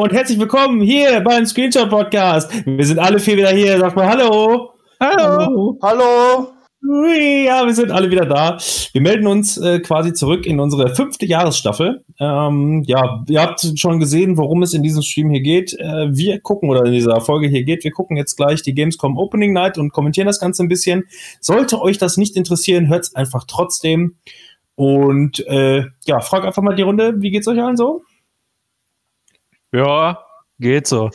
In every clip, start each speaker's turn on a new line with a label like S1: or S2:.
S1: Hallo und herzlich willkommen hier beim Screenshot Podcast. Wir sind alle vier wieder hier. Sag mal Hallo.
S2: Hallo. Hallo.
S1: Ja, wir sind alle wieder da. Wir melden uns äh, quasi zurück in unsere fünfte Jahresstaffel. Ähm, ja, ihr habt schon gesehen, worum es in diesem Stream hier geht. Äh, wir gucken, oder in dieser Folge hier geht, wir gucken jetzt gleich die Gamescom Opening Night und kommentieren das Ganze ein bisschen. Sollte euch das nicht interessieren, hört es einfach trotzdem. Und äh, ja, frag einfach mal die Runde, wie geht's euch allen so?
S3: Ja, geht so.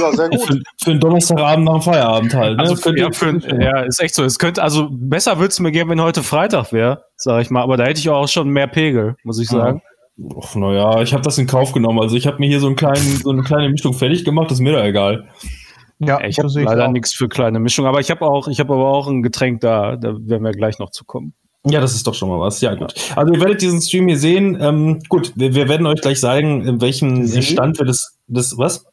S2: Ja, sehr gut.
S1: Für, für einen Donnerstagabend nach dem Feierabend halt. Ne?
S3: Also
S1: Für-
S3: ja, für, ja, ist echt so. Es könnte, also besser würde es mir geben, wenn heute Freitag wäre, sag ich mal. Aber da hätte ich auch schon mehr Pegel, muss ich sagen.
S1: Och, naja, ich habe das in Kauf genommen. Also ich habe mir hier so, einen kleinen, so eine kleine Mischung fertig gemacht, ist mir da egal.
S2: Ja,
S3: Ich habe leider nichts für kleine Mischung, aber ich habe auch, ich habe aber auch ein Getränk da. Da werden wir gleich noch zu kommen.
S1: Ja, das ist doch schon mal was. Ja, gut. Also ihr werdet diesen Stream hier sehen. Ähm, gut, wir, wir werden euch gleich sagen, in welchem
S2: Sehen?
S1: Stand wir das, das was?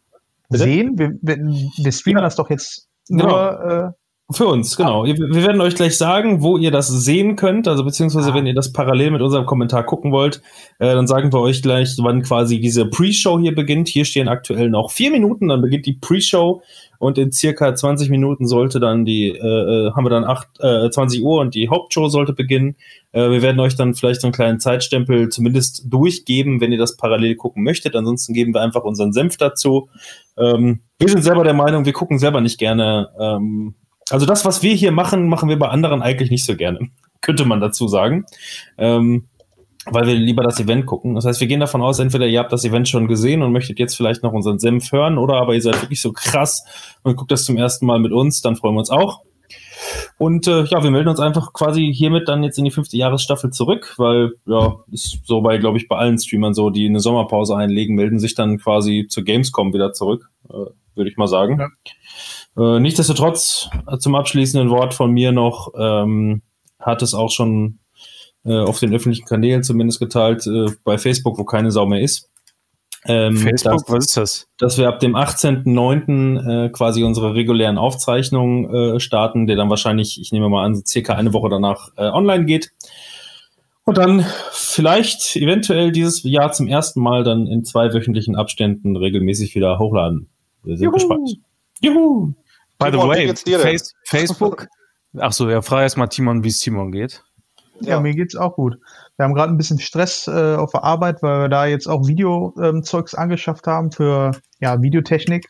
S1: Bitte?
S2: sehen. Wir, wir, wir streamen
S1: Ja.
S2: das doch jetzt
S1: Genau.
S2: nur.
S1: Für uns, genau. Wir, wir werden euch gleich sagen, wo ihr das sehen könnt. Also beziehungsweise,
S2: Ah.
S1: wenn ihr das parallel mit unserem Kommentar gucken wollt, äh, dann sagen wir euch gleich, wann quasi diese Pre-Show hier beginnt. Hier stehen aktuell noch vier Minuten, dann beginnt die Pre-Show und in circa 20 Minuten sollte dann die, äh, äh, haben wir dann acht, äh, 20 Uhr und die Hauptshow sollte beginnen. Äh, wir werden euch dann vielleicht so einen kleinen Zeitstempel zumindest durchgeben, wenn ihr das parallel gucken möchtet. Ansonsten geben wir einfach unseren Senf dazu. Ähm, wir sind selber der Meinung, wir gucken selber nicht gerne. Ähm, also das, was wir hier machen, machen wir bei anderen eigentlich nicht so gerne, könnte man dazu sagen. Ähm, weil wir lieber das Event gucken. Das heißt, wir gehen davon aus, entweder ihr habt das Event schon gesehen und möchtet jetzt vielleicht noch unseren Senf hören, oder aber ihr seid wirklich so krass und guckt das zum ersten Mal mit uns, dann freuen wir uns auch. Und äh, ja, wir melden uns einfach quasi hiermit dann jetzt in die fünfte Jahresstaffel zurück, weil ja, ist so bei, glaube ich, bei allen Streamern so, die eine Sommerpause einlegen, melden sich dann quasi zur Gamescom wieder zurück, äh, würde ich mal sagen. Äh, nichtsdestotrotz, äh, zum abschließenden Wort von mir noch, ähm, hat es auch schon äh, auf den öffentlichen Kanälen zumindest geteilt, äh, bei Facebook, wo keine Sau mehr ist. Ähm,
S3: Facebook,
S1: dass-
S3: was ist das?
S1: dass wir ab dem 18.09. Äh, quasi unsere regulären Aufzeichnungen äh, starten, der dann wahrscheinlich, ich nehme mal an, so circa eine Woche danach äh, online geht. Und dann vielleicht eventuell dieses Jahr zum ersten Mal dann in zwei wöchentlichen Abständen regelmäßig wieder hochladen. Wir sind
S2: Juhu.
S1: gespannt. Juhu!
S3: By the
S2: Timon,
S3: way? Face, Facebook. Ach so, ja, frag erst mal Timon, wie es Timon geht.
S2: Äh, ja, mir geht's auch gut. Wir haben gerade ein bisschen Stress äh, auf der Arbeit, weil wir da jetzt auch Videozeugs angeschafft haben für ja, Videotechnik.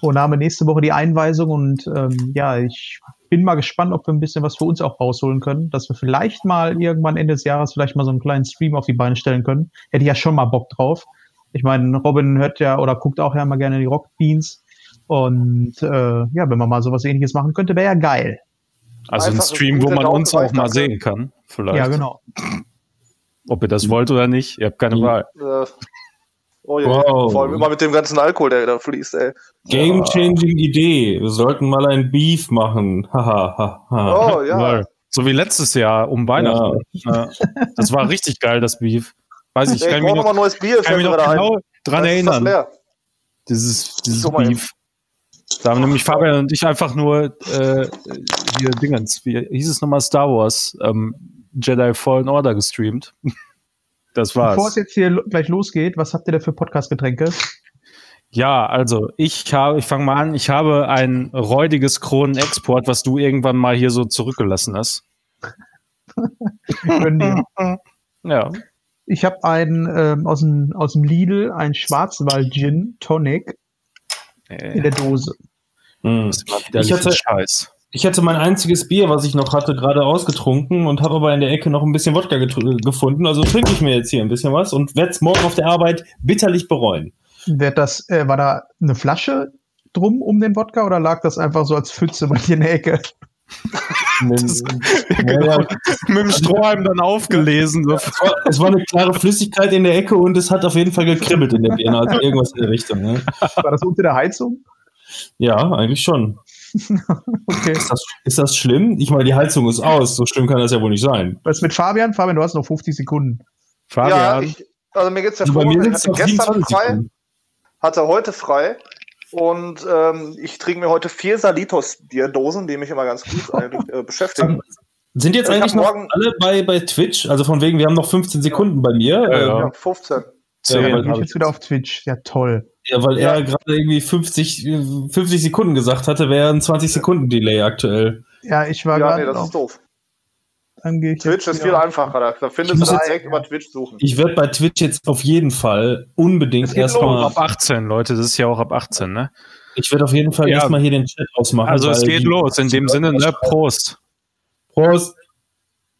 S2: Und haben wir nächste Woche die Einweisung und ähm, ja, ich bin mal gespannt, ob wir ein bisschen was für uns auch rausholen können, dass wir vielleicht mal irgendwann Ende des Jahres vielleicht mal so einen kleinen Stream auf die Beine stellen können. Hätte ich ja schon mal Bock drauf. Ich meine, Robin hört ja oder guckt auch ja mal gerne die Rockbeans. Und äh, ja, wenn man mal sowas ähnliches machen könnte, wäre ja geil.
S3: Also ein
S2: Einfach
S3: Stream, wo man uns auch mal sehen kann. Vielleicht.
S2: Ja, genau.
S3: Ob ihr das wollt oder nicht, ihr habt keine. Wahl.
S4: Äh, oh je.
S1: Wow.
S4: Vor allem immer mit dem ganzen Alkohol, der da fließt, ey.
S1: Game-changing Idee. Wir sollten mal ein Beef machen.
S4: Oh ja.
S3: So wie letztes Jahr um Weihnachten. Ja. Das war richtig geil, das Beef. Weiß ich, ich kann
S4: ich
S3: mich
S4: brauche
S3: noch,
S4: nochmal neues Bier,
S3: kann mich noch
S4: gerade ein.
S3: genau dran
S4: Das
S3: erinnern. Dieses, dieses
S4: eben.
S3: Beef. Da haben nämlich Fabian und ich einfach nur äh, hier Dingens, wie hieß es nochmal Star Wars, ähm, Jedi Fallen Order gestreamt. Das
S2: Bevor es
S3: war's.
S2: jetzt hier gleich losgeht, was habt ihr da für Podcast-Getränke?
S3: Ja, also ich habe, ich fange mal an, ich habe ein räudiges Kronen-Export, was du irgendwann mal hier so zurückgelassen hast. Ja.
S2: Ich habe einen ähm, aus, dem, aus dem Lidl, einen Schwarzwald-Gin Tonic in
S3: Äh,
S2: der Dose.
S1: Hm. Ich hatte-
S3: Scheiß.
S1: Ich hatte mein einziges Bier, was ich noch hatte, gerade ausgetrunken und habe aber in der Ecke noch ein bisschen Wodka getr- gefunden. Also trinke ich mir jetzt hier ein bisschen was und werde es morgen auf der Arbeit bitterlich bereuen.
S2: Wird das, äh, war da eine Flasche drum um den Wodka oder lag das einfach so als Pfütze bei dir in der Ecke?
S3: Genau. Mit dem Strohhalm dann aufgelesen. So.
S1: Es war, es war eine klare Flüssigkeit in der Ecke und es hat auf jeden Fall gekribbelt in der Birne, also irgendwas in der Richtung. Ne?
S2: War das unter der Heizung?
S1: Ja, eigentlich schon.
S2: okay.
S1: Ist das, ist das schlimm? Ich meine, die Heizung ist aus. So schlimm kann das ja wohl nicht sein.
S2: Was mit Fabian? Fabian, du hast noch 50 Sekunden.
S3: Fabian.
S4: Ja, ich, also mir geht es ja
S1: also vor, mir
S4: hatte gestern frei, hatte heute frei und ähm, ich trinke mir heute vier Salitos-Dosen, die mich immer ganz gut äh, beschäftigen.
S1: Sind jetzt eigentlich noch alle bei, bei Twitch? Also von wegen, wir haben noch 15 Sekunden bei mir.
S3: Ja, ja.
S4: Ähm. 15.
S1: So,
S3: ja,
S1: weil
S2: ich jetzt wieder auf Twitch. Ja, toll.
S1: Ja, weil
S4: ja.
S1: er gerade irgendwie 50, 50 Sekunden gesagt hatte, wäre ein 20-Sekunden-Delay aktuell.
S2: Ja, ich war
S4: ja,
S2: gerade.
S4: Nee, das ist doof. Twitch ist viel
S2: auf.
S4: einfacher. Da findest du direkt ja. über Twitch suchen.
S1: Ich werde bei Twitch jetzt auf jeden Fall unbedingt erstmal.
S3: Ab 18, Leute, das ist ja auch ab 18, ne?
S1: Ich werde auf jeden Fall
S3: ja.
S1: erstmal hier den Chat ausmachen.
S3: Also es geht los, in dem Sinne, ne? Prost.
S1: Prost.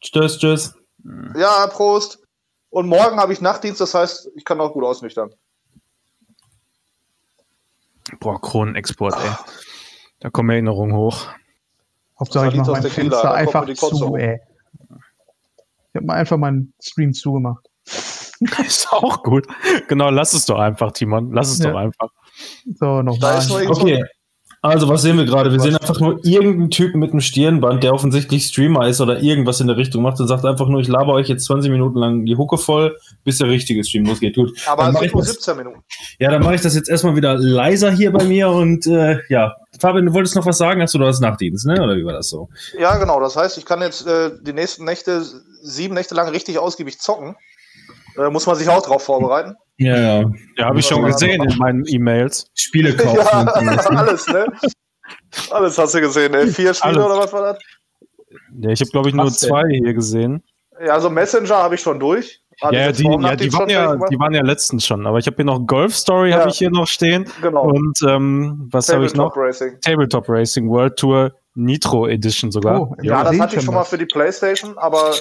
S1: Tschüss, tschüss.
S4: Ja, Prost. Und morgen habe ich Nachtdienst, das heißt, ich kann auch gut ausnüchtern.
S3: Boah, Kronenexport, ey. Da kommen Erinnerungen hoch.
S2: Hauptsache ich mache mein Fenster
S4: da kommt
S2: einfach zu, ey. Ich habe mal einfach meinen Stream zugemacht.
S3: Ist auch gut. Genau, lass es doch einfach, Timon. Lass es
S2: Ja.
S3: doch einfach.
S2: So,
S4: Da
S2: nochmal.
S1: Okay. Also, was sehen wir gerade? Wir sehen einfach nur irgendeinen Typen mit einem Stirnband, der offensichtlich Streamer ist oder irgendwas in der Richtung macht und sagt einfach nur, ich laber euch jetzt 20 Minuten lang die Hucke voll, bis der richtige Stream losgeht. Gut.
S4: Aber
S1: ich
S4: nur
S1: das-
S4: 17 Minuten.
S1: Ja, dann mache ich das jetzt erstmal wieder leiser hier bei mir und äh, ja. Fabian, du wolltest noch was sagen? Hast du, hast Nachtdienst, ne? Oder wie war das so?
S4: Ja, genau. Das heißt, ich kann jetzt äh, die nächsten Nächte, sieben Nächte lang richtig ausgiebig zocken. Äh, muss man sich auch drauf vorbereiten.
S1: Ja, ja.
S3: Ja, habe ich schon gesehen in meinen E-Mails.
S1: Spiele kaufen.
S4: Ja, alles, ne? Alles hast du gesehen, ey. Vier Spiele
S3: Alles.
S4: oder was war das?
S3: Ja, ich habe, glaube ich, nur
S1: denn?
S3: zwei hier gesehen.
S4: Ja, also Messenger habe ich schon durch. Ich
S3: Ja, die, ja, die, waren ja, die waren ja letztens schon. Aber ich habe hier noch Golf Story,
S4: Ja.
S3: habe ich hier noch stehen.
S4: Genau.
S3: Und ähm, was habe ich noch?
S4: Tabletop Racing.
S3: Tabletop Racing World Tour Nitro Edition sogar.
S2: Oh,
S4: Ja,
S2: wir
S4: das hatte ich schon mal für die Playstation, aber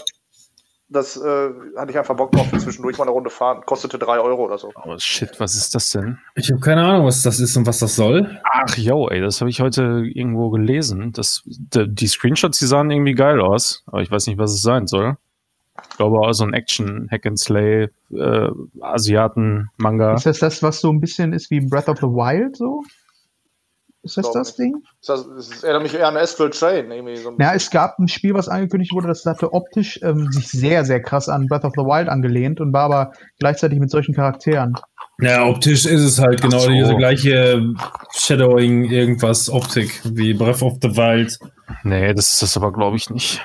S4: das äh, hatte ich einfach Bock drauf, für zwischendurch mal eine Runde fahren. Kostete drei Euro oder so.
S3: Oh shit, was ist das denn?
S1: Ich habe keine Ahnung, was das ist und was das soll.
S3: Ach, yo, ey, das habe ich heute irgendwo gelesen. Das, die, die Screenshots, die sahen irgendwie geil aus, aber ich weiß nicht, was es sein soll. Ich glaube auch so ein Action, Hack and Slay, äh, Asiaten-Manga.
S2: Ist das das, was so ein bisschen ist wie Breath of the Wild so? Ist das das
S4: nicht.
S2: Ding?
S4: Das, das erinnert mich eher an Astral Train. Irgendwie so ein
S2: Ja, es gab ein Spiel, was angekündigt wurde, das hatte optisch ähm, sich sehr, sehr krass an Breath of the Wild angelehnt und war aber gleichzeitig mit solchen Charakteren.
S1: Ja, optisch ist es halt genau
S3: so.
S1: diese gleiche Shadowing, irgendwas, Optik wie Breath of the Wild.
S3: Nee, das ist das aber, glaube ich, nicht.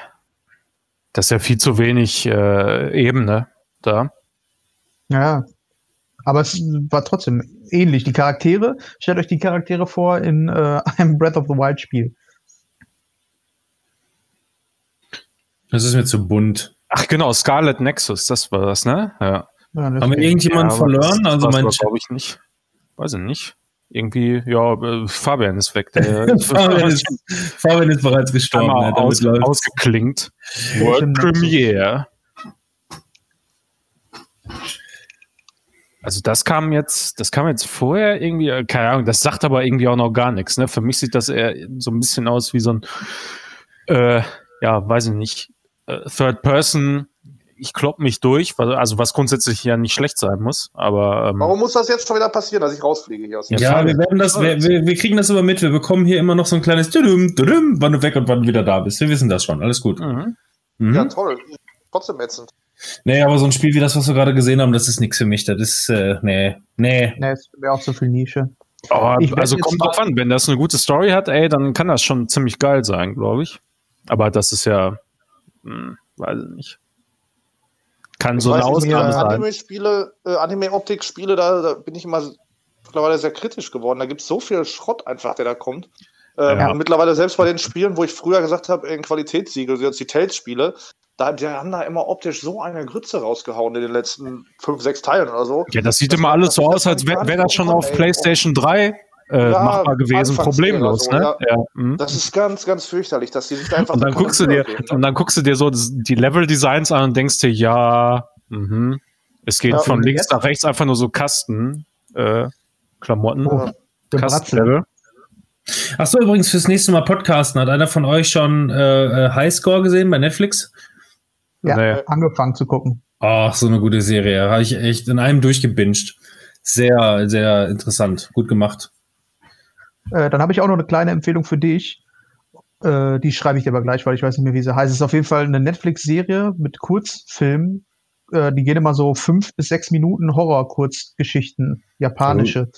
S3: Das ist ja viel zu wenig äh, Ebene da.
S2: Ja. Aber es war trotzdem ähnlich. Die Charaktere, stellt euch die Charaktere vor in äh, einem Breath of the Wild Spiel.
S1: Das ist mir zu bunt.
S3: Ach genau, Scarlet Nexus, das war das, ne? Ja.
S2: Ja,
S1: Haben wir irgendjemanden
S3: aber
S1: verloren?
S3: das-
S1: Also mein
S3: glaube ich nicht. Weiß ich nicht. Irgendwie, ja, äh, Fabian ist weg. Der
S1: Fabian ist, Fabian ist bereits gestorben. Ja,
S3: aus, ausgeklingt. World
S2: Nexus?
S3: Premiere. Also das kam jetzt, das kam jetzt vorher irgendwie, äh, keine Ahnung, das sagt aber irgendwie auch noch gar nichts. Ne? Für mich sieht das eher so ein bisschen aus wie so ein, äh, ja, weiß ich nicht, äh, Third Person, ich klopp mich durch, also was grundsätzlich ja nicht schlecht sein muss, aber ähm,
S4: Warum muss das jetzt schon wieder passieren, dass ich rausfliege hier aus dem
S3: Ja,
S1: Ja, wir werden das, wir, wir, wir kriegen das immer mit. Wir bekommen hier immer noch so ein kleines Tudum, Tudum, wann du weg und wann du wieder da bist. Wir wissen das schon. Alles gut.
S3: mhm.
S1: Mhm.
S4: Ja, toll. Trotzdem ätzend.
S1: Nee, aber so ein Spiel wie das, was wir gerade gesehen haben, das ist nichts für mich. Das ist, äh, nee, nee.
S2: Nee, es wäre auch so viel Nische.
S3: Aber
S2: Ich werd
S3: also kommt drauf an, wenn das eine gute Story hat, ey, dann kann das schon ziemlich geil sein, glaube ich. Aber das ist ja, hm, weiß ich nicht. Kann so
S4: Ich
S3: eine
S4: weiß nicht,
S3: Ausnahme sein.
S4: Anime-Spiele, äh, Anime-Optik-Spiele, da, da bin ich immer mittlerweile sehr kritisch geworden. Da gibt es so viel Schrott einfach, der da kommt. Ähm,
S3: Ja.
S4: und mittlerweile selbst bei den Spielen, wo ich früher gesagt habe, in Qualitätssiegel, jetzt die Tales-Spiele, da, die haben da immer optisch so eine Grütze rausgehauen in den letzten fünf, sechs Teilen oder so.
S3: Ja, das sieht
S4: Das
S3: immer alles so aus, als wäre wär das schon
S4: so
S3: auf
S4: ey.
S3: PlayStation 3 äh,
S4: Ja,
S3: machbar gewesen, problemlos,
S4: oder
S3: ne?
S4: so,
S3: Ja. mhm.
S4: Das ist ganz, ganz fürchterlich, dass die sich einfach
S3: Und dann
S4: so
S3: guckst du dir,
S4: ne?
S3: und dann guckst du dir so das, die Level-Designs an und denkst dir, ja, mhm. es geht
S4: Ja,
S3: von links
S2: jetzt?
S3: nach rechts einfach nur so Kasten, äh, Klamotten,
S2: Oh.
S3: Kastenlevel.
S1: Ach so, übrigens fürs nächste Mal Podcasten. Hat einer von euch schon äh, äh, Highscore gesehen bei Netflix?
S2: Ja,
S3: Nee.
S2: angefangen zu gucken.
S1: Ach, so eine gute Serie. Habe ich echt in einem durchgebinged. Sehr, sehr interessant. Gut gemacht.
S2: Äh, dann habe ich auch noch eine kleine Empfehlung für dich. Äh, die schreibe ich dir aber gleich, weil ich weiß nicht mehr, wie sie heißt. Es ist auf jeden Fall eine Netflix-Serie mit Kurzfilmen. Äh, die gehen immer so fünf bis sechs Minuten Horror-Kurzgeschichten, japanische.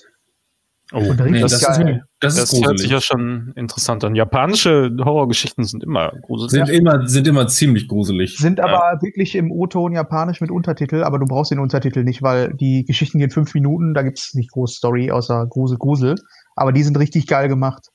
S3: Oh,
S1: Nee,
S3: das,
S1: das, ist, das
S3: das
S1: ist
S3: hört sich
S1: gruselig.
S3: ja schon interessant an. Japanische Horrorgeschichten sind immer gruselig.
S1: Sind immer, sind immer ziemlich gruselig.
S2: Sind aber wirklich im O-Ton japanisch mit Untertitel, aber du brauchst den Untertitel nicht, weil die Geschichten gehen fünf Minuten, da gibt's nicht groß Story außer Grusel, Grusel. Aber die sind richtig geil gemacht.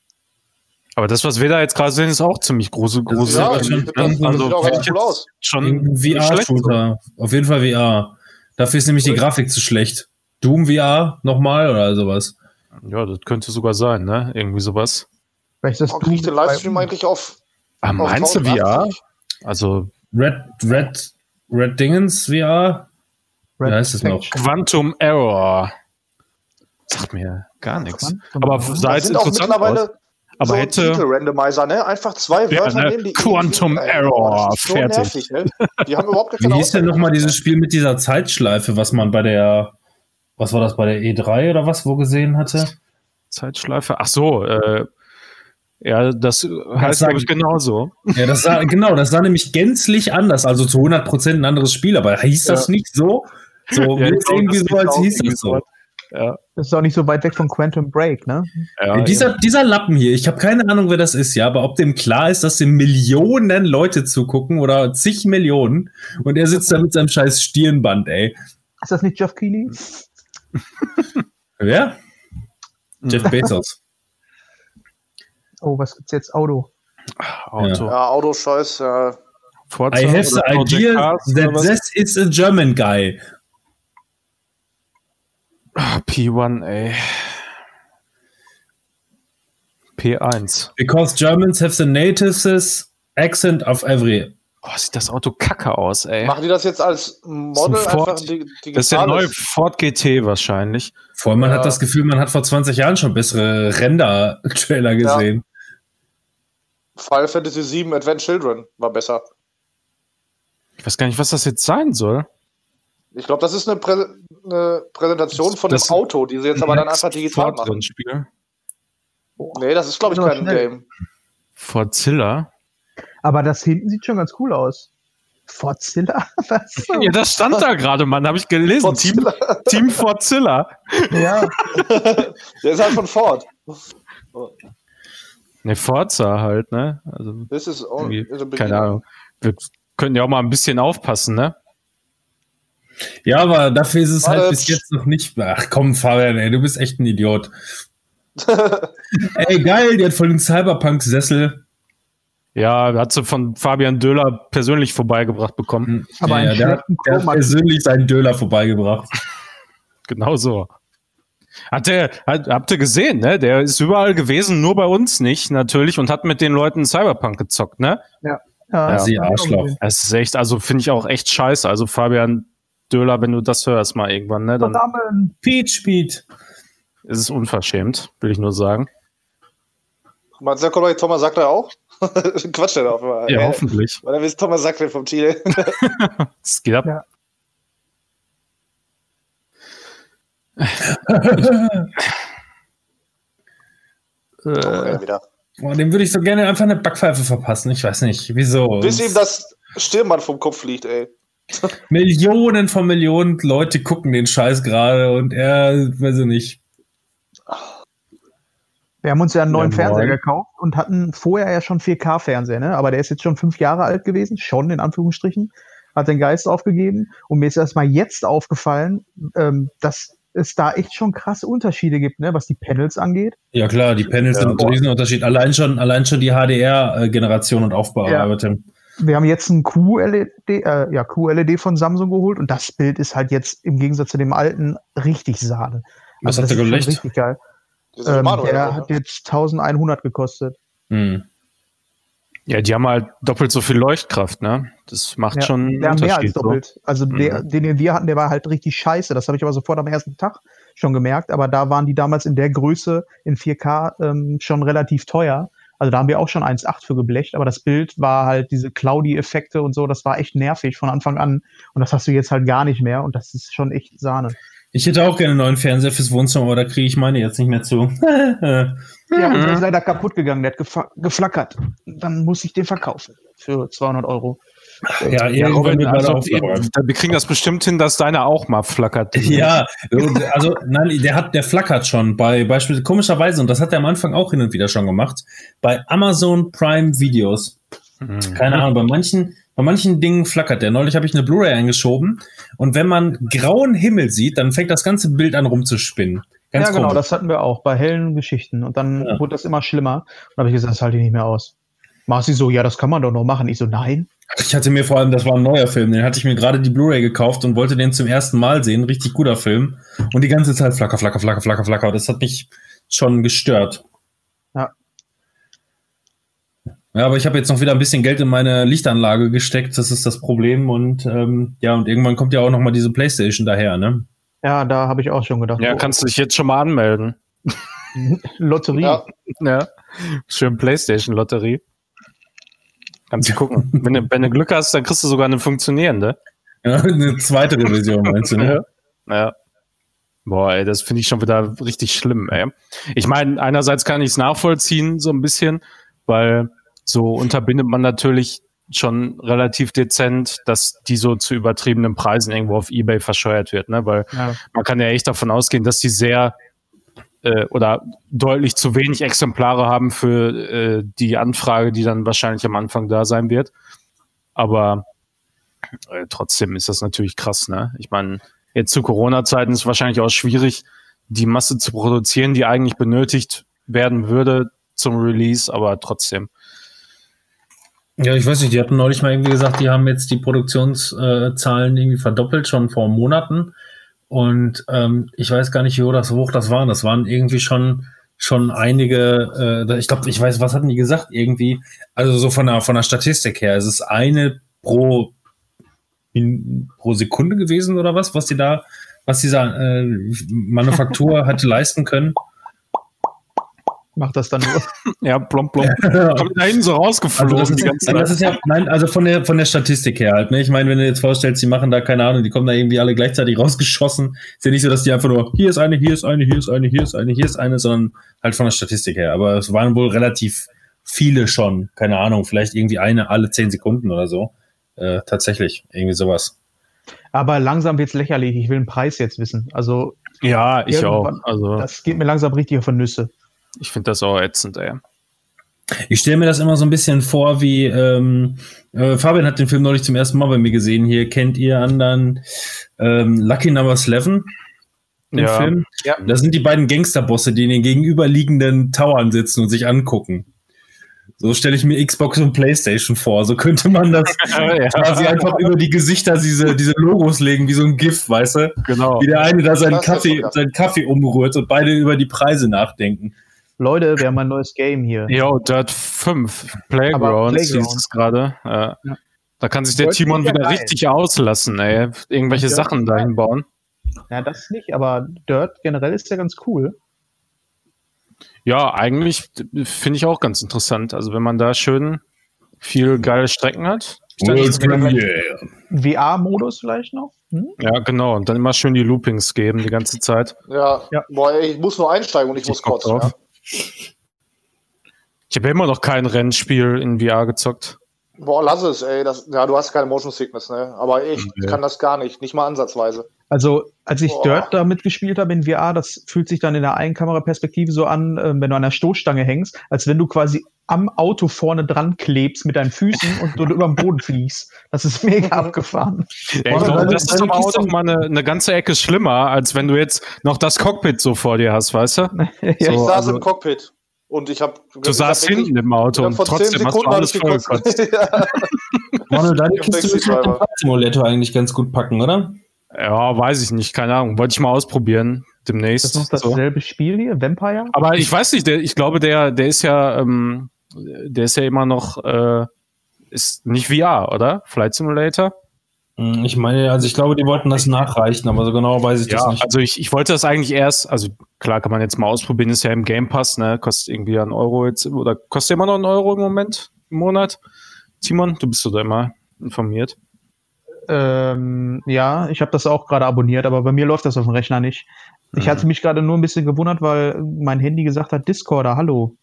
S3: Aber das, was wir da jetzt gerade sehen, ist auch ziemlich grusel, gruselig.
S4: Ja,
S1: also
S4: aus.
S3: Schon
S1: Ein
S3: nicht schlecht so.
S1: VR-Shooter. Auf jeden Fall VR. Dafür ist nämlich die Grafik zu schlecht. Doom VR nochmal oder sowas.
S3: Ja, das könnte sogar sein, ne? Irgendwie sowas.
S2: Vielleicht ist das
S4: Oh, ich den Livestream eigentlich auf,
S3: Ah,
S4: auf
S3: meinst du VR?
S4: 1080?
S3: Also
S1: Red, Red, Red Dingens VR? Wie heißt es noch?
S3: Quantum Error. Sagt mir gar nichts.
S2: Quantum
S3: Aber sah jetzt
S4: sind auch
S3: interessant aus.
S4: mittlerweile
S3: Aber
S4: so
S3: hätte.
S4: Titel-Randomizer, ne? Einfach zwei
S3: Ja,
S4: Wörter
S3: ne?
S4: nehmen, die
S3: Quantum
S4: irgendwie-
S3: Error,
S4: das ist so
S3: fertig.
S4: nervig, ne? Die haben überhaupt
S1: Wie
S4: keine
S1: hieß denn nochmal dieses Spiel mit dieser Zeitschleife, was man bei der, was war das, bei der E3 oder was, wo gesehen hatte?
S3: Zeitschleife. Ach so, äh, ja, das heißt, glaube ich, genauso.
S1: Ja, das sah, genau, das sah nämlich gänzlich anders, also zu 100% ein anderes Spiel, aber hieß das nicht so? So,
S3: Ja,
S1: irgendwie
S3: das
S1: so, als hieß das so.
S3: Ja,
S2: Das ist auch nicht so weit weg von Quantum Break, ne?
S3: ja,
S1: dieser, dieser Lappen hier, ich habe keine Ahnung, wer das ist, ja, aber ob dem klar ist, dass dem Millionen Leute zugucken oder zig Millionen und er sitzt da mit seinem scheiß Stirnband, ey.
S2: Ist das nicht Geoff Keighley?
S1: Wer? Jeff Bezos.
S2: Oh, was gibt's jetzt? Auto.
S3: Auto.
S4: Ja, Autoscheiß, ja.
S3: Forza
S1: I have the idea
S3: Cars
S1: that this is a German guy.
S3: Ah, P1, ey. P1.
S1: Because Germans have the natives accent of every.
S3: Oh, sieht das Auto kacke aus, ey.
S4: Machen die das jetzt als Model
S3: Das ist ein
S4: einfach digital?
S3: Das ist der neue Ford GT wahrscheinlich.
S1: Vor allem, man
S4: Ja.
S1: hat das Gefühl, man hat vor 20 Jahren schon bessere Render-Trailer gesehen.
S4: Final Fantasy VII Advent Children war besser.
S3: Ich weiß gar nicht, was das jetzt sein soll.
S4: Ich glaube, das ist eine, Prä eine Präsentation von
S3: Das-
S4: dem Auto, die sie jetzt aber dann einfach digital
S3: Ford
S4: machen.
S3: Spiel.
S4: Nee, das ist, glaube ich,
S2: Das
S4: kein. Game.
S3: Fordzilla.
S2: Aber das hinten sieht schon ganz cool aus. Fordzilla? Was?
S3: Ja, das stand da gerade, Mann, habe ich gelesen. Team,
S4: Fordzilla.
S3: Team Fordzilla.
S2: ja.
S4: Der ist halt von Ford.
S3: Ne, Forza halt, ne? Also,
S4: Das ist
S3: irgendwie,
S4: ist ein
S3: keine Ahnung. Wir können ja auch mal ein bisschen aufpassen, ne?
S1: Ja, aber dafür ist es halt bis jetzt noch nicht. Ach komm, Fabian, ey, du bist echt ein Idiot. ey, geil, die hat voll den Cyberpunk-Sessel.
S3: Ja, hat sie von Fabian Döhler persönlich vorbeigebracht bekommen.
S2: Aber einen
S1: der, hat, der hat persönlich seinen Döler vorbeigebracht.
S3: Genau so. Hat der, hat, habt ihr gesehen, ne? Der ist überall gewesen, nur bei uns nicht, natürlich, und hat mit den Leuten Cyberpunk gezockt, ne?
S2: Ja,
S1: Ja, sie
S2: ich auch
S1: Arschloch.
S3: Das ist echt, also finde ich auch echt scheiße. Also Fabian Döhler, wenn du das hörst mal irgendwann, ne, dann
S2: Verdammt.
S1: Peach Speed.
S3: ist es unverschämt, will ich nur sagen.
S4: Meinst du, kommt Thomas sagt er auch? Quatsch, der auf einmal.
S3: Ja,
S4: Äh,
S3: hoffentlich.
S4: Weil er ist Thomas Sackler vom Chile.
S3: Es geht ab.
S2: Ja.
S3: Äh,
S4: wieder.
S1: Boah, dem würde ich so gerne einfach eine Backpfeife verpassen. Ich weiß nicht, wieso.
S4: Bis ihm das Stirnband vom Kopf fliegt, ey.
S1: Millionen von Millionen Leute gucken den Scheiß gerade und er, weiß ich nicht.
S2: Wir haben uns ja einen neuen
S1: Ja,
S2: Fernseher gekauft und hatten vorher ja schon 4K-Fernseher, ne? Aber der ist jetzt schon fünf Jahre alt gewesen, schon in Anführungsstrichen, hat den Geist aufgegeben. Und mir ist erst mal jetzt aufgefallen, ähm, dass es da echt schon krasse Unterschiede gibt, ne? Was die Panels angeht.
S1: Ja klar, die Panels
S4: Ja,
S1: sind ein. Riesenunterschied. Allein schon, allein schon die HDR-Generation und Aufbearbeitung.
S2: Wir haben jetzt ein QLED, äh, ja, QLED von Samsung geholt und das Bild ist halt jetzt im Gegensatz zu dem alten richtig Sahne.
S1: Was
S2: Also
S1: hat
S2: das
S1: der
S2: ist schon
S1: gelegt?
S2: Richtig geil. Ähm,
S4: Manuel,
S2: der
S4: oder?
S2: hat jetzt 1100 gekostet.
S1: Hm.
S3: ja, die haben halt doppelt so viel Leuchtkraft, ne? Das macht
S2: Ja,
S3: schon
S2: Der mehr als
S3: Unterschied. So.
S2: doppelt. Also der,
S3: Mhm.
S2: den, den wir hatten, der war halt richtig scheiße. Das habe ich aber sofort am ersten Tag schon gemerkt. Aber da waren die damals in der Größe in 4K ähm, schon relativ teuer. Also da haben wir auch schon 1,8 für geblecht. Aber das Bild war halt diese Cloudy-Effekte und so. Das war echt nervig von Anfang an. Und das hast du jetzt halt gar nicht mehr. Und das ist schon echt Sahne.
S1: Ich hätte auch gerne einen neuen Fernseher fürs Wohnzimmer, aber da kriege ich meine jetzt nicht mehr zu.
S2: Ja, und
S3: Mhm.
S2: der ist leider kaputt gegangen. Der hat gefa- geflackert. Dann muss ich den verkaufen für 200 Euro.
S1: Ja,
S3: Ja,
S1: irgendwann
S3: Robin, also, wir kriegen das bestimmt hin, dass deiner auch mal flackert.
S1: Ja, also nein, der hat, der flackert schon bei beispielsweise komischerweise und das hat er am Anfang auch hin und wieder schon gemacht bei Amazon Prime Videos.
S3: Mhm.
S1: Keine Ahnung, bei manchen, bei manchen Dingen flackert der. Neulich habe ich eine Blu-ray eingeschoben und wenn man grauen Himmel sieht, dann fängt das ganze Bild an rumzuspinnen. Ganz
S2: ja, genau,
S1: komisch.
S2: das hatten wir auch bei hellen Geschichten. Und dann
S1: Ja.
S2: wurde das immer schlimmer. Und dann habe ich gesagt, das halte ich nicht mehr aus. Marci so, ja, das kann man doch noch machen. Ich so, nein.
S1: Ich hatte mir vor allem, das war ein neuer Film, den hatte ich mir gerade die Blu-ray gekauft und wollte den zum ersten Mal sehen. Richtig guter Film. Und die ganze Zeit flacker, flacker, flacker, flacker, flacker. Das hat mich schon gestört.
S2: Ja.
S1: Ja, aber ich habe jetzt noch wieder ein bisschen Geld in meine Lichtanlage gesteckt. Das ist das Problem. Und ähm, ja, und irgendwann kommt ja auch noch mal diese Playstation daher, ne?
S2: Ja, da habe ich auch schon gedacht.
S3: Ja,
S2: oh,
S3: kannst du dich jetzt schon mal anmelden.
S2: Lotterie.
S4: Ja,
S3: Ja. Schön Playstation-Lotterie. Kannst du gucken. wenn, du, wenn du Glück hast, dann kriegst du sogar eine funktionierende.
S1: Ja, eine zweite Revision, meinst du, ne?
S3: Ja. Boah, ey, das finde ich schon wieder richtig schlimm, ey. Ich meine, einerseits kann ich es nachvollziehen, so ein bisschen, weil so unterbindet man natürlich schon relativ dezent, dass die so zu übertriebenen Preisen irgendwo auf Ebay verscheuert wird, ne? Weil
S2: Ja.
S3: man kann ja echt davon ausgehen, dass die sehr äh, oder deutlich zu wenig Exemplare haben für äh, die Anfrage, die dann wahrscheinlich am Anfang da sein wird. Aber äh, trotzdem ist das natürlich krass, ne? Ich meine, jetzt zu Corona-Zeiten ist wahrscheinlich auch schwierig, die Masse zu produzieren, die eigentlich benötigt werden würde zum Release, aber trotzdem.
S1: Ja, ich weiß nicht, die hatten neulich mal irgendwie gesagt, die haben jetzt die Produktionszahlen irgendwie verdoppelt, schon vor Monaten. Und ähm, ich weiß gar nicht, wie hoch das, hoch das waren. Das waren irgendwie schon, schon einige, äh, ich glaube, ich weiß, was hatten die gesagt? Irgendwie, also so von der, von der Statistik her, es ist eine pro, in, pro Sekunde gewesen oder was, was die da, was dieser äh, Manufaktur hatte leisten können.
S2: Macht das dann nur.
S3: Ja, plomp, plomp. Kommt da hinten so rausgeflogen
S1: Also das, ist,
S3: die ganze Zeit.
S1: ist ja, nein, also von der, von der Statistik her halt, ne? Ich meine, wenn du jetzt vorstellst, die machen da, keine Ahnung, die kommen da irgendwie alle gleichzeitig rausgeschossen, ist ja nicht so, dass die einfach nur, hier ist eine, hier ist eine, hier ist eine, hier ist eine, hier ist eine, sondern halt von der Statistik her. Aber es waren wohl relativ viele schon, keine Ahnung, vielleicht irgendwie eine alle zehn Sekunden oder so. Äh, tatsächlich, irgendwie sowas.
S2: Aber langsam wird's lächerlich. Ich will den Preis jetzt wissen. Also,
S3: Ja, ich auch. Also,
S2: das geht mir langsam richtig auf die Nüsse.
S3: Ich finde das auch ätzend, ey.
S1: Ich stelle mir das immer so ein bisschen vor, wie ähm, äh, Fabian hat den Film neulich zum ersten Mal bei mir gesehen. Hier kennt ihr anderen ähm, Lucky Number 11, den
S3: Ja.
S1: Film?
S2: Ja.
S1: Das sind die beiden Gangsterbosse, die in den gegenüberliegenden Towern sitzen und sich angucken. So stelle ich mir Xbox und PlayStation vor. So könnte man das
S3: ja,
S1: quasi einfach über die Gesichter diese, diese Logos legen, wie so ein GIF, weißt du?
S3: genau.
S1: Wie der eine da seinen Kaffee, seinen Kaffee umrührt und beide über die Preise nachdenken.
S2: Leute, wir haben ein neues Game hier.
S3: Jo, Dirt 5, Playgrounds,
S2: Playground.
S3: hieß es gerade. Ja.
S2: Ja.
S3: Da kann sich der
S2: Wollte
S3: Timon
S2: ja
S3: wieder
S2: geil.
S3: richtig auslassen, ey. Irgendwelche
S2: Ja.
S3: Sachen dahin bauen.
S2: Ja, das nicht, aber Dirt generell ist ja ganz cool.
S3: Ja, eigentlich finde ich auch ganz interessant. Also wenn man da schön viel geile Strecken hat.
S2: VR-Modus vielleicht noch? Hm?
S3: Ja, genau. Und dann immer schön die Loopings geben die ganze Zeit.
S4: ja.
S2: Ja.
S4: Boah, ey, ich muss nur einsteigen und ich muss
S3: Ich Bock
S4: kotzen.
S3: drauf. Ich habe ja immer noch kein Rennspiel in VR gezockt.
S4: Boah, lass es, ey. Das, ja, du hast keine Motion Sickness, ne? Aber ich
S3: Nee.
S4: kann das gar nicht, nicht mal ansatzweise.
S2: Also, als ich
S4: Boah.
S2: Dirt damit gespielt habe in VR, das fühlt sich dann in der Einkameraperspektive so an, äh, wenn du an der Stoßstange hängst, als wenn du quasi am Auto vorne dran klebst mit deinen Füßen und du über den Boden fliegst. Das ist mega abgefahren.
S3: Ja, ich glaube, das ist aber auch noch mal eine, eine ganze Ecke schlimmer, als wenn du jetzt noch das Cockpit so vor dir hast, weißt du?
S2: ja,
S4: ich saß
S3: also-
S4: im Cockpit und ich habe.
S3: Du saßt hinten im Auto und trotzdem hast du
S4: Sekunden
S3: alles vollgekotzt.
S4: gekotzt. ja.
S1: Manuel, deine Kiste müssen wir den
S4: Driver.
S1: Fahrsimulator eigentlich ganz gut packen, oder?
S3: Ja, weiß ich nicht, keine Ahnung. Wollte ich mal ausprobieren demnächst.
S2: Das ist noch
S3: so.
S2: dasselbe Spiel hier, Vampire?
S3: Aber ich weiß nicht, der, ich glaube, der, der ist ja, ähm, der ist ja immer noch, äh, ist nicht VR, oder? Flight Simulator?
S1: Hm, Ich meine, also ich glaube, die wollten das nachreichen, aber so genau weiß ich das
S3: Ja,
S1: nicht.
S3: also ich, ich wollte das eigentlich erst, also klar kann man jetzt mal ausprobieren, ist ja im Game Pass, ne? Kostet irgendwie einen Euro jetzt, oder kostet immer noch einen Euro im Moment, im Monat? Timon, du bist doch da immer informiert.
S2: Ähm, ja, ich habe das auch gerade abonniert, aber bei mir läuft das auf dem Rechner nicht. Ich
S3: Mhm.
S2: hatte mich gerade nur ein bisschen gewundert, weil mein Handy gesagt hat, Discorder, hallo.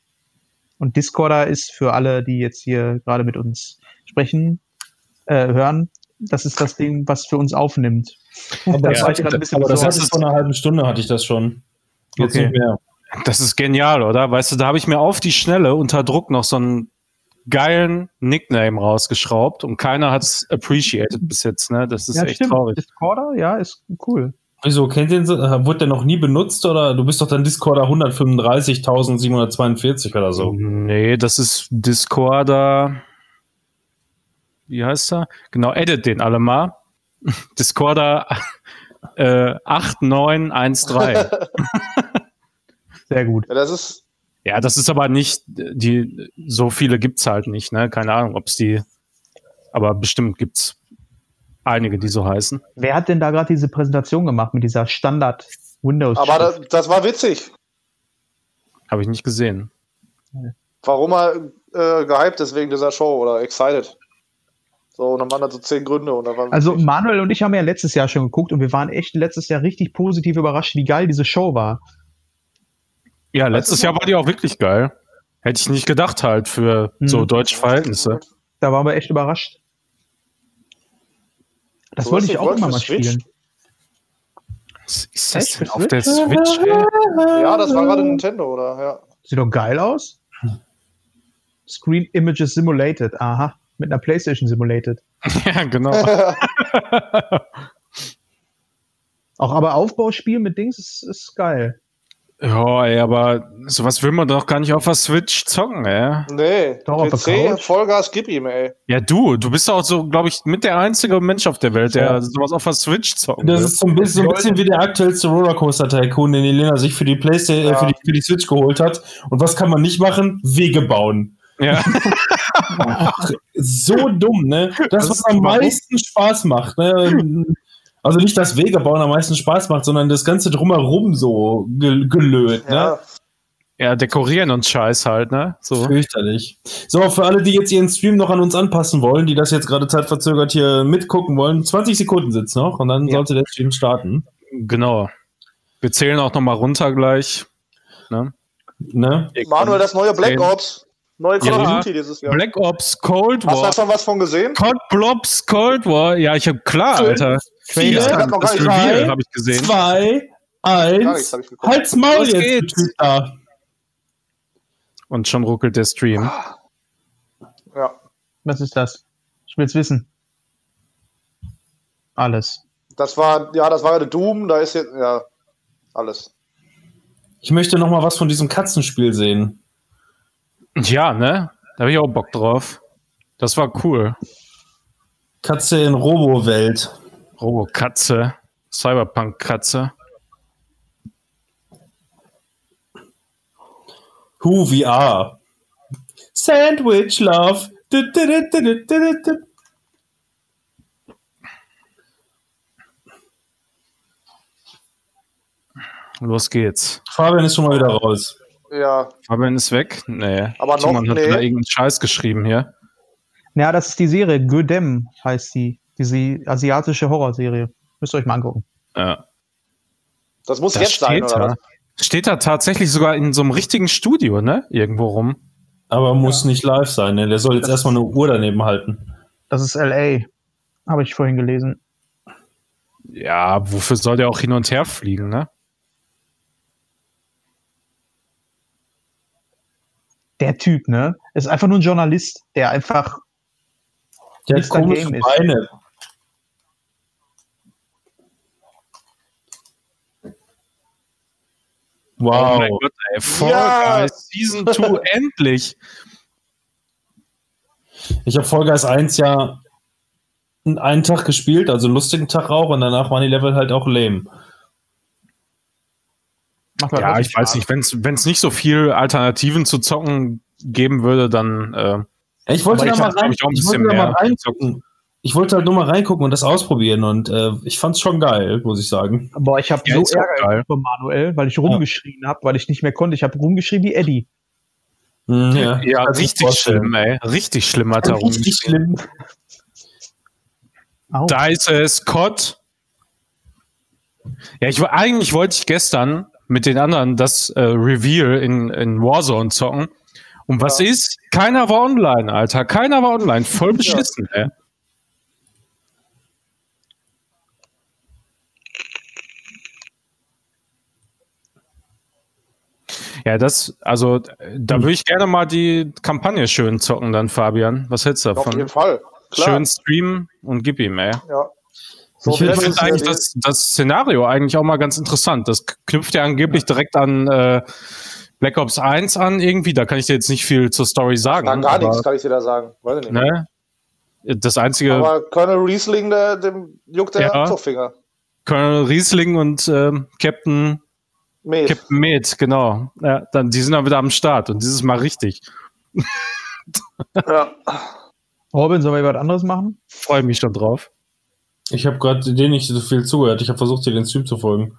S2: Und Discorder ist für alle, die jetzt hier gerade mit uns sprechen, äh, hören. Das ist das Ding, was für uns aufnimmt.
S1: Aber das,
S3: Ja,
S1: hatte, aber das
S2: besorgt.
S1: hatte ich vor einer halben Stunde, hatte ich das schon. Jetzt
S2: Okay.
S1: nicht mehr.
S3: Das ist genial, oder? Weißt du, da habe ich mir auf die Schnelle unter Druck noch so einen geilen Nickname rausgeschraubt und keiner hat es appreciated bis jetzt, ne? Das ist
S2: ja,
S3: echt
S2: stimmt.
S3: traurig.
S2: Discorder, ja, ist cool.
S1: Wieso, kennt ihr den? so? Äh, Wurde der noch nie benutzt oder du bist doch dann Discorder 135.742 oder so?
S3: Nee, das ist Discorder. Wie heißt er? Genau, edit den alle mal. Discorder äh, 8913.
S2: Sehr gut.
S4: Ja, das ist,
S3: ja, das ist aber nicht, die, so viele gibt's halt nicht, ne? Keine Ahnung, ob's die, aber bestimmt gibt's einige, die so heißen.
S2: Wer hat denn da gerade diese Präsentation gemacht mit dieser Standard Windows?
S4: aber das, das war witzig.
S3: Habe ich nicht gesehen.
S4: Warum er äh, gehypt ist wegen dieser Show oder excited. So, und dann waren da so zehn Gründe. Und da war
S2: also Manuel und ich haben ja letztes Jahr schon geguckt und wir waren echt letztes Jahr richtig positiv überrascht, wie geil diese Show war.
S3: Ja, letztes Jahr war die auch wirklich geil. Hätte ich nicht gedacht halt für so
S2: Hm.
S3: deutsche Verhältnisse.
S2: Da waren wir echt überrascht. Das wollte ich auch immer mal
S4: Switch?
S2: spielen.
S3: Was ist
S2: Echt?
S3: denn
S2: Für
S3: auf der
S2: Switch?
S3: Switch? Ey?
S4: Ja, das war gerade Nintendo, oder? Ja.
S2: Sieht doch geil aus. Screen Images Simulated. Aha. Mit einer PlayStation Simulated.
S3: Ja, genau.
S2: Auch aber Aufbauspiel mit Dings ist, ist geil.
S3: Ja, ey, aber sowas will man doch gar nicht auf der Switch zocken, ey.
S4: Nee,
S2: Doch, auf der
S4: PC. Vollgas, gib ihm, ey.
S3: Ja, du, du bist auch so, glaube ich, mit der einzige Mensch auf der Welt, der
S1: Ja.
S3: sowas auf der Switch zocken
S1: Das
S3: will.
S1: ist so ein bisschen, so ein bisschen wie der aktuellste Rollercoaster-Tycoon, den Elena sich für die Playstation, äh,
S4: Ja.
S1: für, die, für die Switch geholt hat. Und was kann man nicht machen? Wege bauen.
S3: Ja.
S1: So dumm, ne? Das,
S3: Das
S1: was am meisten Spaß macht, ne? Also nicht das Wege bauen am meisten Spaß macht, sondern das Ganze drumherum so ge gelöt, ne?
S4: Ja.
S3: ja, dekorieren und Scheiß halt, ne? So.
S1: Fürchterlich. So, für alle, die jetzt ihren Stream noch an uns anpassen wollen, die das jetzt gerade zeitverzögert hier mitgucken wollen, 20 Sekunden sitzt noch und dann
S2: Ja.
S1: sollte der Stream starten.
S3: Genau. Wir zählen auch noch mal runter gleich. Ne?
S1: Ne?
S4: Manuel, das neue Black. Ops. Neue Call
S3: Ja.
S4: of Duty dieses Jahr.
S3: Black Ops Cold
S4: Hast du da
S3: War.
S4: schon was von gesehen?
S3: Cold Blobs Cold War. Ja, ich habe klar,
S1: Fünf,
S3: Alter.
S1: vier,
S3: Das,
S4: Ich hab noch gar
S3: das Reveal
S1: drei,
S3: habe ich gesehen.
S1: Zwei, eins, halt's Maul
S3: Los
S1: jetzt,
S3: geht's.
S1: du Typ da.
S3: Und schon ruckelt der Stream.
S4: Ja.
S2: Was ist das? Ich will's wissen. Alles.
S4: Das war, ja, das war ja der Doom, da ist jetzt, ja, alles.
S1: Ich möchte noch mal was von diesem Katzenspiel sehen.
S3: Ja, ne? Da habe ich auch Bock drauf. Das war cool.
S1: Katze in Robo-Welt.
S3: Robo-Katze. Cyberpunk-Katze.
S1: Who we are. Sandwich Love. Du, du, du.
S3: Los geht's.
S1: Fabian ist schon mal wieder raus.
S4: Ja,
S3: Fabian ist weg? Nee.
S4: Aber noch-
S3: Timon hat
S4: nee.
S3: da irgendeinen Scheiß geschrieben hier.
S2: Ja, das ist die Serie. Gödem heißt die. Diese asiatische Horrorserie. Müsst ihr euch mal angucken.
S3: Ja.
S4: das muss
S3: Das
S4: jetzt sein,
S3: steht
S4: oder
S3: da. Steht da tatsächlich sogar in so einem richtigen Studio, ne? Irgendwo rum.
S1: Aber muss nicht live sein, ne? Der soll jetzt erstmal eine Uhr daneben halten.
S2: Das ist LA. Habe ich vorhin gelesen.
S3: Ja, wofür soll der auch hin und her fliegen, ne?
S2: Der Typ, ne? Ist einfach nur ein Journalist, der einfach.
S1: Der hat komische
S2: Game ist.
S1: Beine.
S3: Oh
S1: Wow.
S3: mein Gott, ey. Fall
S4: Ja.
S3: Guys Season 2, endlich.
S1: Ich habe Fall Guys 1 ja einen Tag gespielt, also einen lustigen Tag auch, und danach waren die Level halt auch lame.
S2: Macht
S3: Ja, ich weiß nicht, wenn es nicht so viel Alternativen zu zocken geben würde, dann äh,
S1: Ich wollte da
S3: ich
S1: mal rein,
S3: ich,
S1: ich wollte mal reingucken. Ich wollte halt nur mal reingucken und das ausprobieren und äh, ich fand's schon geil, muss ich sagen.
S2: Boah, ich habe
S3: Ja,
S2: so Ärger von Manuel, weil ich rumgeschrien habe, weil ich nicht mehr konnte. Ich habe rumgeschrien wie Eddie.
S1: Mhm,
S3: ja,
S1: du
S3: richtig schlimm, ey. Richtig schlimm hat er
S1: Richtig
S3: rumgeschrien.
S1: schlimm.
S2: Au.
S3: Da ist es, Cod. Ja, ich, eigentlich wollte ich gestern mit den anderen das äh, Reveal in, in Warzone zocken. Und was
S4: ja.
S3: ist? Keiner war online, Alter. Keiner war online. Voll beschissen, ja. ey. Ja, das, also da würde ich gerne mal die Kampagne schön zocken dann, Fabian. Was hältst du davon?
S4: Auf jeden Fall. Klar.
S3: Schön streamen und gib ihm, ey.
S4: Ja, so,
S1: Ich
S3: finde eigentlich das, das Szenario eigentlich auch mal ganz interessant. Das knüpft ja angeblich direkt an äh, Black Ops 1 an irgendwie. Da kann ich dir jetzt nicht viel zur Story sagen.
S4: Dann gar nichts, kann ich dir da sagen. Weiß ich nicht.
S3: Ne? Das einzige
S4: Aber Colonel Riesling, der, dem juckt der
S3: Ja.
S4: Zugfinger.
S3: Colonel Riesling und ähm, Captain,
S4: Met.
S3: Captain Med, genau. Ja, dann, die sind dann wieder am Start und dieses Mal richtig.
S4: Ja.
S2: Robin, sollen wir was anderes machen?
S3: Freue mich schon drauf.
S1: Ich habe gerade dir nicht so viel zugehört. Ich habe versucht, dir den Stream zu folgen.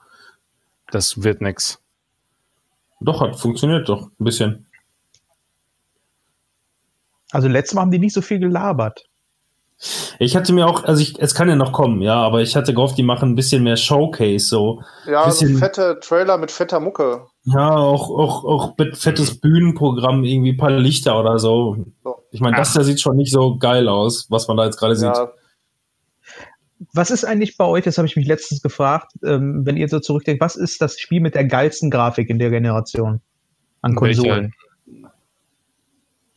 S3: Das wird nix.
S1: Doch, hat funktioniert doch. Ein bisschen.
S2: Also letztes Mal haben die nicht so viel gelabert.
S1: Ich hatte mir auch, also ich, es kann ja noch kommen, ja, aber ich hatte gehofft, die machen ein bisschen mehr Showcase, so.
S4: Ja, so
S1: Bisschen-
S4: fette Trailer mit fetter Mucke.
S1: Ja, auch, auch, auch mit fettes Bühnenprogramm, irgendwie ein paar Lichter oder so.
S4: So.
S1: Ich meine, das da sieht schon nicht so geil aus, was man da jetzt gerade sieht.
S4: Ja,
S2: Was ist eigentlich bei euch, das habe ich mich letztens gefragt, ähm, wenn ihr so zurückdenkt, was ist das Spiel mit der geilsten Grafik in der Generation an
S3: Welche?
S2: Konsolen?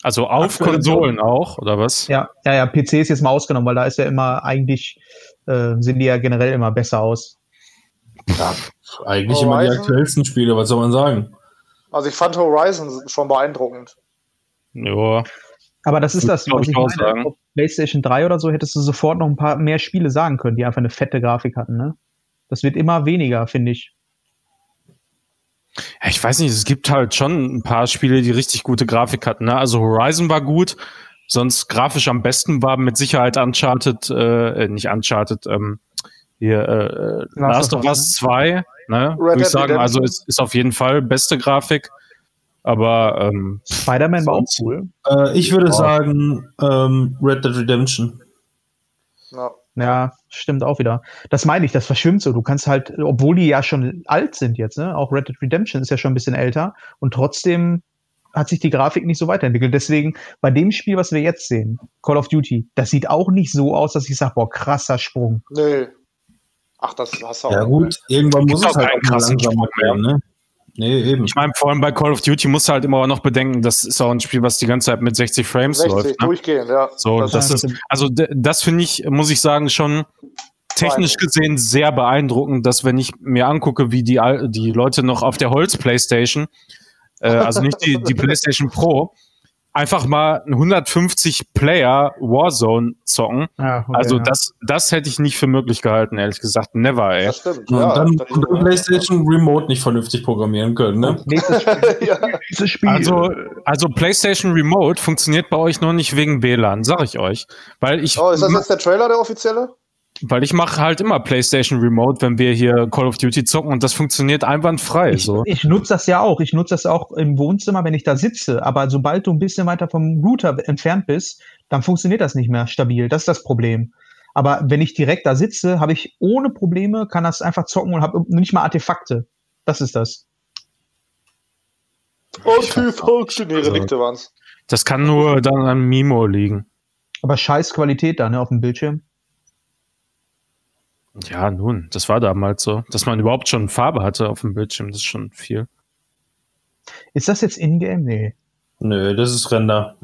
S3: Also auf
S2: Aktuelle
S3: Konsolen auch, oder was?
S2: Ja, ja, ja, PC ist jetzt mal ausgenommen, weil da ist ja immer eigentlich, äh, sehen die ja generell immer besser aus.
S1: Eigentlich immer die
S4: Horizon?
S1: aktuellsten Spiele, was soll man sagen?
S4: also ich fand Horizon schon beeindruckend.
S3: Ja.
S2: Aber das ist das, was
S3: ich,
S2: ich meine.
S3: sagen.
S2: PlayStation 3 oder so hättest du sofort noch ein paar mehr Spiele sagen können, die einfach eine fette Grafik hatten, ne? Das wird immer weniger, finde ich.
S3: Ja, ich weiß nicht, es gibt halt schon ein paar Spiele, die richtig gute Grafik hatten. Ne? Also Horizon war gut, sonst grafisch am besten war mit Sicherheit Uncharted, äh, nicht Uncharted, ähm, hier äh, Last of Us 2, ne? Würde ich sagen, also ist, ist auf jeden Fall beste Grafik. Aber ähm,
S2: Spider-Man war auch cool.
S1: Äh, ich würde
S3: Ja.
S1: sagen, ähm, Red Dead Redemption.
S4: Ja.
S2: Ja, stimmt auch wieder. Das meine ich, das verschwimmt so. Du kannst halt, obwohl die ja schon alt sind jetzt, ne? Auch Red Dead Redemption ist ja schon ein bisschen älter und trotzdem hat sich die Grafik nicht so weiterentwickelt. Deswegen bei dem Spiel, was wir jetzt sehen, Call of Duty, das sieht auch nicht so aus, dass ich sage, boah, krasser Sprung.
S4: Nee. Ach, das hast du auch.
S1: Ja gut, irgendwann muss es
S3: auch
S1: halt auch
S3: mehr.
S1: werden, ne? Nee, eben.
S3: ich meine, vor allem bei Call of Duty musst du halt immer noch bedenken, das ist auch ein Spiel, was die ganze Zeit mit 60 Frames
S4: 60
S3: läuft. Ne?
S4: durchgehend, ja.
S3: So,
S4: Das
S3: das,
S2: ist-
S3: also das finde ich, muss ich sagen, schon technisch gesehen sehr beeindruckend, dass wenn ich mir angucke, wie die, al- die Leute noch auf der Holz-Playstation, äh, also nicht die, die Playstation Pro, einfach mal ein 150 Player Warzone zocken.
S2: Ja, okay,
S3: Also
S2: ja.
S3: das, das hätte ich nicht für möglich gehalten, ehrlich gesagt. Never, ey.
S4: Das stimmt.
S1: und,
S4: ja,
S1: dann,
S4: das-
S1: und dann PlayStation Remote nicht vernünftig programmieren können, ne?
S2: Nächstes Spiel.
S4: ja.
S2: Nächstes Spiel.
S3: Also, also PlayStation Remote funktioniert bei euch nur nicht wegen WLAN, sag ich euch. Weil ich,
S4: Oh, ist das jetzt der Trailer, der offizielle?
S3: Weil ich mache halt immer PlayStation Remote, wenn wir hier Call of Duty zocken und das funktioniert einwandfrei.
S2: ich,
S3: so.
S2: ich nutze das ja auch. Ich nutze das auch im Wohnzimmer, wenn ich da sitze. Aber sobald du ein bisschen weiter vom Router entfernt bist, dann funktioniert das nicht mehr stabil. Das ist das Problem. Aber wenn ich direkt da sitze, habe ich ohne Probleme, kann das einfach zocken und habe nicht mal Artefakte. Das ist das.
S4: Antifunktionäre Delikte waren's.
S3: Das kann nur dann an Mimo liegen.
S2: Aber scheiß Qualität da, ne, auf dem Bildschirm.
S3: Ja, nun, das war damals so. Dass man überhaupt schon Farbe hatte auf dem Bildschirm, das ist schon viel.
S2: Ist das jetzt Ingame? Nee.
S1: Nö, das ist Render.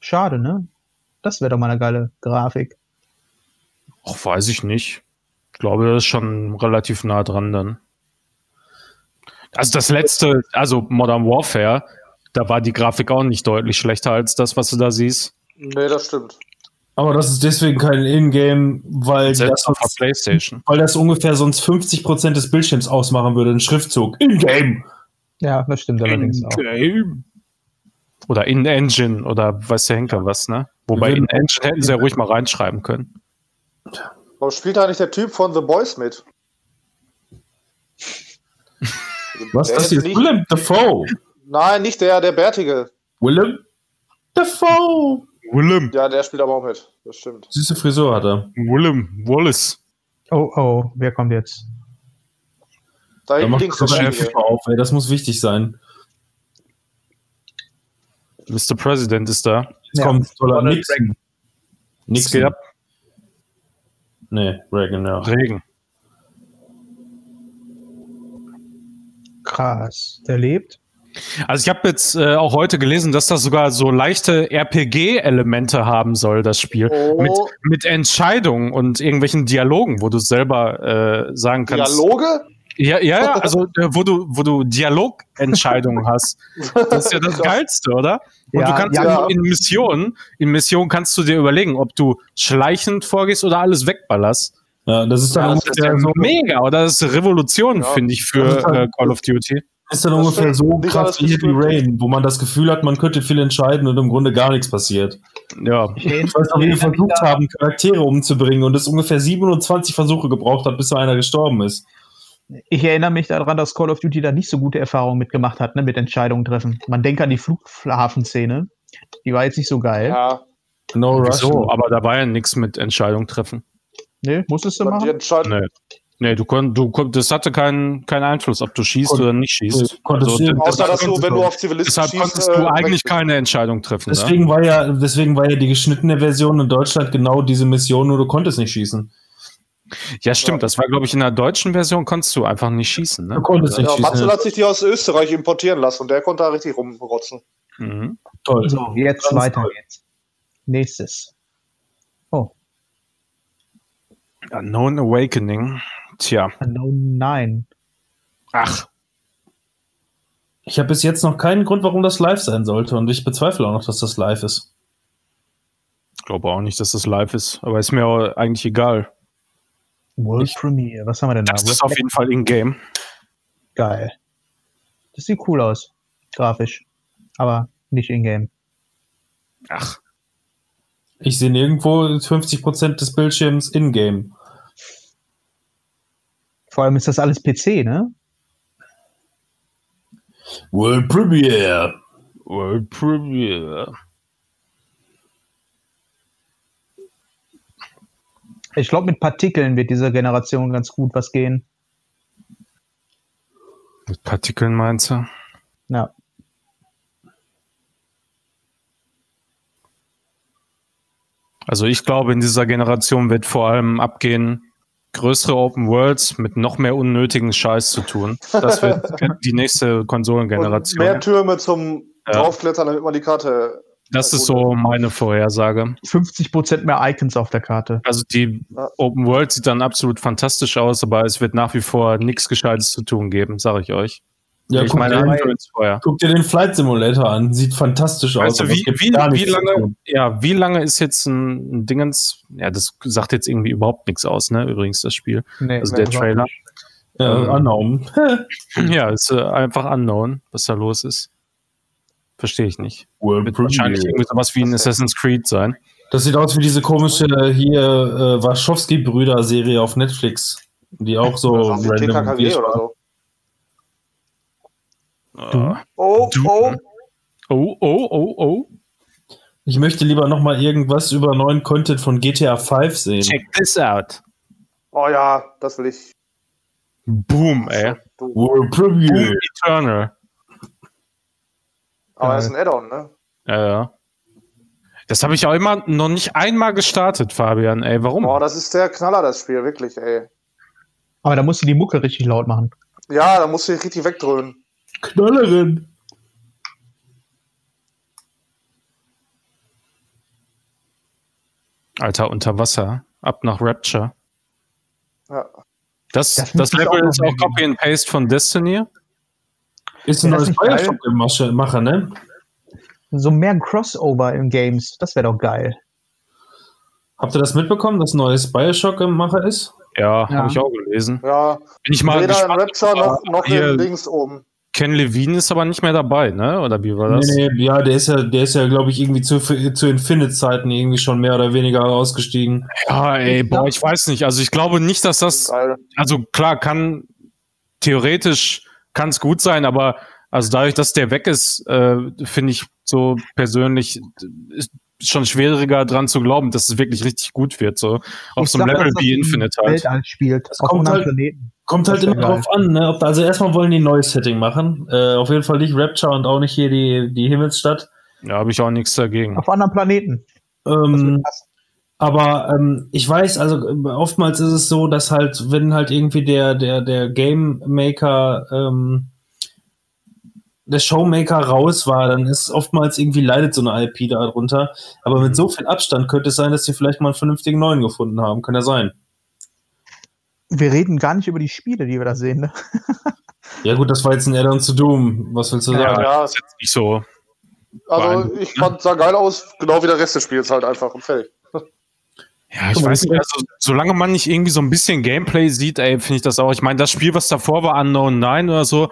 S2: Schade, ne? Das wäre doch mal eine geile Grafik.
S3: Ach, weiß ich nicht. Ich glaube, das ist schon relativ nah dran dann. Also das letzte, also Modern Warfare, da war die Grafik auch nicht deutlich schlechter als das, was du da siehst.
S4: Nee, das stimmt.
S1: Aber das ist deswegen kein Ingame, weil das,
S3: Selbst auf der
S1: sonst,
S3: Playstation.
S1: weil das ungefähr sonst 50% des Bildschirms ausmachen würde, ein Schriftzug. Ingame!
S2: Ja, das stimmt allerdings auch.
S3: In-Game. Oder In-Engine oder weiß der Henker was, ne? Wobei In-Engine hätten sie ja ruhig mal reinschreiben können.
S4: Aber spielt da nicht der Typ von The Boys mit?
S1: Was
S4: Der
S1: das hier?
S4: nicht-
S1: Willem Dafoe!
S4: Nein, nicht der, der Bärtige.
S1: Willem Dafoe!
S3: Willem.
S4: Ja, der spielt aber auch mit. Das stimmt.
S1: Süße Frisur hat er.
S3: Willem Wallace.
S2: Oh, oh, wer kommt jetzt?
S4: Da
S1: Da
S4: hinten
S1: macht
S4: links
S1: das auf, ey. Das muss wichtig sein.
S3: Mr. President ist da.
S1: Jetzt
S2: Ja.
S1: kommt toller
S2: Ronald
S1: Nixon. Nixon.
S3: ab?
S1: Nee, Reagan, ja.
S3: Regen.
S2: Krass. Der lebt.
S3: Also ich habe jetzt äh, auch heute gelesen, dass das sogar so leichte RPG-Elemente haben soll, das Spiel.
S4: Oh.
S3: Mit, mit Entscheidungen und irgendwelchen Dialogen, wo du selber äh, sagen kannst.
S4: Dialoge?
S3: Ja, ja, ja, also äh, wo du, wo du Dialogentscheidungen hast. Das ist ja das Geilste, oder? Und
S2: Ja,
S3: du kannst
S2: ja.
S3: in Missionen, in Missionen kannst du dir überlegen, ob du schleichend vorgehst oder alles wegballerst.
S1: Ja, das ist dann
S3: Ja, das ist
S1: so,
S3: mega, oder? Das ist Revolution,
S4: Ja.
S3: finde ich, für
S1: halt-
S3: äh, Call of Duty.
S1: Ist dann
S4: Das
S1: ungefähr so krass wie
S4: gescriptet.
S1: Rain, wo man das Gefühl hat, man könnte viel entscheiden und im Grunde gar nichts passiert.
S3: Ja.
S2: Ich
S1: weiß noch, wie wir versucht
S2: da-
S1: haben, Charaktere umzubringen und es ungefähr 27 Versuche gebraucht hat, bis so einer gestorben ist.
S2: Ich erinnere mich daran, dass Call of Duty da nicht so gute Erfahrungen mitgemacht hat, ne, mit Entscheidungen treffen. Man denkt an die Flughafenszene. Die war jetzt nicht so geil.
S4: Ja.
S1: No Rush.
S3: So, aber da war ja nichts mit Entscheidung treffen.
S2: Ne, musstest du
S4: Und die
S2: machen?
S4: entscheiden.
S3: Nee. Nee, du konntest, du kon das hatte keinen keinen Einfluss, ob du schießt
S1: Kon-
S3: oder nicht schießt.
S1: Konntest
S3: Also,
S1: du-
S3: das-
S4: Außer, dass du, wenn
S1: du-
S4: auf Zivilisten
S3: deshalb
S4: schießt,
S3: konntest
S4: äh,
S3: du eigentlich keine Entscheidung treffen. ne?
S1: Deswegen war ja, deswegen war ja die geschnittene Version in Deutschland genau diese Mission, nur du konntest nicht schießen.
S3: Ja, stimmt. Das war, glaube ich, in der deutschen Version konntest du einfach nicht schießen. Ne?
S1: Du konntest nicht
S4: Ja, Matzel
S1: schießen.
S4: hat sich die aus Österreich importieren lassen und der konnte da richtig rumrotzen.
S3: Mhm.
S1: Toll.
S2: So, jetzt
S1: Ganz
S2: weiter geht's. Nächstes. Oh,
S3: Unknown Awakening. Tja.
S2: Unknown 9.
S3: Ach,
S1: Ich habe bis jetzt noch keinen Grund, warum das live sein sollte und ich bezweifle auch noch, dass das live ist.
S3: ich glaube auch nicht, dass das live ist. Aber ist mir auch eigentlich egal.
S2: World Premiere. Was haben wir denn da?
S3: Das ist auf jeden Fall in-game.
S2: Geil. Das sieht cool aus. Grafisch. Aber nicht in-game.
S3: Ach,
S1: Ich sehe nirgendwo 50% des Bildschirms in-game.
S2: Vor allem ist das alles PC, ne?
S1: World Premiere.
S3: World Premiere.
S2: Ich glaube, mit Partikeln wird dieser Generation ganz gut was gehen.
S3: Mit Partikeln meinst du?
S2: Ja.
S3: Also ich glaube, in dieser Generation wird vor allem abgehen, größere Open Worlds mit noch mehr unnötigen Scheiß zu tun. Das wird die nächste
S4: Und
S3: Konsolengeneration.
S4: mehr Türme zum
S3: Ja.
S4: draufklettern, damit man die Karte.
S3: Das ist so meine Vorhersage.
S2: 50% mehr Icons auf der Karte.
S3: Also die
S4: Ja.
S3: Open World sieht dann absolut fantastisch aus, aber es wird nach wie vor nichts Gescheites zu tun geben, sage ich euch.
S1: Ja,
S3: ich
S1: guck,
S3: meine,
S1: dir,
S3: vorher.
S1: guck dir den Flight Simulator an. Sieht fantastisch aus.
S3: Weißt du,
S1: aber es
S3: wie, wie, wie lange, ja, wie lange ist jetzt ein, ein Dingens, ja, das sagt jetzt irgendwie überhaupt nichts aus, ne, übrigens, das Spiel.
S2: Nee,
S3: Also
S2: nee,
S3: der Trailer.
S1: Ja,
S3: Ähm,
S1: unknown.
S3: Ja, ist äh, einfach unknown, was da los ist. Verstehe ich nicht.
S1: World
S3: Wird wahrscheinlich irgendwie sowas wie ein Assassin's Creed sein.
S1: Das sieht aus wie diese komische hier äh, Wachowski-Brüder-Serie auf Netflix, die auch so
S4: ist die TKKG oder so. Oh,
S3: Du-
S4: oh.
S3: Oh, oh, oh, oh.
S1: Ich möchte lieber noch mal irgendwas über neuen Content von GTA 5 sehen.
S3: Check this out.
S4: Oh ja, das will ich.
S3: Boom, ey.
S1: World
S3: Boom
S1: Premiere.
S3: Eternal.
S4: Aber er ist ein Add-on, ne?
S3: Ja, ja. Das habe ich auch immer noch nicht einmal gestartet, Fabian, ey. Warum?
S4: Oh, das ist der Knaller, das Spiel, wirklich, ey.
S2: Aber da musst du die Mucke richtig laut machen.
S4: Ja, da musst du dich richtig wegdröhnen.
S1: Knallerin.
S3: Alter, unter Wasser. Ab nach Rapture.
S4: Ja.
S3: Das,
S2: Das
S3: das, Level
S2: auch
S3: ist auch Copy and Paste von Destiny.
S1: Ist ein neues. Bioshock-Macher, ne?
S2: So mehr Crossover in Games, das wäre doch geil.
S1: Habt ihr das mitbekommen, dass ein neues Bioshock im Macher ist?
S3: Ja,
S2: Ja.
S3: habe ich auch gelesen.
S4: Ja,
S3: Bin ich mal
S4: weder in
S3: gespannt.
S4: Rapture noch, noch
S3: hier,
S4: in Links oben.
S3: Ken Levine ist aber nicht mehr dabei, ne? Oder wie war das?
S1: Nee, nee, ja, der ist ja, der ist ja, glaube ich, irgendwie zu, zu Infinite-Zeiten irgendwie schon mehr oder weniger ausgestiegen.
S3: Ja, ey, boah, ich weiß nicht. Also ich glaube nicht, dass das, also klar, kann theoretisch kann es gut sein, aber also dadurch, dass der weg ist, äh, finde ich so persönlich ist schon schwieriger dran zu glauben, dass es wirklich richtig gut wird. So auf
S2: Ich
S3: so einem Level wie Infinite halt.
S2: Weltall spielt,
S1: Das
S2: auf
S1: kommt
S2: anderen
S1: halt-
S2: Planeten.
S1: Kommt halt immer
S2: geil.
S1: drauf an, ne? Ob, also erstmal wollen die ein neues Setting machen. Äh, auf jeden Fall nicht Rapture und auch nicht hier die, die Himmelsstadt.
S3: Ja, habe ich auch nichts dagegen.
S2: Auf anderen Planeten.
S1: Ähm, aber ähm, ich weiß, also oftmals ist es so, dass halt, wenn halt irgendwie der, der, der Game Maker ähm, der Showmaker raus war, dann ist oftmals irgendwie leidet so eine IP darunter. Aber mit so viel Abstand könnte es sein, dass sie vielleicht mal einen vernünftigen neuen gefunden haben. Kann ja sein.
S2: Wir reden gar nicht über die Spiele, die wir da sehen. Ne?
S1: Ja, gut, das war jetzt ein Add-on zu Doom. Was willst du sagen?
S4: Ja,
S3: ist jetzt nicht so.
S4: Also ich fand, sah geil aus, genau wie der Rest des Spiels halt einfach und fertig.
S3: Ja, ich weiß nicht, also, solange man nicht irgendwie so ein bisschen Gameplay sieht, ey, finde ich das auch. Ich meine, das Spiel, was davor war, Unknown 9 oder so,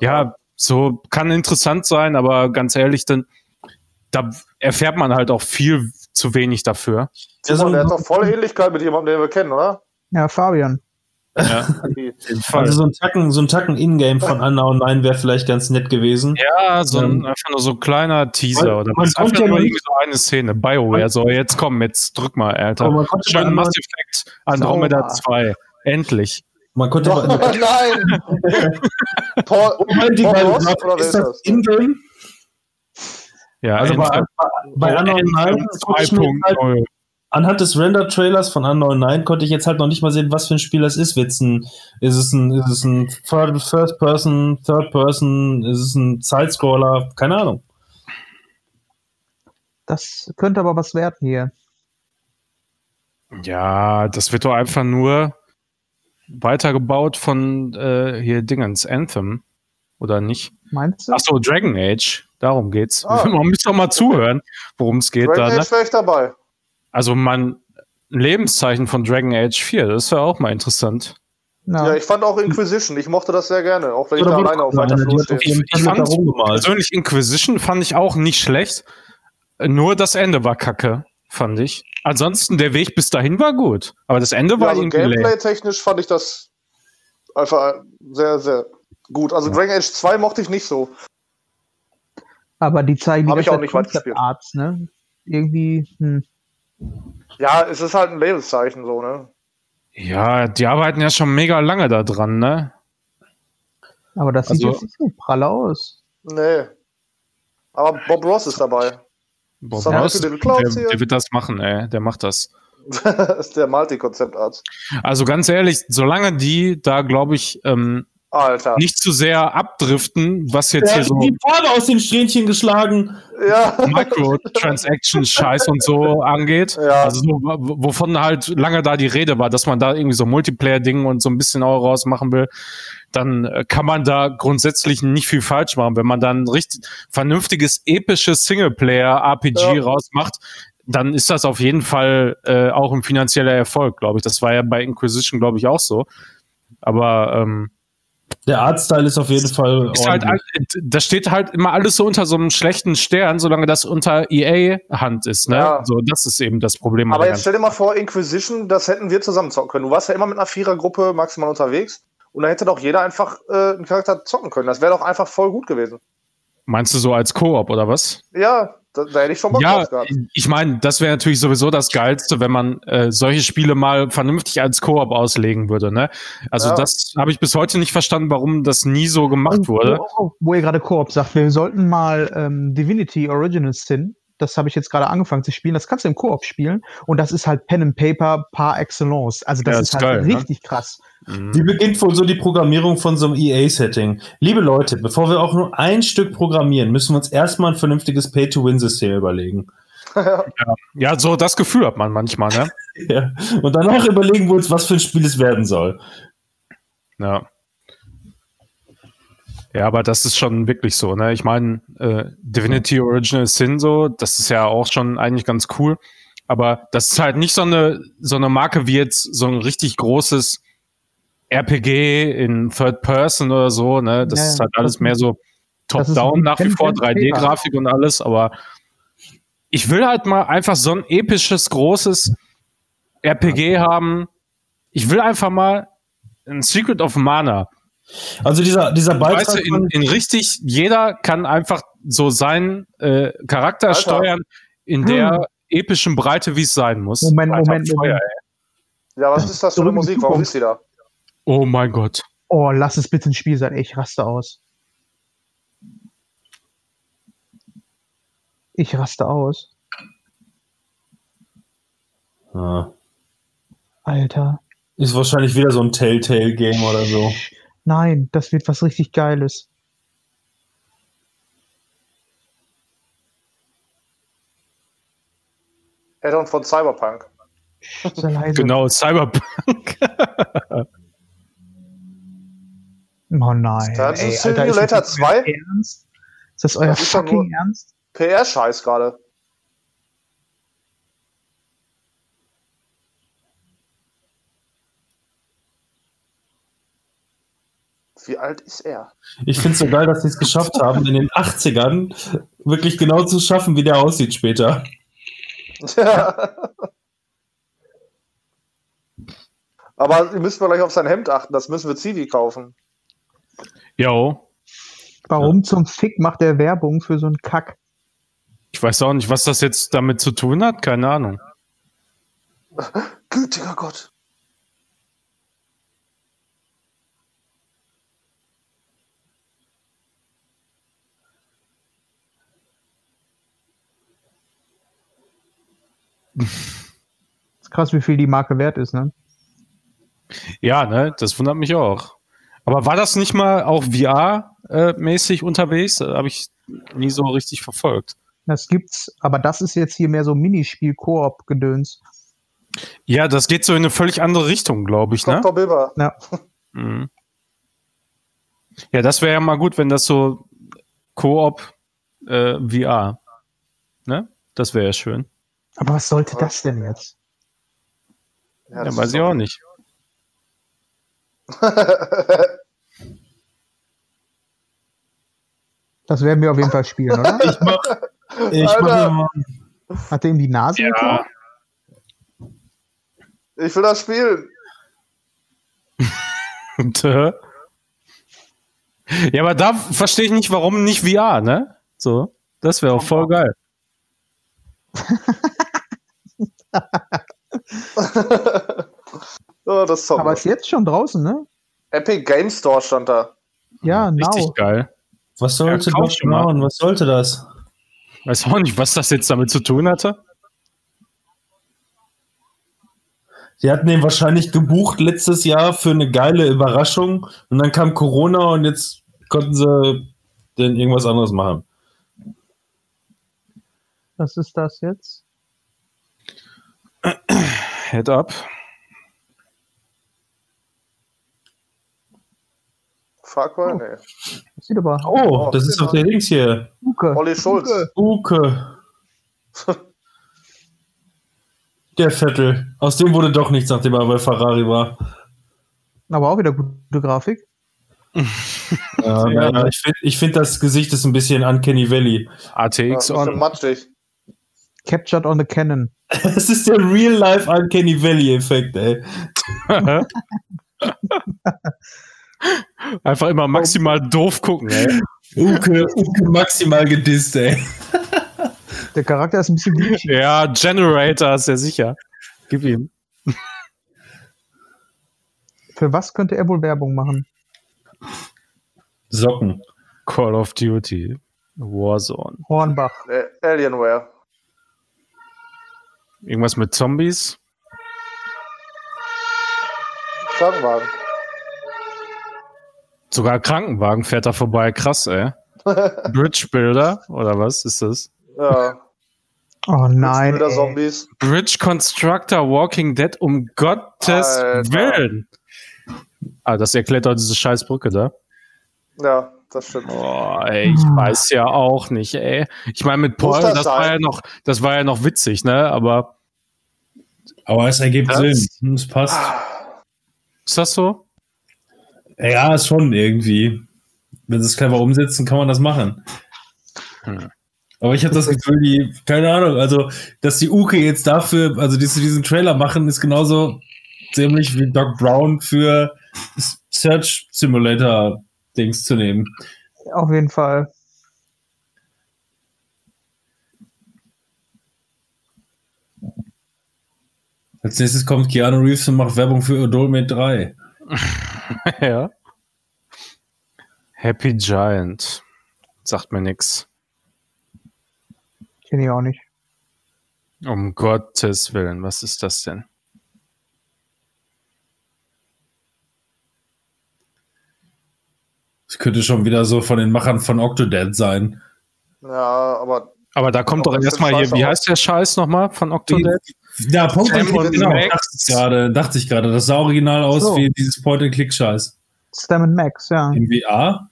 S3: ja, so kann interessant sein, aber ganz ehrlich, dann da erfährt man halt auch viel zu wenig dafür.
S4: Simon, der hat doch voll Ähnlichkeit mit jemandem, den wir kennen, oder?
S2: Ja, Fabian.
S3: Ja.
S1: Also so ein Tacken, so ein Tacken Ingame von Unknown 9 wäre vielleicht ganz nett gewesen.
S3: ja, so ein,
S1: Ähm,
S3: einfach nur so ein kleiner Teaser
S1: man-
S3: oder
S1: man kommt
S3: Einfach
S1: ja
S3: nur irgendwie so eine Szene. BioWare, so jetzt komm, jetzt drück mal, Alter.
S1: Aber man
S3: Schön Mass Effect Andromeda
S2: So.
S3: 2. Endlich.
S1: Man konnte
S4: Doch, nein! Paul,
S1: Moment, die
S4: Paul
S1: ist das? Ingame?
S3: Ja,
S1: Also bei, bei, bei Unknown 9 konnte ich mir halt,
S3: 2.0.
S1: anhand des Render-Trailers von Unknown 9 konnte ich jetzt halt noch nicht mal sehen, was für ein Spiel das ist. Wird's ein, ist es ein, ist es ein First Person, Third Person, ist es ein Sidescroller? Keine Ahnung.
S2: Das könnte aber was werden hier.
S3: Ja, das wird doch einfach nur weitergebaut von äh, hier Dingens, Anthem. Oder nicht?
S2: Meinst du?
S3: Ach so, Dragon Age. Darum geht's.
S4: Ah.
S3: Man muss doch mal zuhören, worum es geht
S4: Dragon
S3: da. Ne?
S4: Age wäre ich dabei.
S3: Also man, ein Lebenszeichen von Dragon Age 4, das wäre auch mal interessant.
S2: Ja.
S4: Ja, ich fand auch Inquisition. Ich mochte das sehr gerne, auch wenn ich
S1: Oder
S4: da
S1: wurde-
S4: alleine auf weiter Flur stehe.
S3: Ich- ich
S1: da rumgemalt.
S3: Persönlich Inquisition fand ich auch nicht schlecht. Nur das Ende war kacke, fand ich. Ansonsten, der Weg bis dahin war gut. Aber das Ende
S4: Ja,
S3: war
S4: also
S3: irgendwie lame.
S4: Gameplay-technisch fand ich das einfach sehr, sehr gut. Also Dragon Age 2 mochte ich nicht so.
S2: Aber die zeigen
S4: Hab
S2: die
S4: ich auch nicht
S2: Zeit
S4: weit gespielt.
S2: Concept Arts, ne? Irgendwie, hm.
S4: Ja, es ist halt ein Lebenszeichen so, ne?
S3: Ja, die arbeiten ja schon mega lange da dran, ne?
S2: Aber das sieht
S3: Also-
S2: jetzt nicht so pralle aus.
S4: Nee. Aber Bob Ross ist dabei.
S3: Bob
S4: Some
S3: Ross, der, der wird das machen, ey. Der macht das.
S4: das ist der Multi-Konzeptarzt.
S3: Also ganz ehrlich, solange die da, glaube ich, ähm,
S4: Alter.
S3: nicht zu sehr abdriften, was jetzt
S1: Der
S3: hier
S1: hat
S3: so
S1: die Farbe aus den Strähnchen geschlagen.
S4: Ja.
S3: Microtransaction-Scheiß und so angeht.
S4: Ja.
S3: Also so, wovon halt lange da die Rede war, dass man da irgendwie so Multiplayer-Ding und so ein bisschen auch rausmachen will, dann äh, kann man da grundsätzlich nicht viel falsch machen. Wenn man dann richtig vernünftiges, episches Singleplayer-RPG
S4: Ja.
S3: rausmacht, dann ist das auf jeden Fall äh, auch ein finanzieller Erfolg, glaube ich. Das war ja bei Inquisition, glaube ich, auch so. Aber ähm,
S1: Der Artstyle ist auf jeden Fall
S3: ist halt,
S1: ordentlich.
S3: da steht halt immer alles so unter so einem schlechten Stern, solange das unter EA-Hand ist, ne?
S4: Ja.
S3: So, das ist eben das Problem.
S4: Aber jetzt stell dir mal vor, Inquisition, das hätten wir zusammen zocken können. Du warst ja immer mit einer Vierergruppe maximal unterwegs. Und da hätte doch jeder einfach äh, einen Charakter zocken können. Das wäre doch einfach voll gut gewesen.
S3: Meinst du so als Koop oder was?
S4: Ja, da, da hätte ich schon Bock
S3: Ja,
S4: drauf gehabt.
S3: ich meine, das wäre natürlich sowieso das Geilste, wenn man äh, solche Spiele mal vernünftig als Koop auslegen würde, ne? Also
S4: Ja.
S3: das habe ich bis heute nicht verstanden, warum das nie so gemacht wurde.
S2: Oh, wo ihr gerade Koop sagt, wir sollten mal ähm, Divinity Original Sin, das habe ich jetzt gerade angefangen zu spielen, das kannst du im Koop spielen und das ist halt Pen and Paper par excellence. Also das
S3: Ja,
S2: ist,
S3: ist
S2: halt
S3: geil, ne?
S2: richtig krass.
S3: Mhm.
S1: Wie beginnt wohl so die Programmierung von so einem EA-Setting? Liebe Leute, bevor wir auch nur ein Stück programmieren, müssen wir uns erstmal ein vernünftiges Pay-to-Win-System überlegen.
S3: Ja, so das Gefühl hat man manchmal, ne?
S1: Ja. Und danach überlegen wir uns, was für ein Spiel es werden soll.
S3: Ja. Ja, aber das ist schon wirklich so, ne? Ich meine, äh, Divinity Original Sin so, das ist ja auch schon eigentlich ganz cool. Aber das ist halt nicht so eine, so eine Marke wie jetzt so ein richtig großes RPG in Third Person oder so, ne? Das
S2: Ja,
S3: ist halt alles mehr so Top-Down nach wie vor,
S2: Pen- Paper.
S3: 3D-Grafik und alles, aber ich will halt mal einfach so ein episches, großes RPG haben. Ich will einfach mal ein Secret of Mana.
S1: Also dieser, dieser Beitrag
S3: Weißt du, in, in richtig, jeder kann einfach so seinen äh, Charakter
S4: Alter.
S3: steuern in der epischen Breite, wie es sein muss.
S2: Moment,
S3: Alter,
S2: Moment,
S3: Feuer,
S2: Moment.
S3: ey.
S4: Ja, was ist das für eine Musik? Warum ist die da?
S3: Oh mein Gott.
S2: Oh, lass es bitte ein Spiel sein. Ich raste aus. Ich raste aus.
S1: Ah.
S2: Alter.
S1: Ist wahrscheinlich wieder so ein Telltale-Game oder so.
S2: Nein, das wird was richtig Geiles.
S4: Add-on von Cyberpunk.
S3: Genau, Cyberpunk.
S2: Oh nein.
S4: Das ist
S2: ey,
S4: Simulator
S2: Alter, ist das
S4: 2?
S2: euer Ernst? Ist das euer
S4: Das ist
S2: fucking Ernst?
S4: PR-Scheiß gerade. Wie alt ist er?
S1: Ich finde es so geil, dass sie es geschafft haben, in den 80ern wirklich genau zu schaffen, wie der aussieht später.
S4: Aber ihr müsst mal gleich auf sein Hemd achten, das müssen wir Zivi kaufen.
S3: Jo.
S2: Warum zum Fick macht er Werbung für so einen Kack?
S3: Ich weiß auch nicht, was das jetzt damit zu tun hat. Keine Ahnung.
S4: Gütiger Gott.
S2: ist krass, wie viel die Marke wert ist, ne?
S3: Ja, ne, das wundert mich auch. Aber war das nicht mal auch VR-mäßig unterwegs? Habe ich nie so richtig verfolgt.
S2: Das gibt's, aber das ist jetzt hier mehr so Minispiel-Koop-Gedöns.
S3: Ja, das geht so in eine völlig andere Richtung, glaube ich, ne?
S4: Dr. Bilber.
S2: Ja.
S3: Mhm. Ja, das wäre ja mal gut, wenn das so Koop äh, VR, ne? Das wäre ja schön.
S2: Aber was sollte das denn jetzt?
S3: Ja,
S4: das
S3: weiß
S4: ist
S3: ich auch nicht.
S2: Das werden wir auf jeden Fall spielen, oder?
S1: Ich mach, ich
S4: Alter.
S1: mach
S2: Hat der ihm die Nase geklaut?
S4: Ich will das spielen.
S3: Und, äh, ja, aber da verstehe ich nicht, warum nicht VR, ne? So, das wäre auch voll geil.
S4: oh, das Song.
S2: Aber ist jetzt schon draußen, ne?
S4: Epic Game Store stand da.
S2: Ja,
S3: Richtig
S2: now.
S3: geil.
S1: was sollte
S3: Ja,
S1: das machen? Was sollte das?
S3: Weiß auch nicht, was das jetzt damit zu tun hatte.
S1: Sie hatten den wahrscheinlich gebucht letztes Jahr für eine geile Überraschung und dann kam Corona und jetzt konnten sie denn irgendwas anderes machen.
S2: Was ist das jetzt?
S3: Head up.
S4: Far Cry? Nee.
S2: Das sieht aber.
S1: Oh, das ist doch der Links hier.
S2: Uke.
S4: Olli Schulz.
S2: Uke.
S1: Uke. Der Vettel. Aus dem wurde doch nichts, nachdem er bei Ferrari war.
S2: Aber auch wieder gute Grafik.
S1: Ja, naja, ich finde, ich find, das Gesicht ist ein bisschen Uncanny Valley.
S3: ATX
S4: Ja,
S3: on.
S4: matschig.
S2: Captured on the Cannon.
S1: Das ist der Real-Life Uncanny Valley-Effekt, ey.
S3: Einfach immer maximal doof gucken, ey.
S1: Uke, Uke maximal gedisst, ey.
S2: Der Charakter ist ein bisschen glitchy.
S3: Ja, Generator ist ja sicher. Gib ihm.
S2: Für was könnte er wohl Werbung machen?
S1: Socken.
S3: Call of Duty. Warzone.
S2: Hornbach.
S4: Äh, Alienware.
S3: Irgendwas mit Zombies?
S4: Krankenwagen.
S3: Sogar Krankenwagen fährt da vorbei. Krass, ey. Bridge Builder oder was ist das?
S4: Ja.
S2: Oh nein. Ey.
S4: Zombies.
S3: Bridge Constructor Walking Dead, um Gottes
S4: Alter.
S3: Willen. Ah, das erklärt doch diese scheiß Brücke da.
S4: Ja, das stimmt.
S3: Oh, ey, ich weiß ja auch nicht, ey. Ich meine, mit Paul,
S4: das
S3: das, war ja noch, das war ja noch witzig, ne? Aber
S1: Aber es ergibt
S3: Das-
S1: Sinn. Hm, Es passt.
S3: ist das so?
S1: Ja, schon irgendwie. Wenn sie es clever umsetzen, kann man das machen.
S3: Hm.
S1: Aber ich habe das Gefühl, die, keine Ahnung, also, dass die Uke jetzt dafür, also, dass sie diesen Trailer machen, ist genauso ziemlich wie Doc Brown für Search Simulator Dings zu nehmen.
S2: Auf jeden Fall.
S1: Als nächstes kommt Keanu Reeves und macht Werbung für Adolmate 3.
S3: ja. Happy Giant. Sagt mir nix.
S2: Kenne ich auch nicht.
S3: Um Gottes Willen, was ist das denn?
S1: Das könnte schon wieder so von den Machern von Octodad sein.
S4: Ja, aber
S3: Aber da kommt doch erstmal hier, wie heißt der Scheiß nochmal von Octodad?
S1: Ja, Point and Click, genau,
S3: Max.
S1: dachte ich gerade, dachte ich gerade. Das sah original aus
S2: So.
S1: wie dieses Point and Click Scheiß.
S2: Stam and Max, ja.
S1: Im VR?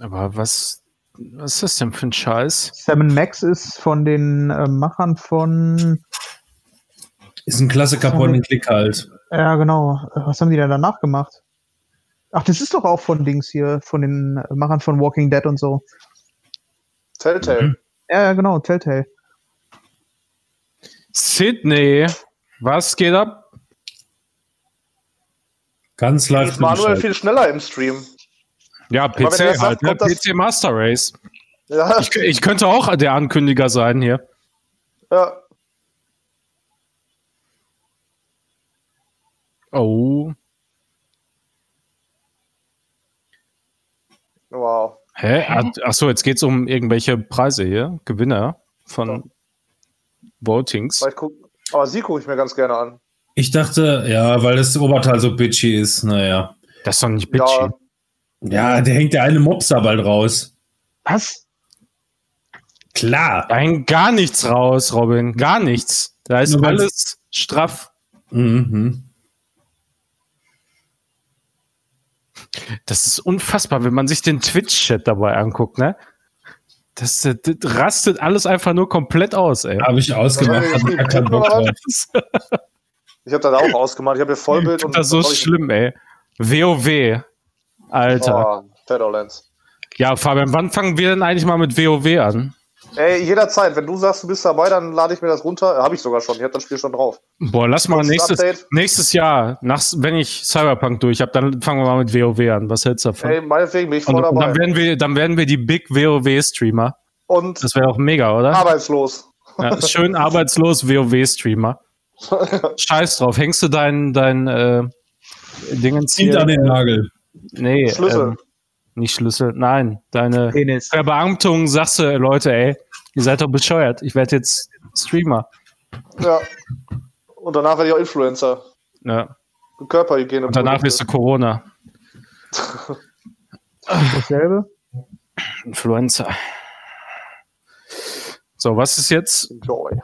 S3: Aber was, was ist das denn für ein Scheiß?
S2: Stam and Max ist von den äh, Machern von,
S1: Ist ein Klassiker Point and Click halt.
S2: ja genau, was haben die denn danach gemacht? Ach, das ist doch auch von Dings hier, von den Machern von Walking Dead und so.
S4: Telltale.
S2: Ja, ja, genau, Telltale.
S3: Sydney, was geht ab?
S1: Ganz live.
S4: Ist Manuel viel schneller im Stream.
S3: Ja, PC
S4: das
S3: halt,
S4: sagt,
S3: ne? PC Master Race.
S4: Ja,
S3: Ich, ich könnte auch der Ankündiger sein hier.
S4: ja.
S3: Oh.
S4: Wow.
S3: Hä? Achso, jetzt geht's um irgendwelche Preise hier. Gewinner von Votings.
S4: Aber sie gucke ich mir ganz gerne an.
S1: Ich dachte, ja, weil das Oberteil so bitchy ist, naja.
S3: Das ist doch nicht bitchy.
S4: Ja,
S1: Ja, der hängt der eine Mops da bald raus.
S2: Was?
S1: Klar.
S3: Da hängt gar nichts raus, Robin. Gar nichts. Da ist
S1: Nur
S3: alles straff.
S1: Mhm.
S3: Das ist unfassbar, wenn man sich den Twitch-Chat dabei anguckt, ne? Das, äh, das rastet alles einfach nur komplett aus, ey.
S1: Habe ich ausgemacht,
S4: Ja, ich- ich habe das auch ausgemacht. Ich habe hier Vollbild und
S3: Das ist so schlimm, ey. WoW. Alter.
S4: Oh, Shadowlands.
S3: Ja, Fabian, wann fangen wir denn eigentlich mal mit WoW an?
S4: Ey, jederzeit, wenn du sagst, du bist dabei, dann lade ich mir das runter. Habe ich sogar schon. Ich habe das Spiel schon drauf.
S3: Boah, lass mal nächstes,
S4: Update.
S3: nächstes Jahr, nach, wenn ich Cyberpunk durch habe, dann fangen wir mal mit WoW an. Was hältst du davon?
S4: Ey, meinetwegen bin ich
S3: und,
S4: voll
S3: und
S4: dabei.
S3: dann werden wir, dann werden wir die Big WoW-Streamer.
S4: Und
S3: Das wäre auch mega, oder?
S4: arbeitslos.
S3: Ja, schön arbeitslos WoW-Streamer. Scheiß drauf. Hängst du dein, dein äh, Dingens
S1: an den Nagel.
S3: Nee,
S4: Schlüssel.
S3: Ähm, nicht Schlüssel. Nein, deine
S2: Penis.
S3: Verbeamtung sagst du, Leute, ey, ihr seid doch bescheuert. Ich werde jetzt Streamer.
S4: Ja. Und danach werde ich auch Influencer.
S3: Ja.
S4: Körperhygiene.
S3: Und danach wirst du Corona.
S2: Dasselbe?
S3: Influencer. So, was ist jetzt?
S4: Enjoy.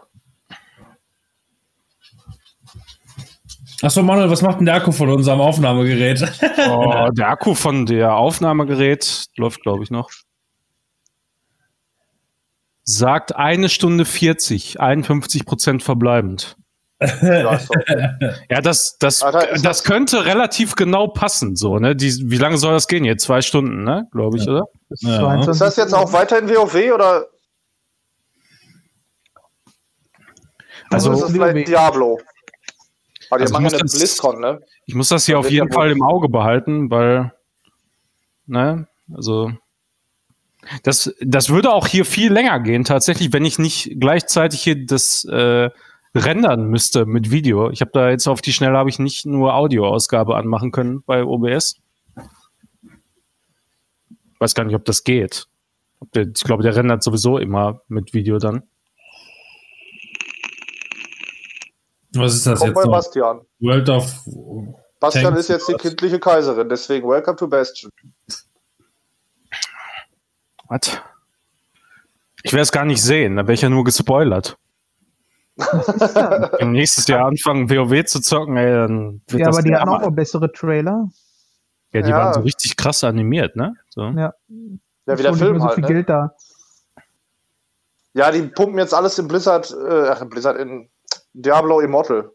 S1: Achso, Manuel, was macht denn der Akku von unserem Aufnahmegerät?
S3: Oh, der Akku von der Aufnahmegerät läuft, glaube ich, noch. Sagt eine Stunde 40, 51 Prozent verbleibend.
S4: Ja, ist.
S3: Ja, das, das,
S4: Alter, ist
S3: das
S4: das-
S3: könnte relativ genau passen, so, ne? Die, wie lange soll das gehen jetzt? Zwei Stunden, ne? Glaube ich,
S1: Ja.
S3: oder?
S2: Bis
S1: Ja.
S2: 22
S4: Ist das jetzt auch weiterhin WoW oder
S3: Also,
S4: ist es vielleicht Diablo? Aber die
S3: Also
S4: machen
S3: muss das-
S4: BlizzCon, ne?
S3: Ich muss das hier auf jeden Fall im Auge behalten, weil, ne, also, das, das würde auch hier viel länger gehen, tatsächlich, wenn ich nicht gleichzeitig hier das äh, rendern müsste mit Video. Ich habe da jetzt auf die Schnelle habe ich nicht nur Audioausgabe anmachen können bei OBS. Weiß gar nicht, ob das geht. Ich glaube, der rendert sowieso immer mit Video dann.
S1: Was ist das
S4: Kommt
S1: jetzt
S4: bei
S1: noch?
S4: Bastian.
S1: World of.
S4: Bastian
S1: Tanks
S4: ist jetzt die kindliche Kaiserin, deswegen welcome to Bastion.
S3: Was? Ich werde es gar nicht sehen, da wäre ich ja nur gespoilert. Wenn nächstes Jahr anfangen, WoW zu zocken, ey, dann wird
S2: Ja,
S3: das
S2: aber die hatten auch noch bessere Trailer.
S3: Ja, die
S4: Ja.
S3: waren so richtig krass animiert, ne? So.
S2: Ja.
S4: Ja, wie der
S2: Schon nicht
S4: Film
S2: mehr so
S4: halt,
S2: viel
S4: ne?
S2: Geld da.
S4: Ja, die pumpen jetzt alles in Blizzard, äh, ach, in Blizzard, in Diablo Immortal.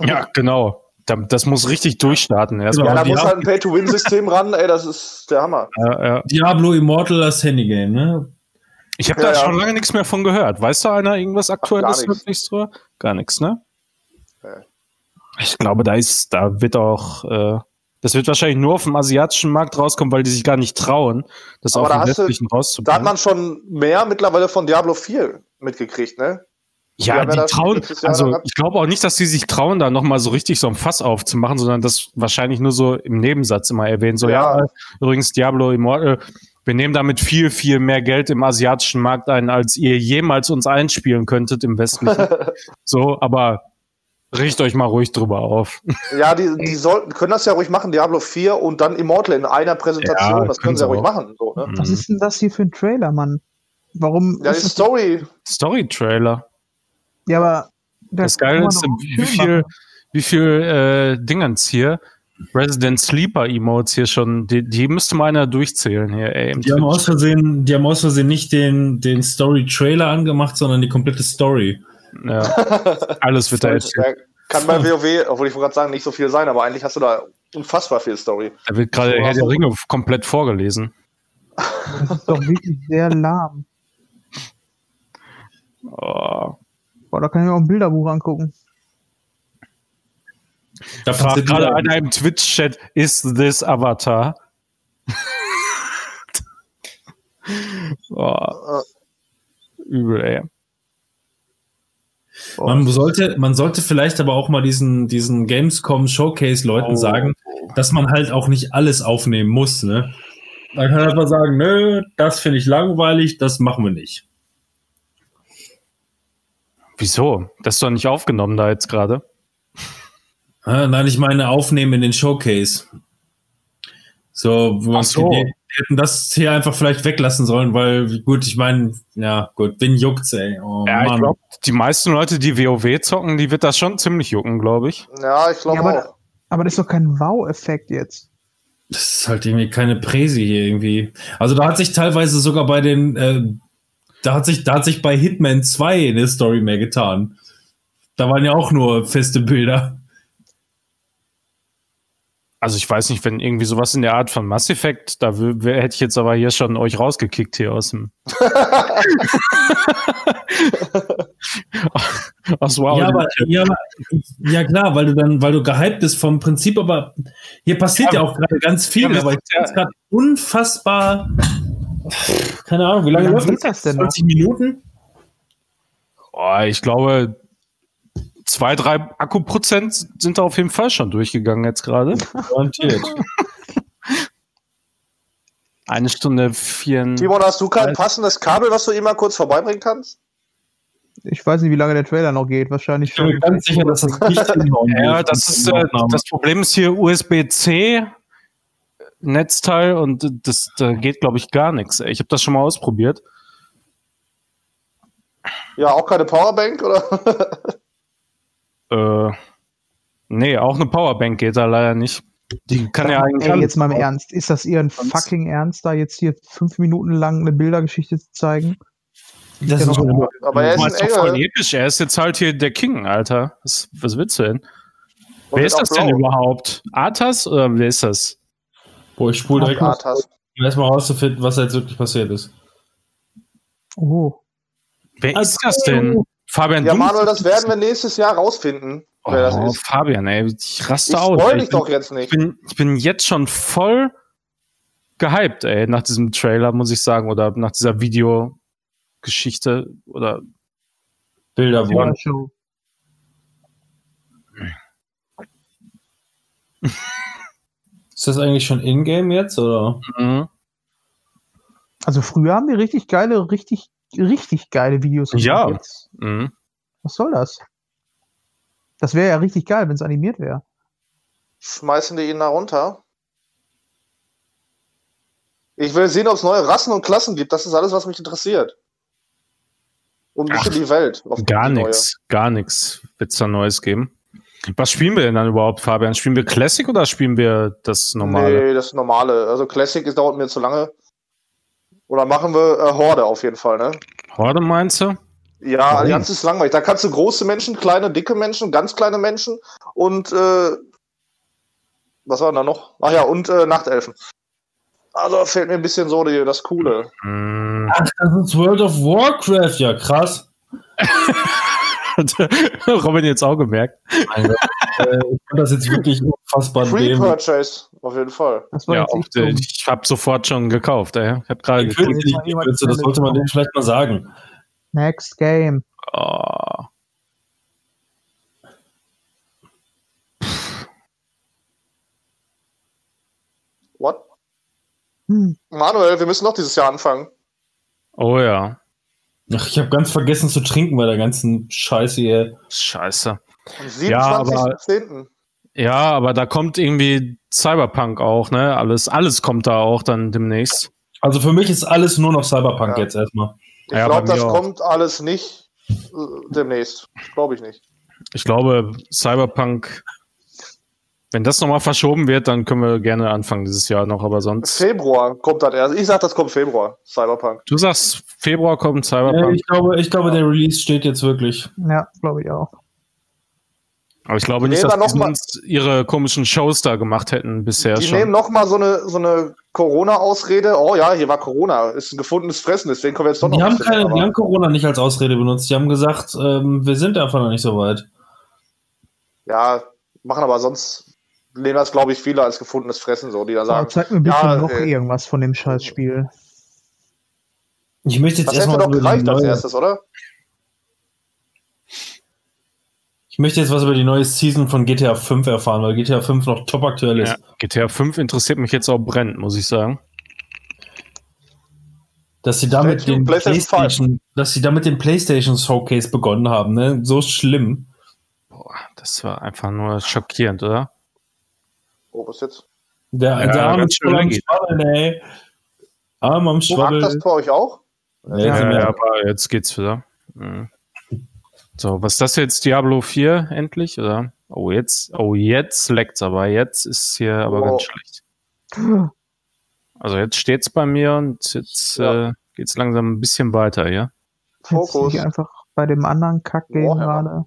S3: Ja, genau. Da- Das muss richtig durchstarten. Erstmal.
S4: Ja, da muss halt ein Pay-to-Win-System ran, ey, das ist der Hammer.
S3: Ja, ja.
S1: Diablo Immortal das Handygame, ne?
S3: Ich habe
S4: Ja,
S3: da
S4: ja.
S3: schon lange nichts mehr von gehört. Weiß da einer irgendwas Aktuelles wirklich so? Gar nichts, ne? Ich glaube, da ist, da wird auch, äh, das wird wahrscheinlich nur auf dem asiatischen Markt rauskommen, weil die sich gar nicht trauen, das
S4: Aber
S3: auf
S4: da
S3: dem westlichen
S4: Da hat
S3: rauszubringen.
S4: man schon mehr mittlerweile von Diablo 4 mitgekriegt, ne?
S3: Ja,
S4: ja
S3: die
S4: das
S3: trauen,
S4: letztes Jahr
S3: also ich glaube auch nicht, dass die sich trauen, da nochmal so richtig so ein Fass aufzumachen, sondern das wahrscheinlich nur so im Nebensatz immer erwähnen. So, ja,
S4: Ja.
S3: übrigens Diablo Immortal, wir nehmen damit viel, viel mehr Geld im asiatischen Markt ein, als ihr jemals uns einspielen könntet im Westlichen. so, aber Richt euch mal ruhig drüber auf.
S4: Ja, die, die sollten, können das ja ruhig machen, Diablo 4 und dann Immortal in einer Präsentation.
S3: Ja,
S4: das können sie ja ruhig
S3: sie
S4: machen. So, ne?
S2: Was ist denn das hier für ein Trailer, Mann? Warum?
S4: Ja, die
S2: ist das,
S4: Story.
S3: Story-Trailer.
S2: Ja, aber
S3: Das
S2: kann
S3: Geile ist, wie viel,
S2: machen.
S3: wie viel äh, Dingens hier, Resident Sleeper Emotes hier schon, die, die müsste mal einer durchzählen hier, ey. im
S1: Die haben aus Versehen, die haben aus Versehen nicht den, den Story-Trailer angemacht, sondern die komplette Story.
S3: ja. Alles wird da erzählt.
S4: kann bei WoW, obwohl ich wollte gerade sagen, nicht so viel sein, aber eigentlich hast du da unfassbar viel Story.
S3: Da wird gerade Herr der
S4: also-
S3: Ringe komplett vorgelesen.
S2: Das ist doch wirklich sehr lahm.
S3: Oh.
S2: Boah, da kann ich mir auch ein Bilderbuch angucken.
S1: Da
S3: Fragt gerade einer im Twitch-Chat, is this Avatar? oh. Übel, ey.
S1: Man sollte, man sollte vielleicht aber auch mal diesen, diesen Gamescom Showcase-Leuten
S3: Oh.
S1: sagen, dass man halt auch nicht alles aufnehmen muss, ne? Man kann einfach sagen, nö, das finde ich langweilig, das machen wir nicht.
S3: Wieso? Das ist doch nicht aufgenommen da jetzt gerade.
S1: Ah, nein, ich meine aufnehmen in den Showcase. So, wo
S3: Ach so.
S1: die, die hätten das hier einfach vielleicht weglassen sollen, weil, gut, ich meine, ja, gut, wen juckt's, ey? Oh,
S3: Ja, ich
S1: Mann.
S3: glaube, die meisten Leute, die WoW zocken, die wird das schon ziemlich jucken, glaube ich.
S4: Ja, ich glaube
S2: Ja, aber-
S4: auch.
S2: Aber das ist doch kein Wow-Effekt jetzt.
S1: Das ist halt irgendwie keine Präsi hier irgendwie. Also da hat sich teilweise sogar bei den, äh, da hat sich, da hat sich bei Hitman 2 eine Story mehr getan. Da waren ja auch nur feste Bilder.
S3: Also ich weiß nicht, wenn irgendwie sowas in der Art von Mass Effect, da hätte ich jetzt aber hier schon euch rausgekickt hier aus dem. aus wow.
S1: ja, aber, ja, ja klar, weil du dann, weil du gehypt bist vom Prinzip, aber hier passiert ja,
S3: Ja,
S1: auch gerade ganz viel, aber ich finde gerade unfassbar, keine Ahnung, wie lange
S2: Wie lange
S1: läuft
S2: das denn noch?
S1: 20 Minuten?
S3: oh, ich glaube, zwei, drei Akkuprozent sind da auf jeden Fall schon durchgegangen jetzt gerade.
S1: Garantiert.
S3: Eine Stunde vier.
S4: Timon, hast du kein passendes Kabel, was du ihm mal kurz vorbeibringen kannst?
S2: Ich weiß nicht, wie lange der Trailer noch geht. Wahrscheinlich
S1: Ich bin mir
S2: schon.
S1: ganz sicher, dass das nicht hinhauen
S3: Ja, das ist äh, das Problem ist hier USB-C Netzteil und das da geht glaube ich gar nichts. Ich habe das schon mal ausprobiert.
S4: Ja, auch keine Powerbank, oder?
S3: Äh, nee, auch eine Powerbank geht da leider nicht. Die kann ja eigentlich
S2: Ey, jetzt mal im Ernst. Ist das Ihren fucking Ernst, da jetzt hier fünf Minuten lang eine Bildergeschichte zu zeigen?
S1: Das
S2: Ja,
S1: ist
S2: noch-
S1: schon
S4: Aber er ist ein
S3: doch voll episch. Er ist jetzt halt hier der King, Alter. Was, was willst du denn?
S4: Und
S3: wer ist das denn überhaupt? Arthas oder wer ist das?
S1: Boah, ich spule direkt mal,
S4: Arthas.
S1: um erstmal rauszufinden, was da jetzt wirklich passiert ist.
S2: Oh.
S3: Wer
S1: Also-
S3: ist das denn? Fabian
S4: Ja? Manuel, das werden wir nächstes Jahr rausfinden, wer das
S3: Oh,
S4: ist.
S3: Fabian, ey, ich
S4: Ich
S3: raste aus.
S4: spoil
S3: ey.
S4: dich
S3: Ich bin-
S4: doch jetzt
S3: Ich
S4: nicht.
S3: bin, ich bin jetzt schon voll gehypt, ey, nach diesem Trailer, muss ich sagen, oder nach dieser Videogeschichte oder
S1: Bilder.
S2: Show.
S1: Ist das eigentlich schon in-game jetzt, oder?
S3: Mhm.
S2: Also früher haben die richtig geile, richtig, richtig geile Videos
S3: Ja.
S2: Jetzt,
S3: Mhm.
S2: was soll das? Das wäre ja richtig geil, wenn es animiert wäre.
S4: Schmeißen die ihn da runter? Ich will sehen, ob es neue Rassen und Klassen gibt. Das ist alles, was mich interessiert. Und ein
S3: Ach,
S4: bisschen die Welt.
S3: Gar nichts, gar nichts wird es da Neues geben. Was spielen wir denn dann überhaupt, Fabian? Spielen wir Classic oder spielen wir das normale?
S4: Nee, das normale. Also Classic ist, dauert mir zu lange. Oder machen wir äh, Horde auf jeden Fall, ne?
S3: Horde meinst du?
S4: Ja,
S1: Warum?
S4: Allianz ist langweilig. Da kannst du große Menschen, kleine, dicke Menschen, ganz kleine Menschen und äh, was war denn da noch? Ach ja, und äh, Nachtelfen. Also fehlt mir ein bisschen so die, das Coole.
S3: Mhm.
S1: Ach, das ist World of Warcraft, ja krass.
S3: Hat Robin jetzt auch gemerkt.
S1: Gott. äh, ich fand das jetzt wirklich unfassbar
S4: Free. Purchase, auf jeden Fall.
S2: Das war
S3: Ja,
S2: dumm.
S3: ich habe sofort schon gekauft. Ey. Ich habe gerade
S1: Kürze, das sollte man denen vielleicht mal sagen.
S2: Next Game.
S3: Oh.
S4: What?
S2: Hm.
S4: Manuel, wir müssen noch dieses Jahr anfangen.
S3: oh ja,
S1: Ach, ich habe ganz vergessen zu trinken bei der ganzen Scheiße hier.
S3: scheiße.
S4: Am
S3: Ja, aber-
S4: 27.10.
S3: Ja, aber da kommt irgendwie Cyberpunk auch, ne? Alles, alles kommt da auch dann demnächst.
S1: Also für mich ist alles nur noch Cyberpunk
S4: Ja.
S1: jetzt erstmal.
S4: Ich
S3: Ja,
S4: glaube, das
S3: auch.
S4: kommt alles nicht äh, demnächst. Glaube ich nicht.
S3: Ich glaube, Cyberpunk, wenn das nochmal verschoben wird, dann können wir gerne anfangen dieses Jahr noch, aber sonst.
S4: Februar kommt das erst. Ich sag, das kommt Februar, Cyberpunk.
S3: Du sagst, Februar kommt Cyberpunk,
S1: ich glaube, ich glaube, der Release steht jetzt wirklich.
S2: Ja, glaube ich auch.
S3: aber ich glaube
S4: Die
S3: nicht, dass die
S4: noch mal-
S3: sonst ihre komischen Shows da gemacht hätten bisher
S4: Die
S3: schon.
S4: nehmen nochmal so eine, so eine Corona-Ausrede. Oh ja, hier war Corona. Ist ein gefundenes Fressen, deswegen können wir jetzt doch noch
S1: Die haben, keine, die haben Corona nicht als Ausrede benutzt. Die haben gesagt, ähm, wir sind einfach noch nicht so weit.
S4: Ja, machen aber sonst, nehmen das, glaube ich, viele als gefundenes Fressen, so, die dann
S2: Aber
S4: sagen,
S2: zeig mir bitte
S4: ja,
S2: noch
S4: äh,
S2: irgendwas von dem Scheißspiel.
S1: Ich möchte jetzt
S4: das hätte
S1: erstmal
S4: doch
S1: die
S4: gereicht als
S1: neue,
S4: erstes, oder?
S1: ich möchte jetzt was über die neue Season von GTA 5 erfahren, weil GTA 5 noch top aktuell ist.
S3: Ja, GTA 5 interessiert mich jetzt auch brennend, muss ich sagen.
S1: Dass sie damit den
S4: PlayStation,
S1: dass sie damit den PlayStation Showcase begonnen haben, ne? So schlimm.
S3: Boah, das war einfach nur schockierend, oder?
S4: Was jetzt?
S1: Der,
S3: Ja,
S1: der arme Schwabbel am
S3: legit.
S1: Schwabbeln, ey. Arm am
S4: Mag
S1: Schwabbel.
S4: das bei euch auch?
S1: Ja,
S3: Ja,
S1: jetzt
S3: ja, aber jetzt geht's wieder. Mhm. So, was ist das jetzt? Diablo 4 endlich, oder? Oh, jetzt, oh, jetzt leckt's aber. Jetzt ist hier aber
S4: Oh.
S3: ganz schlecht. Also jetzt steht's bei mir und jetzt
S4: Ja.
S3: äh, geht's langsam ein bisschen weiter, ja?
S2: Jetzt
S4: Fokus.
S2: ich einfach bei dem anderen Kack-Game
S4: Warhammer.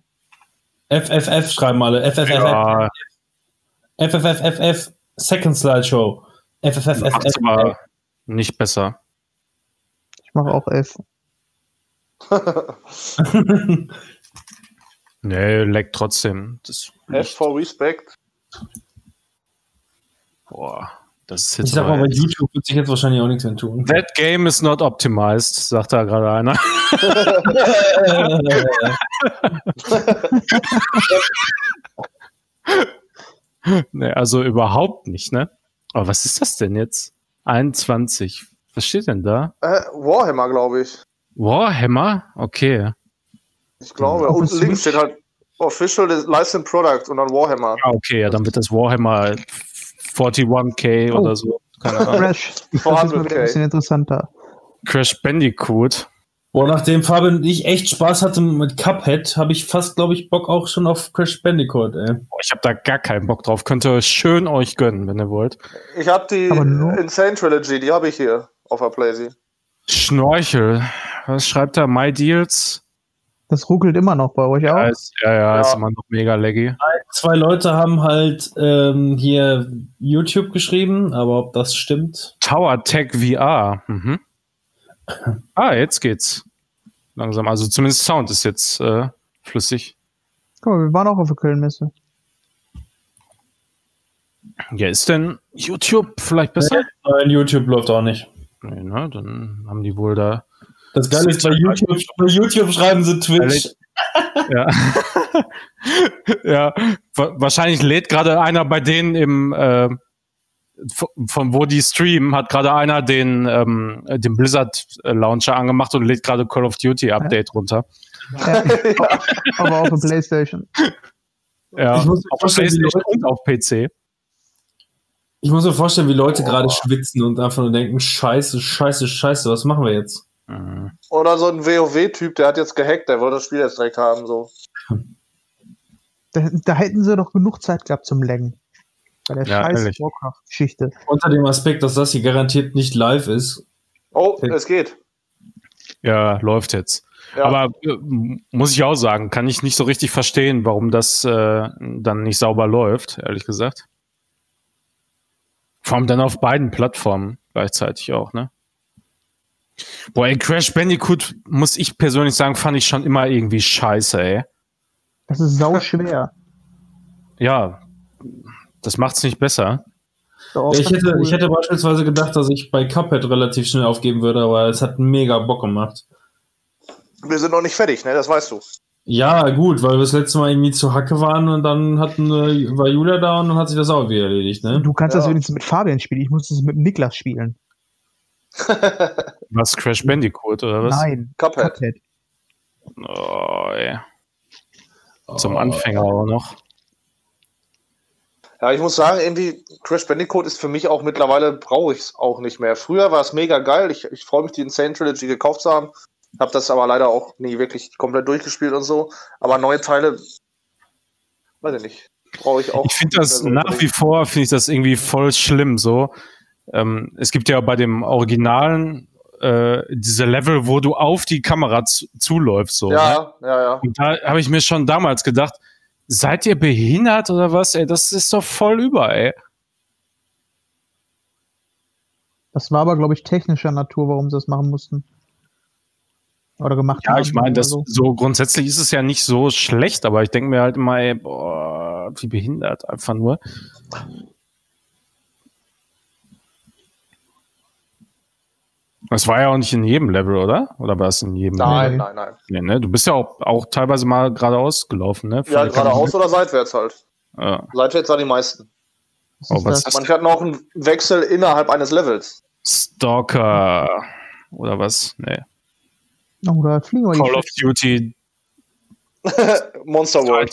S2: gerade.
S1: FFF schreiben alle. FFF.
S3: Ja,
S1: FFFFF. Second Slideshow.
S3: macht's
S1: FFFFF.
S3: aber nicht besser.
S2: Ich mache auch F.
S3: Nee, leckt trotzdem. Das,
S4: F for Respect.
S3: boah, das ist
S1: Ich
S3: jetzt
S1: sag
S3: aber
S1: mal, bei YouTube wird sich jetzt wahrscheinlich auch nichts mehr tun.
S3: That game is not optimized, sagt da gerade einer. nee, also überhaupt nicht, ne? Aber was ist das denn jetzt? 21. Was steht denn da?
S4: Äh, Warhammer, glaube ich.
S3: Warhammer? Okay.
S4: Ich glaube. Und
S2: der
S4: links steht halt Official Licensed Product und dann Warhammer.
S3: Ah, okay, ja, dann wird das Warhammer 41k
S2: Oh.
S3: oder so. Keine Ahnung.
S2: Crash. Das ist
S4: 400K.
S2: mal wieder ein bisschen interessanter.
S3: Crash Bandicoot.
S1: Boah, nachdem Fabian und ich echt Spaß hatte mit Cuphead, habe ich fast, glaube ich, Bock auch schon auf Crash Bandicoot, ey.
S3: Boah, ich habe da gar keinen Bock drauf. Könnt ihr schön euch gönnen, wenn ihr wollt.
S4: Ich habe die Insane Trilogy, die habe ich hier auf der Playsee.
S3: Schnorchel. Was schreibt er? My Deals?
S2: Das ruckelt immer noch bei euch
S3: Ja,
S2: auch.
S3: ist, ja, ja,
S4: Ja.
S3: ist immer noch mega laggy.
S1: Zwei Leute haben halt ähm, hier YouTube geschrieben, aber ob das stimmt.
S3: Tower Tech VR. Mhm. Ah, jetzt geht's. Langsam. Also zumindest Sound ist jetzt äh, flüssig.
S2: Guck mal, wir waren auch auf der Kölnmesse.
S3: Ja, ist denn YouTube vielleicht besser?
S1: Nein, YouTube läuft auch nicht.
S3: Nee, ne? Dann haben die wohl da.
S1: Das Geile ist, bei YouTube, bei YouTube schreiben sie Twitch.
S3: Ja. ja. Wa- Wahrscheinlich lädt gerade einer bei denen im äh, von, wo die streamen, hat gerade einer den, ähm, den Blizzard Launcher angemacht und lädt gerade Call of Duty Update runter.
S2: Ja, aber auf der Playstation.
S3: Ja,
S1: Ich muss mir
S3: auf
S1: vorstellen, wie
S3: PlayStation und auf PC.
S1: Ich muss mir vorstellen, wie Leute gerade schwitzen und einfach nur denken, scheiße, scheiße, scheiße, was machen wir jetzt?
S3: Mhm.
S4: Oder so ein WoW-Typ, der hat jetzt gehackt, der wollte das Spiel jetzt direkt haben. So.
S2: Da, da hätten sie doch genug Zeit gehabt zum Laggen. Bei der
S3: Ja,
S2: scheiß
S3: ehrlich.
S2: Warcraft-Geschichte.
S1: Unter dem Aspekt, dass das hier garantiert nicht live ist.
S4: Oh, es geht.
S3: Ja, läuft jetzt.
S4: Ja.
S3: Aber äh, muss ich auch sagen, kann ich nicht so richtig verstehen, warum das äh, dann nicht sauber läuft, ehrlich gesagt. Vor allem dann auf beiden Plattformen gleichzeitig auch, ne? Boah, ey, Crash Bandicoot, muss ich persönlich sagen, fand ich schon immer irgendwie scheiße, ey.
S2: Das ist sau schwer.
S3: Ja, das macht's nicht besser.
S1: Ich hätte, ich hätte beispielsweise gedacht, dass ich bei Cuphead relativ schnell aufgeben würde, aber es hat mega Bock gemacht.
S4: Wir sind noch nicht fertig, ne? Das weißt du.
S1: Ja, gut, weil wir das letzte Mal irgendwie zu Hacke waren und dann hatten, äh, war Julia da und dann hat sich das auch wieder erledigt, ne?
S2: Du kannst das
S4: Ja.
S2: wenigstens mit Fabian spielen. Ich muss das mit Niklas spielen.
S3: Was, Crash Bandicoot oder was?
S2: Nein.
S4: Cuphead.
S2: Cuphead.
S3: Oh, ey. Zum
S1: Oh.
S3: Anfänger auch noch.
S4: Ja, ich muss sagen, irgendwie Crash Bandicoot ist für mich auch mittlerweile, brauche ich es auch nicht mehr. Früher war es mega geil. Ich, ich freue mich, die Insane Trilogy gekauft zu haben. Habe das aber leider auch nie wirklich komplett durchgespielt und so. Aber neue Teile, weiß ich nicht, brauche ich auch.
S3: Ich finde das nach wie vor, finde ich das irgendwie voll schlimm so. Ähm, es gibt ja bei dem Originalen äh, diese Level, wo du auf die Kamera zu, zuläufst. So, ne?
S4: Ja, ja, ja.
S3: Und da habe ich mir schon damals gedacht, seid ihr behindert oder was? Ey, das ist doch voll über, ey.
S2: Das war aber, glaube ich, technischer Natur, warum sie das machen mussten. Oder gemacht
S3: Ja,
S2: haben.
S3: ich meine,
S2: so.
S3: so grundsätzlich ist es ja nicht so schlecht, aber ich denke mir halt immer, ey, boah, wie behindert einfach nur. Das war ja auch nicht in jedem Level, oder? Oder war es in jedem
S4: Nein,
S2: Nee.
S4: nein, nein.
S3: Nee, ne? Du bist ja auch, auch teilweise mal geradeaus gelaufen, ne?
S4: Ja, geradeaus oder seitwärts halt.
S3: Ja.
S4: Seitwärts waren die meisten.
S2: Was
S3: Oh, was
S2: das?
S4: Manche hatten auch einen Wechsel innerhalb eines Levels.
S3: Stalker oder was? Nee.
S2: Da fliegen wir
S3: Call of Duty
S4: Monster World.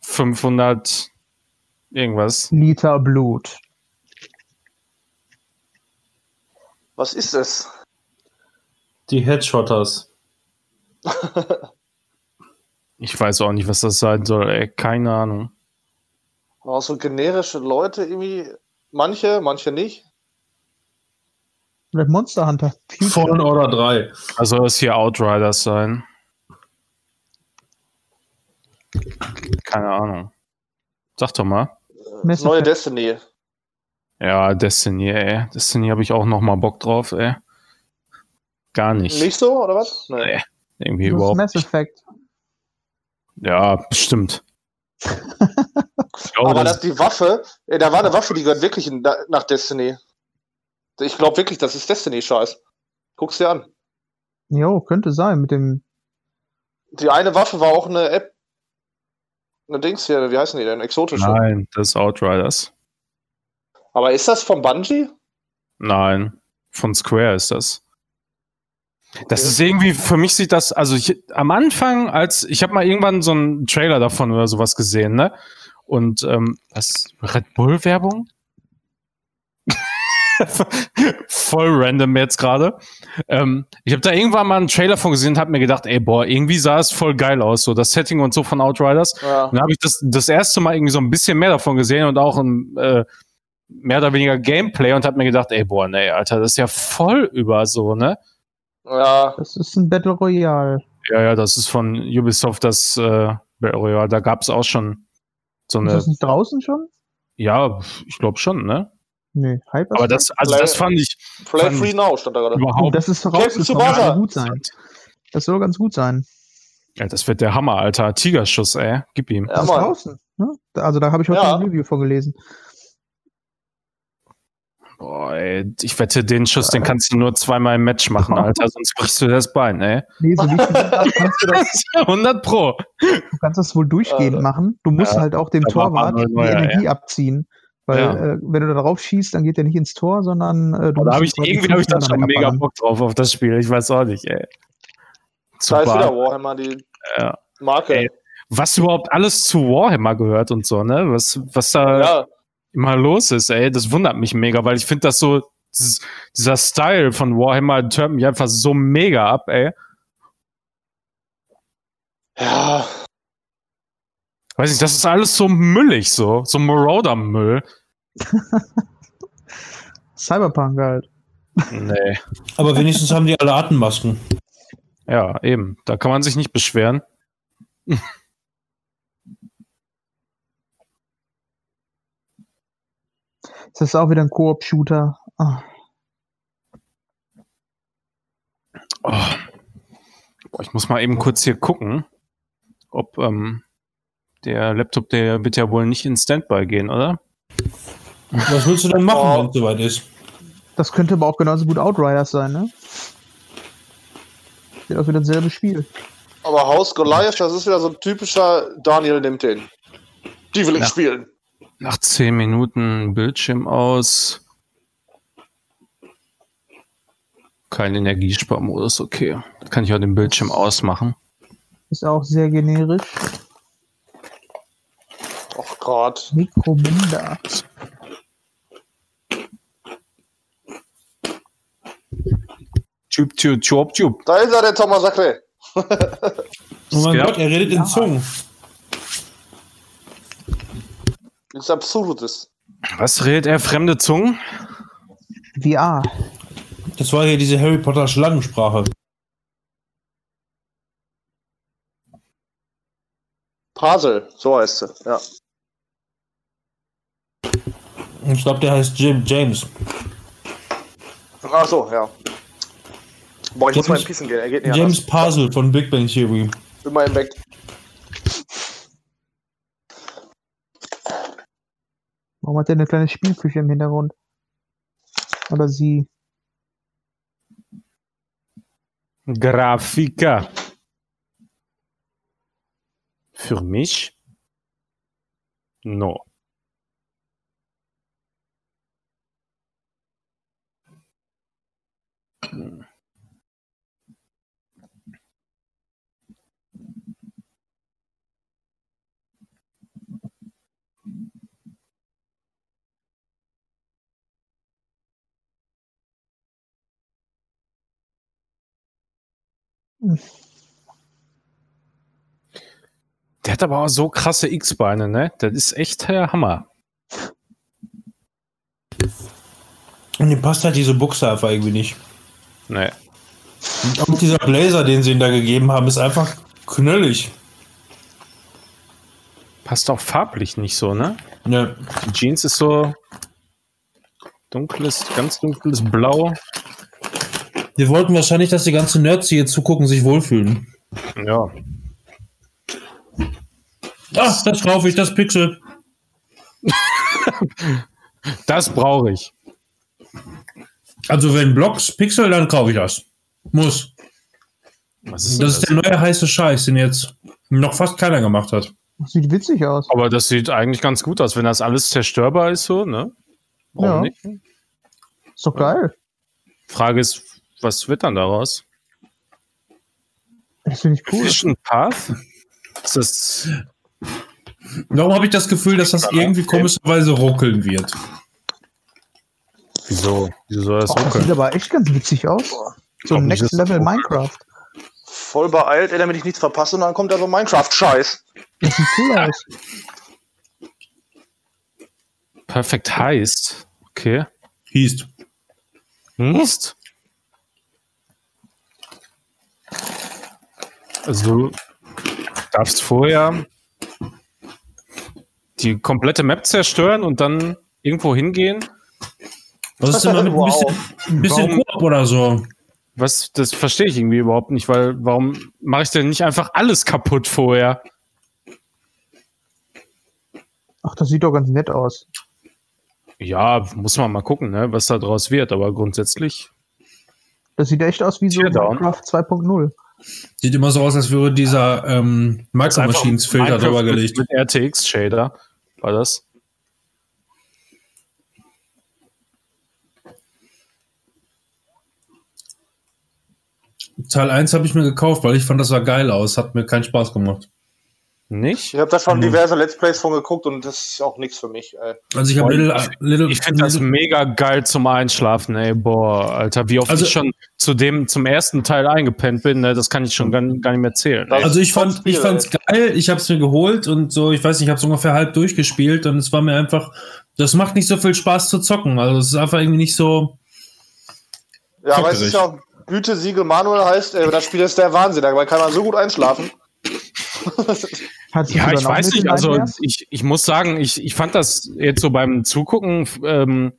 S3: 2500 irgendwas.
S2: Liter Blut.
S4: Was ist es?
S1: Die Headshotters.
S3: Ich weiß auch nicht, was das sein soll, ey. Keine Ahnung.
S4: Auch so generische Leute irgendwie. Manche, manche nicht.
S2: Vielleicht Monster Hunter.
S1: Fallen Order 3.
S3: Also soll es hier Outriders sein? Keine Ahnung. Sag doch mal.
S2: Mass
S4: Neue. Destiny.
S3: Ja, Destiny, ey. Destiny habe ich auch noch mal Bock drauf, ey. Gar nicht.
S4: Nicht so, oder was?
S3: Nee, irgendwie
S2: Das ist
S3: überhaupt
S2: Mass. Effect.
S3: Ja, bestimmt. Glaube,
S4: Aber
S3: das,
S4: dass die Waffe, äh, da war eine Waffe, die gehört wirklich in, nach Destiny. Ich glaube wirklich, das ist Destiny-Scheiß. Guck's dir an.
S2: Jo, könnte sein mit dem.
S4: Die eine Waffe war auch eine App. Eine Dings hier, wie heißen die denn? Exotische.
S3: nein, das ist Outriders.
S4: Aber ist das vom Bungie?
S3: Nein, von Square ist das. Das
S4: Okay.
S3: ist irgendwie, für mich sieht das, also ich, am Anfang, als, ich habe mal irgendwann so einen Trailer davon oder sowas gesehen, ne? Und, ähm, was, Red Bull Werbung? Voll random jetzt gerade. Ähm, ich habe da irgendwann mal einen Trailer von gesehen und habe mir gedacht, ey, boah, irgendwie sah es voll geil aus, so das Setting und so von Outriders.
S4: Ja.
S3: Dann habe ich das, das erste Mal irgendwie so ein bisschen mehr davon gesehen und auch ein, äh, mehr oder weniger Gameplay und habe mir gedacht, ey, boah, nee, Alter, das ist ja voll über so, ne?
S4: Ja.
S2: Das ist ein Battle Royale.
S3: Ja, ja, das ist von Ubisoft das äh, Battle Royale. Da gab es auch schon so
S2: Ist
S3: eine.
S2: das nicht draußen schon?
S3: Ja, ich glaube schon, ne?
S2: Nee, Hyper.
S3: Aber das, also
S4: Play-
S3: das fand ich
S4: Play
S3: Fand
S4: Free
S3: ich-
S4: Now stand da gerade.
S3: überhaupt.
S2: das ist rausgekommen. Das soll gut sein. Das soll ganz gut sein.
S3: Ja, das wird der Hammer, Alter. Tigerschuss, ey. Gib ihm.
S4: Ja,
S2: Das ist draußen. Ne? Also da habe ich heute
S4: Ja.
S2: ein Review vorgelesen.
S3: Boah, ey, ich wette, den Schuss, den kannst du nur zweimal im Match machen, Alter, sonst brichst du das Bein, ey.
S2: Nee, so das, kannst du, das,
S3: 100 Pro.
S2: du kannst das wohl durchgehend
S4: Äh,
S2: machen. Du musst
S3: ja,
S2: halt auch dem Torwart die
S3: Neuer,
S2: Energie abziehen. Weil
S3: Ja.
S2: äh, wenn du da drauf schießt, dann geht der nicht ins Tor, sondern äh, du
S3: Da
S2: musst
S3: habe ich, irgendwie habe ich da schon mega. Bock drauf auf das Spiel. Ich weiß auch nicht, ey.
S4: Da ist wieder
S3: Super.
S4: Warhammer, die
S3: Ja.
S4: Marke.
S3: Ey. Was überhaupt alles zu Warhammer gehört und so, ne? Was, was da
S4: Ja.
S3: Immer los ist, ey, das wundert mich mega, weil ich finde das so, dieser Style von Warhammer turnt mich einfach so mega ab, ey.
S4: Ja.
S3: Weiß nicht, das ist alles so müllig, so, so Marauder-Müll.
S2: Cyberpunk halt.
S3: Nee.
S1: Aber wenigstens haben die alle Atemmasken.
S3: Ja, eben. Da kann man sich nicht beschweren.
S2: Das ist auch wieder ein Koop-Shooter. Ah,
S3: Oh. Boah, ich muss mal eben kurz hier gucken, ob ähm, der Laptop, der wird ja wohl nicht in Standby gehen, oder?
S1: Was willst du denn machen,
S4: Oh.
S1: wenn es soweit ist?
S2: Das könnte aber auch genauso gut Outriders sein, ne? Sieht aus wie dasselbe Spiel.
S4: Aber Haus Goliath, das ist wieder so ein typischer Daniel nimmt den. Die will ich
S3: Ja.
S4: spielen.
S3: Nach zehn Minuten Bildschirm aus. Kein Energiesparmodus, okay. Da kann ich auch den Bildschirm ausmachen.
S2: Ist auch sehr generisch.
S4: Och Gott.
S2: Mikromunda.
S3: Tschüp, tschüp, tschüp, tschüp.
S4: Da ist er, der Thomas Sacre.
S1: Oh mein. Gott, er redet in Zungen.
S4: Das ist absurdes.
S3: Was redet er? Fremde Zungen?
S2: VR.
S1: Das war hier diese Harry Potter Schlangensprache.
S4: Pasel, so heißt sie. Ja.
S1: Ich glaube, der heißt Jim James.
S4: Ach so, ja. Boah, ich muss
S1: James-
S4: mal in Pissen gehen. Er geht nicht
S1: James
S4: anders.
S1: Puzzle von Big Bang Theory.
S4: Immer im Weg.
S2: Warum hat er eine kleine Spielküche im Hintergrund? Oder sie?
S3: Grafika. Für mich? No. Der hat aber auch so krasse X-Beine, ne? Das ist echt der Hammer.
S1: Und ihm passt halt diese Buchse einfach irgendwie nicht.
S3: Nee.
S1: Und auch dieser Blazer, den sie ihm da gegeben haben, ist einfach knöllig.
S3: Passt auch farblich nicht so, ne?
S1: Ja.
S3: Die Jeans ist so dunkles, ganz dunkles Blau.
S1: Wir wollten wahrscheinlich, dass die ganzen Nerds, die hier zugucken, sich wohlfühlen.
S3: Ja.
S1: Ach, das kaufe ich, das Pixel.
S3: Das brauche ich.
S1: Also wenn Blocks Pixel, dann kaufe ich das. Muss.
S3: Was ist
S1: Das ist der neue heiße Scheiß, den jetzt noch fast keiner gemacht hat.
S2: Das sieht witzig aus.
S3: Aber das sieht eigentlich ganz gut aus, wenn das alles zerstörbar ist, so, ne? Warum
S2: Ja.
S3: nicht?
S2: Ist doch geil.
S3: Frage ist, was wird dann daraus?
S2: Das finde ich cool.
S3: Vision Path? Ist das.
S1: Warum habe ich das Gefühl, dass das irgendwie komischerweise ruckeln wird?
S3: Wieso? Wieso soll das
S2: Oh, das
S3: ruckeln?
S2: sieht aber echt ganz witzig aus. So
S3: Warum
S2: Next
S3: das
S2: Level
S3: so?
S2: Minecraft.
S4: Voll beeilt, ey, damit ich nichts verpasse und dann kommt da so Minecraft-Scheiß.
S2: Das sieht cool aus.
S3: Perfekt heißt. Okay.
S1: Hieß.
S3: Mist. Also, du darfst vorher die komplette Map zerstören und dann irgendwo hingehen.
S1: Was ist denn mit ein bisschen, ein bisschen
S3: Warum-
S1: Koop oder so?
S3: Was, das verstehe ich irgendwie überhaupt nicht, weil warum mache ich denn nicht einfach alles kaputt vorher?
S2: Ach, das sieht doch ganz nett aus.
S3: Ja, muss man mal gucken, ne, was da draus wird, aber grundsätzlich.
S2: Das sieht echt aus wie so. Minecraft 2.0.
S1: Sieht immer so aus, als würde dieser ähm, Micro Machines Filter drüber
S3: mit-
S1: gelegt.
S3: Mit RTX-Shader war das.
S1: Teil 1 habe ich mir gekauft, weil ich fand, das sah geil aus. Hat mir keinen Spaß gemacht.
S3: Nicht?
S4: Ich habe da schon diverse Let's Plays von geguckt und das ist auch nichts für mich. Ey.
S1: Also ich habe Little, Little,
S3: Ich finde das mega geil zum Einschlafen, ey, boah, Alter, wie oft
S1: Also-
S3: ich schon zu dem, zum ersten Teil eingepennt bin, ne, das kann ich schon gar, gar nicht mehr zählen. Ey.
S1: Also ich fand, ich fand's geil. Ich habe es mir geholt und so. Ich weiß nicht, ich habe es ungefähr halb durchgespielt und es war mir einfach. Das macht nicht so viel Spaß zu zocken. Also es ist einfach irgendwie nicht so.
S4: Ja, aber es ist ja auch Gütesiegel Manuel heißt, äh, das Spiel ist der Wahnsinn, dabei kann man so gut einschlafen.
S2: Hat sich
S3: Ja, ich weiß nicht, also ich, ich muss sagen, ich, ich fand das jetzt so beim Zugucken, ähm,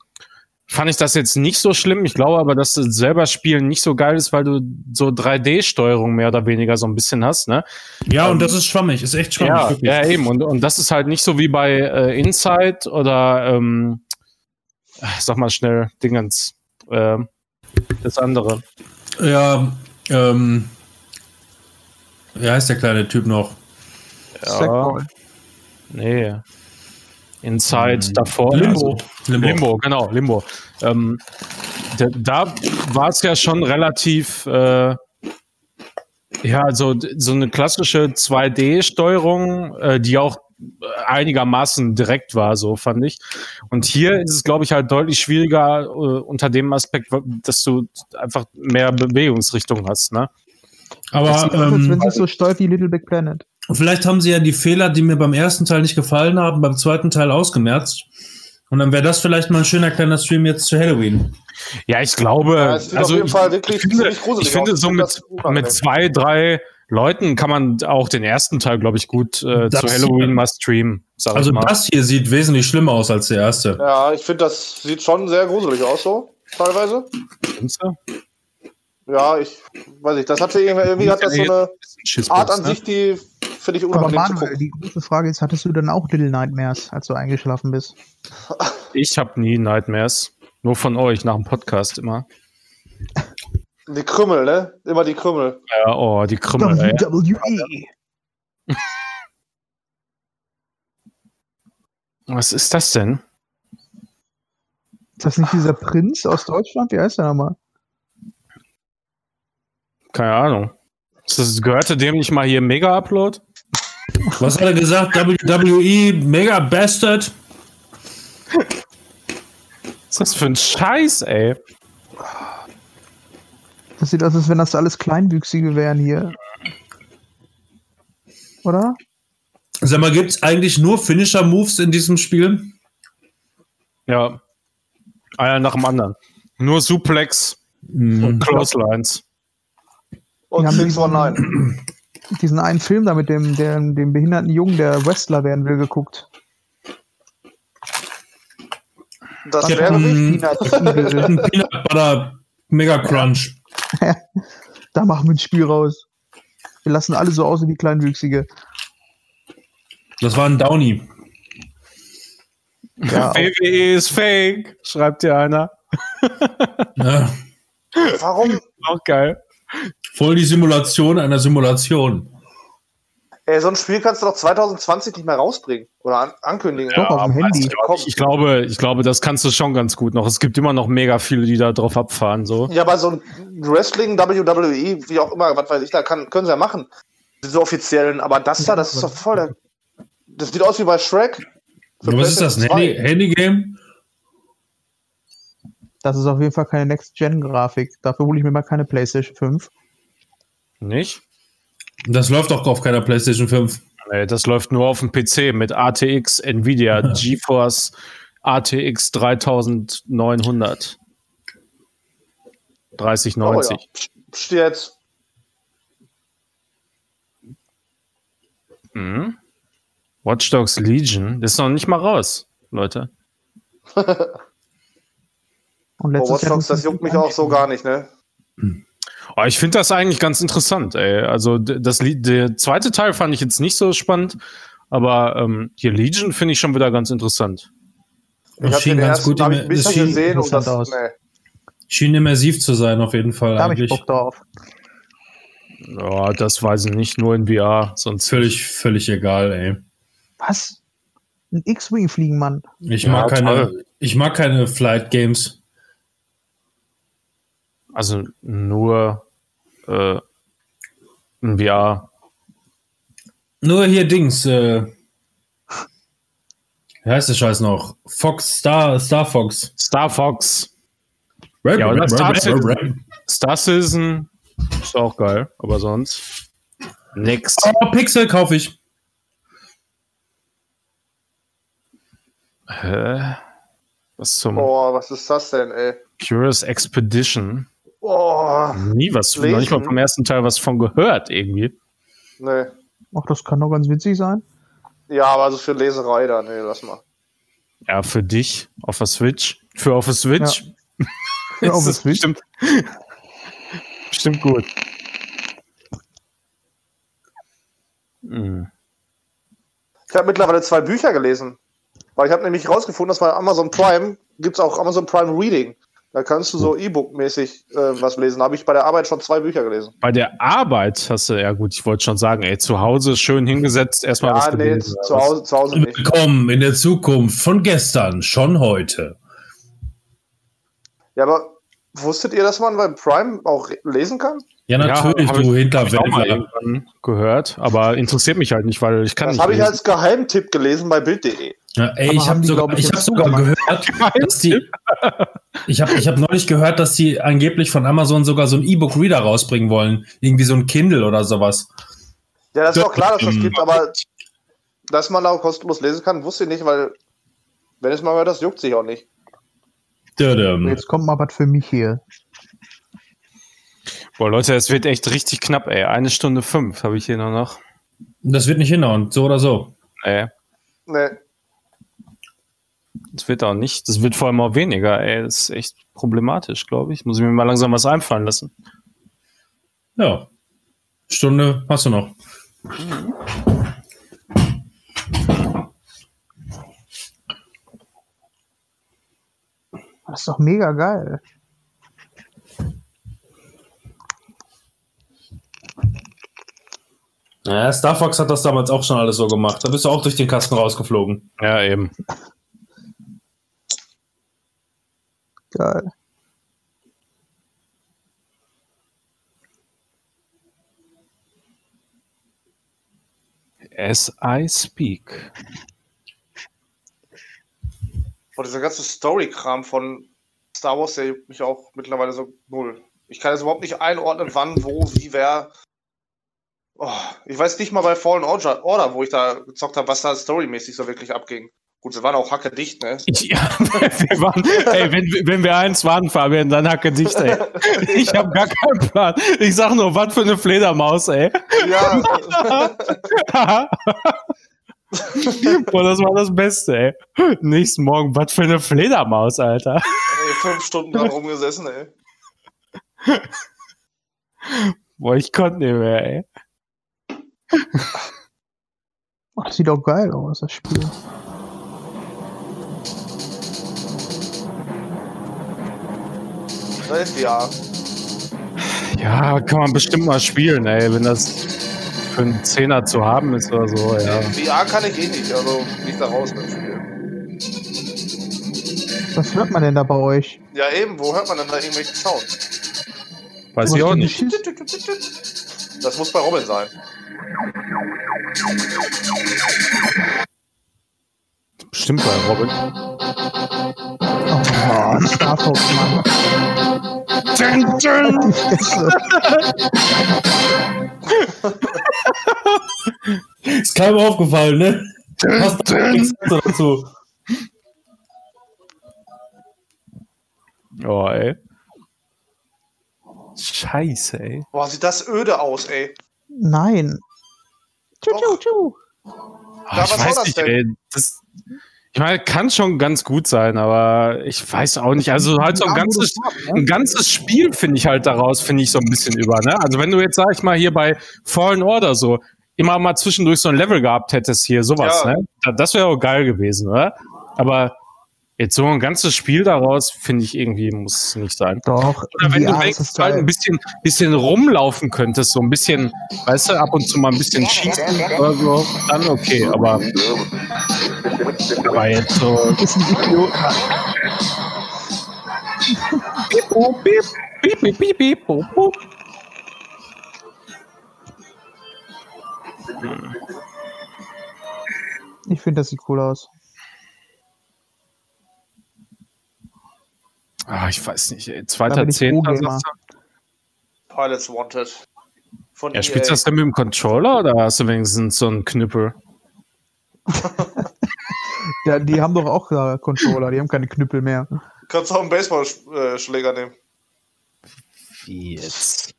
S3: fand ich das jetzt nicht so schlimm. Ich glaube aber, dass das selber Spielen nicht so geil ist, weil du so 3D-Steuerung mehr oder weniger so ein bisschen hast, ne?
S1: Ja, und das ist schwammig. Ist echt schwammig.
S3: Ja,
S1: wirklich.
S3: ja, eben. Und, und das ist halt nicht so wie bei äh, Inside oder ähm, sag mal schnell, Dingens. Äh, das andere.
S1: ja ähm, wie heißt der kleine Typ noch?
S2: Sackboy.
S3: Nee. Inside
S1: Hm.
S3: davor.
S1: Limbo.
S3: Also, Limbo. genau, Limbo. Ähm, da da war es ja schon relativ, äh, Ja, also d- so eine klassische 2D-Steuerung, äh, die auch einigermaßen direkt war, so fand ich. Und hier ist es, glaube ich, halt deutlich schwieriger äh, unter dem Aspekt, dass du einfach mehr Bewegungsrichtung hast, ne?
S1: Aber
S2: als wenn
S1: ähm,
S2: sie so steuert wie Little Big Planet.
S1: Vielleicht haben sie ja die Fehler, die mir beim ersten Teil nicht gefallen haben, beim zweiten Teil ausgemerzt. Und dann wäre das vielleicht mal ein schöner kleiner Stream jetzt zu Halloween.
S3: Ja, ich glaube,
S4: Ja,
S3: also
S4: auf jeden
S3: ich,
S4: Fall wirklich
S3: ich finde, ich finde so
S4: Ich
S3: mit, mit zwei, drei Leuten kann man auch den ersten Teil, glaube ich, gut äh, zu Halloween mal streamen. Sag
S1: Also
S3: ich mal.
S1: das hier sieht wesentlich schlimmer aus als der erste.
S4: Ja, ich finde, das sieht schon sehr gruselig aus, so, teilweise.
S3: Findest du?
S4: Ja, ich weiß nicht, das hat irgendwie, irgendwie hat das so eine Art an sich, die finde ich
S2: Aber
S4: unangenehm zu
S2: Manuel, die große Frage ist, hattest du dann auch Little Nightmares, als du eingeschlafen bist?
S3: Ich habe nie Nightmares. Nur von euch nach dem Podcast immer.
S4: Die Krümmel, ne? Immer die Krümmel.
S3: Ja, oh, die Krümmel, ey.
S2: WWE.
S3: Was ist das denn?
S2: Ist das nicht dieser Prinz aus Deutschland? Wie heißt der nochmal?
S3: Keine Ahnung. Das, gehörte dem nicht mal hier Mega-Upload?
S1: Was hat er gesagt? WWE Mega Bastard.
S3: Was ist das für ein Scheiß, ey?
S2: Das sieht aus, als wenn das alles Kleinwüchsige wären hier. Oder?
S1: Sag mal, gibt's eigentlich nur Finisher-Moves in diesem Spiel?
S3: Ja. Einer nach dem anderen. Nur Suplex
S1: Hm.
S3: und Clotheslines.
S4: Und
S2: Die haben
S4: 619.
S2: Diesen einen Film da mit dem, dem, dem behinderten Jungen, der Wrestler werden will, geguckt.
S4: Das wäre.
S1: Ein Peanut Butter Mega Crunch.
S2: Da machen wir ein Spiel raus. Wir lassen alle so aussehen wie Kleinwüchsige.
S1: Das war ein Downy.
S2: Ja, auch.
S3: WWE ist fake, schreibt dir einer.
S1: Ja,
S4: Warum?
S3: Auch geil.
S1: Voll die Simulation einer Simulation.
S4: Ey, so ein Spiel kannst du doch 2020 nicht mehr rausbringen. Oder an ankündigen.
S2: Doch, auf dem Handy.
S4: Komm.
S3: Ich glaube, ich glaube, das kannst du schon ganz gut noch. Es gibt immer noch mega viele, die da drauf abfahren. So.
S4: Ja, aber so ein Wrestling, WWE, wie auch immer, was weiß ich, da kann, können sie ja machen. Diese offiziellen, aber das da, das ist doch voll der. Das sieht aus wie bei Shrek. Für
S1: Was ist das? Ein
S4: PlayStation
S1: Handy-
S4: 2.
S1: Handy-Game?
S2: Das ist auf jeden Fall keine Next-Gen-Grafik. Dafür hole ich mir mal keine PlayStation 5.
S3: Nicht?
S1: Das läuft doch auf keiner PlayStation 5.
S3: Nee, das läuft nur auf dem PC mit ATX Nvidia GeForce ATX 3900. 3090.
S4: Oh, ja. Psst, jetzt.
S3: mhm. Watch Dogs Legion, das ist noch nicht mal raus, Leute.
S2: Und
S4: Oh, Watch Dogs, das juckt mich auch so gar nicht, ne?
S3: Oh, ich finde das eigentlich ganz interessant, ey. Also das Lied, der zweite Teil fand ich jetzt nicht so spannend, aber ähm, hier Legion finde ich schon wieder ganz interessant.
S4: Ich habe
S1: schien
S4: den
S1: ganz
S4: ersten
S1: gut
S4: hab ich ein bisschen
S1: das schien
S4: gesehen und das.
S2: aus.
S4: Nee.
S1: Schien immersiv zu sein, auf jeden Fall.
S2: Da habe ich. Bock drauf.
S3: Ja, das weiß ich nicht, nur in VR, sonst
S1: Völlig, völlig egal, ey.
S2: Was? Ein X-Wing fliegen, Mann.
S1: Ich
S3: Ja,
S1: mag keine,
S3: toll.
S1: ich mag keine Flight Games.
S3: Also nur äh, in VR.
S1: Nur hier Dings, äh, wie heißt der Scheiß noch? Fox, Star, Star Fox.
S3: Star Fox, Ja, oder Star Citizen. Star Citizen ist auch geil, aber sonst nix.
S1: Oh, Pixel kaufe ich.
S3: Hä? Was zum
S4: Boah, was ist das denn, ey?
S3: Curious Expedition?
S4: Boah,
S3: Nie was, noch nicht mal
S4: Lesen.
S3: vom ersten Teil was von gehört irgendwie.
S4: nee.
S2: Ach, das kann doch ganz witzig sein.
S4: Ja, aber so für Leserei da, nee, lass mal.
S3: Ja, für dich auf der Switch. Für auf der Switch.
S2: Ja, auf
S3: ist
S2: der Switch.
S3: Bestimmt, bestimmt gut. Hm.
S4: Ich habe mittlerweile zwei Bücher gelesen. Weil ich habe nämlich rausgefunden, dass bei Amazon Prime gibt es auch Amazon Prime Reading. Da kannst du so E-Book-mäßig äh, was lesen. Da habe ich bei der Arbeit schon zwei Bücher gelesen.
S3: Bei der Arbeit hast du, ja gut, ich wollte schon sagen, ey, zu Hause schön hingesetzt, erstmal was
S4: Ah, nee,
S3: gelesen.
S4: zu Hause, zu Hause nicht.
S1: Willkommen in der Zukunft von gestern, schon heute.
S4: Ja, aber Wusstet ihr, dass man beim Prime auch lesen kann?
S5: Ja, natürlich,
S3: hab
S5: du Hinterwäldler.
S3: gehört, aber interessiert mich halt nicht, weil ich kann
S4: Das
S3: nicht
S4: habe ich als Geheimtipp gelesen bei Bild.de.
S5: Ja, ey,
S2: Aber
S5: ich habe sogar,
S2: ich,
S5: ich hab sogar gehört, dass die. Ich habe ich hab neulich gehört, dass die angeblich von Amazon sogar so ein E-Book-Reader rausbringen wollen. Irgendwie so ein Kindle oder sowas.
S4: Ja, das ist doch klar, dass das
S5: Ähm,
S4: gibt, aber dass man da auch kostenlos lesen kann, wusste ich nicht, weil wenn es mal hört, das juckt sich auch nicht.
S2: Jetzt kommt mal was für mich hier.
S3: Boah, Leute, es wird echt richtig knapp, ey. Eine Stunde fünf habe ich hier nur noch.
S5: Das wird nicht hinhauen, so oder so.
S3: Ey,
S4: Nee.
S3: das wird auch nicht. Das wird vor allem auch weniger, ey. Das ist echt problematisch, glaube ich. Muss ich mir mal langsam was einfallen lassen.
S5: Ja. Stunde hast du noch.
S2: Das ist doch mega geil.
S5: Ja, Star Fox hat das damals auch schon alles so gemacht. Da bist du auch durch den Kasten rausgeflogen.
S3: Ja, eben.
S2: Geil.
S3: As I speak.
S4: Und dieser ganze Story-Kram von Star Wars, der juckt mich auch mittlerweile so null. Ich kann jetzt überhaupt nicht einordnen, wann, wo, wie, wer. Oh, ich weiß nicht mal bei Fallen Order, Order wo ich da gezockt habe, was da storymäßig so wirklich abging. Gut, sie waren auch hacke dicht, ne?
S3: Ja, wir waren, ey, wenn, wenn wir eins waren, Fabian, dann hacke dicht, ey. Ich habe gar keinen Plan. Ich sag nur, was für eine Fledermaus, ey.
S4: Ja,
S3: Boah, das war das Beste, ey. Nächsten Morgen, was für eine Fledermaus, Alter.
S4: ey, fünf Stunden dran rumgesessen, ey.
S3: Boah, ich konnte nicht mehr, ey.
S2: Das sieht auch geil aus, das Spiel.
S4: Das ist ja.
S3: Ja, kann man bestimmt mal spielen, ey, wenn das für einen Zehner zu haben ist oder so, ja.
S4: VR kann ich eh nicht, also nicht da raus beim Spiel.
S2: Was hört man denn da bei euch?
S4: Ja, eben, wo hört man denn da irgendwelchen Sound?
S3: Weiß ich auch nicht.
S4: Das muss bei Robin sein.
S3: Bestimmt bei Robin.
S2: Oh, Star Fox, Mann. Die Fresse.
S5: Ist keinem aufgefallen, ne? Nichts dazu.
S3: Oh, ey. Scheiße, ey.
S4: Boah, sieht das öde aus, ey.
S2: Nein. Tschu, tschu, tschu.
S3: Ah,
S4: Ja,
S3: ich weiß
S4: das
S3: nicht,
S4: denn?
S3: ey. Das, ich meine, kann schon ganz gut sein, aber ich weiß auch nicht. Also halt so ein ganzes,
S2: ne?
S3: ein ganzes Spiel finde ich halt daraus, finde ich so ein bisschen über. Ne? Also wenn du jetzt, sag ich mal, hier bei Fallen Order so immer mal zwischendurch so ein Level gehabt hättest hier, sowas,
S4: Ja.
S3: ne? Da- Das wäre auch geil gewesen, oder? Aber jetzt so ein ganzes Spiel daraus, finde ich irgendwie, muss nicht sein.
S2: Doch.
S3: Oder wenn du wenigstens halt ein bisschen, bisschen rumlaufen könntest, so ein bisschen, weißt du, ab und zu mal ein bisschen schießen oder so, dann okay, aber, aber jetzt so.
S2: ist ein Idiot.
S3: Piep, boop, piep, piep, piep, piep, piep, boop, boop.
S2: Ich finde, das sieht cool aus.
S3: Ah, ich weiß nicht, ey. Zweiter, Zehnter?
S4: Pilots Wanted. Von
S3: Ja,
S4: EA.
S3: spielst du das denn mit dem Controller oder hast du wenigstens so einen Knüppel?
S2: Ja, die haben doch auch äh, Controller, die haben keine Knüppel mehr.
S4: Kannst du auch einen Baseballschläger nehmen.
S3: Wie jetzt?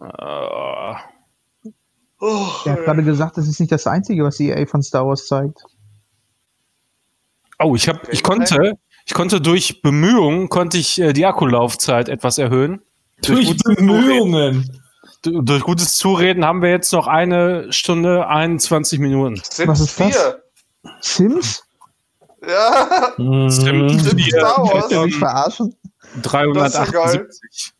S3: Ah.
S4: Oh,
S2: Er hat gerade gesagt, das ist nicht das Einzige, was EA von Star Wars zeigt.
S3: Oh, ich hab, ich konnte, ich konnte durch Bemühungen konnte ich äh, die Akkulaufzeit etwas erhöhen.
S5: Durch
S3: gutes
S5: Bemühungen.
S3: Du- Durch gutes Zureden haben wir jetzt noch eine Stunde 21 Minuten.
S4: Sims
S2: Was ist das?
S4: 4.
S2: Sims?
S4: Ja,
S5: Mhm.
S4: Sims Star
S2: Wollt ihr
S4: Wars.
S2: mich verarschen?
S3: 378.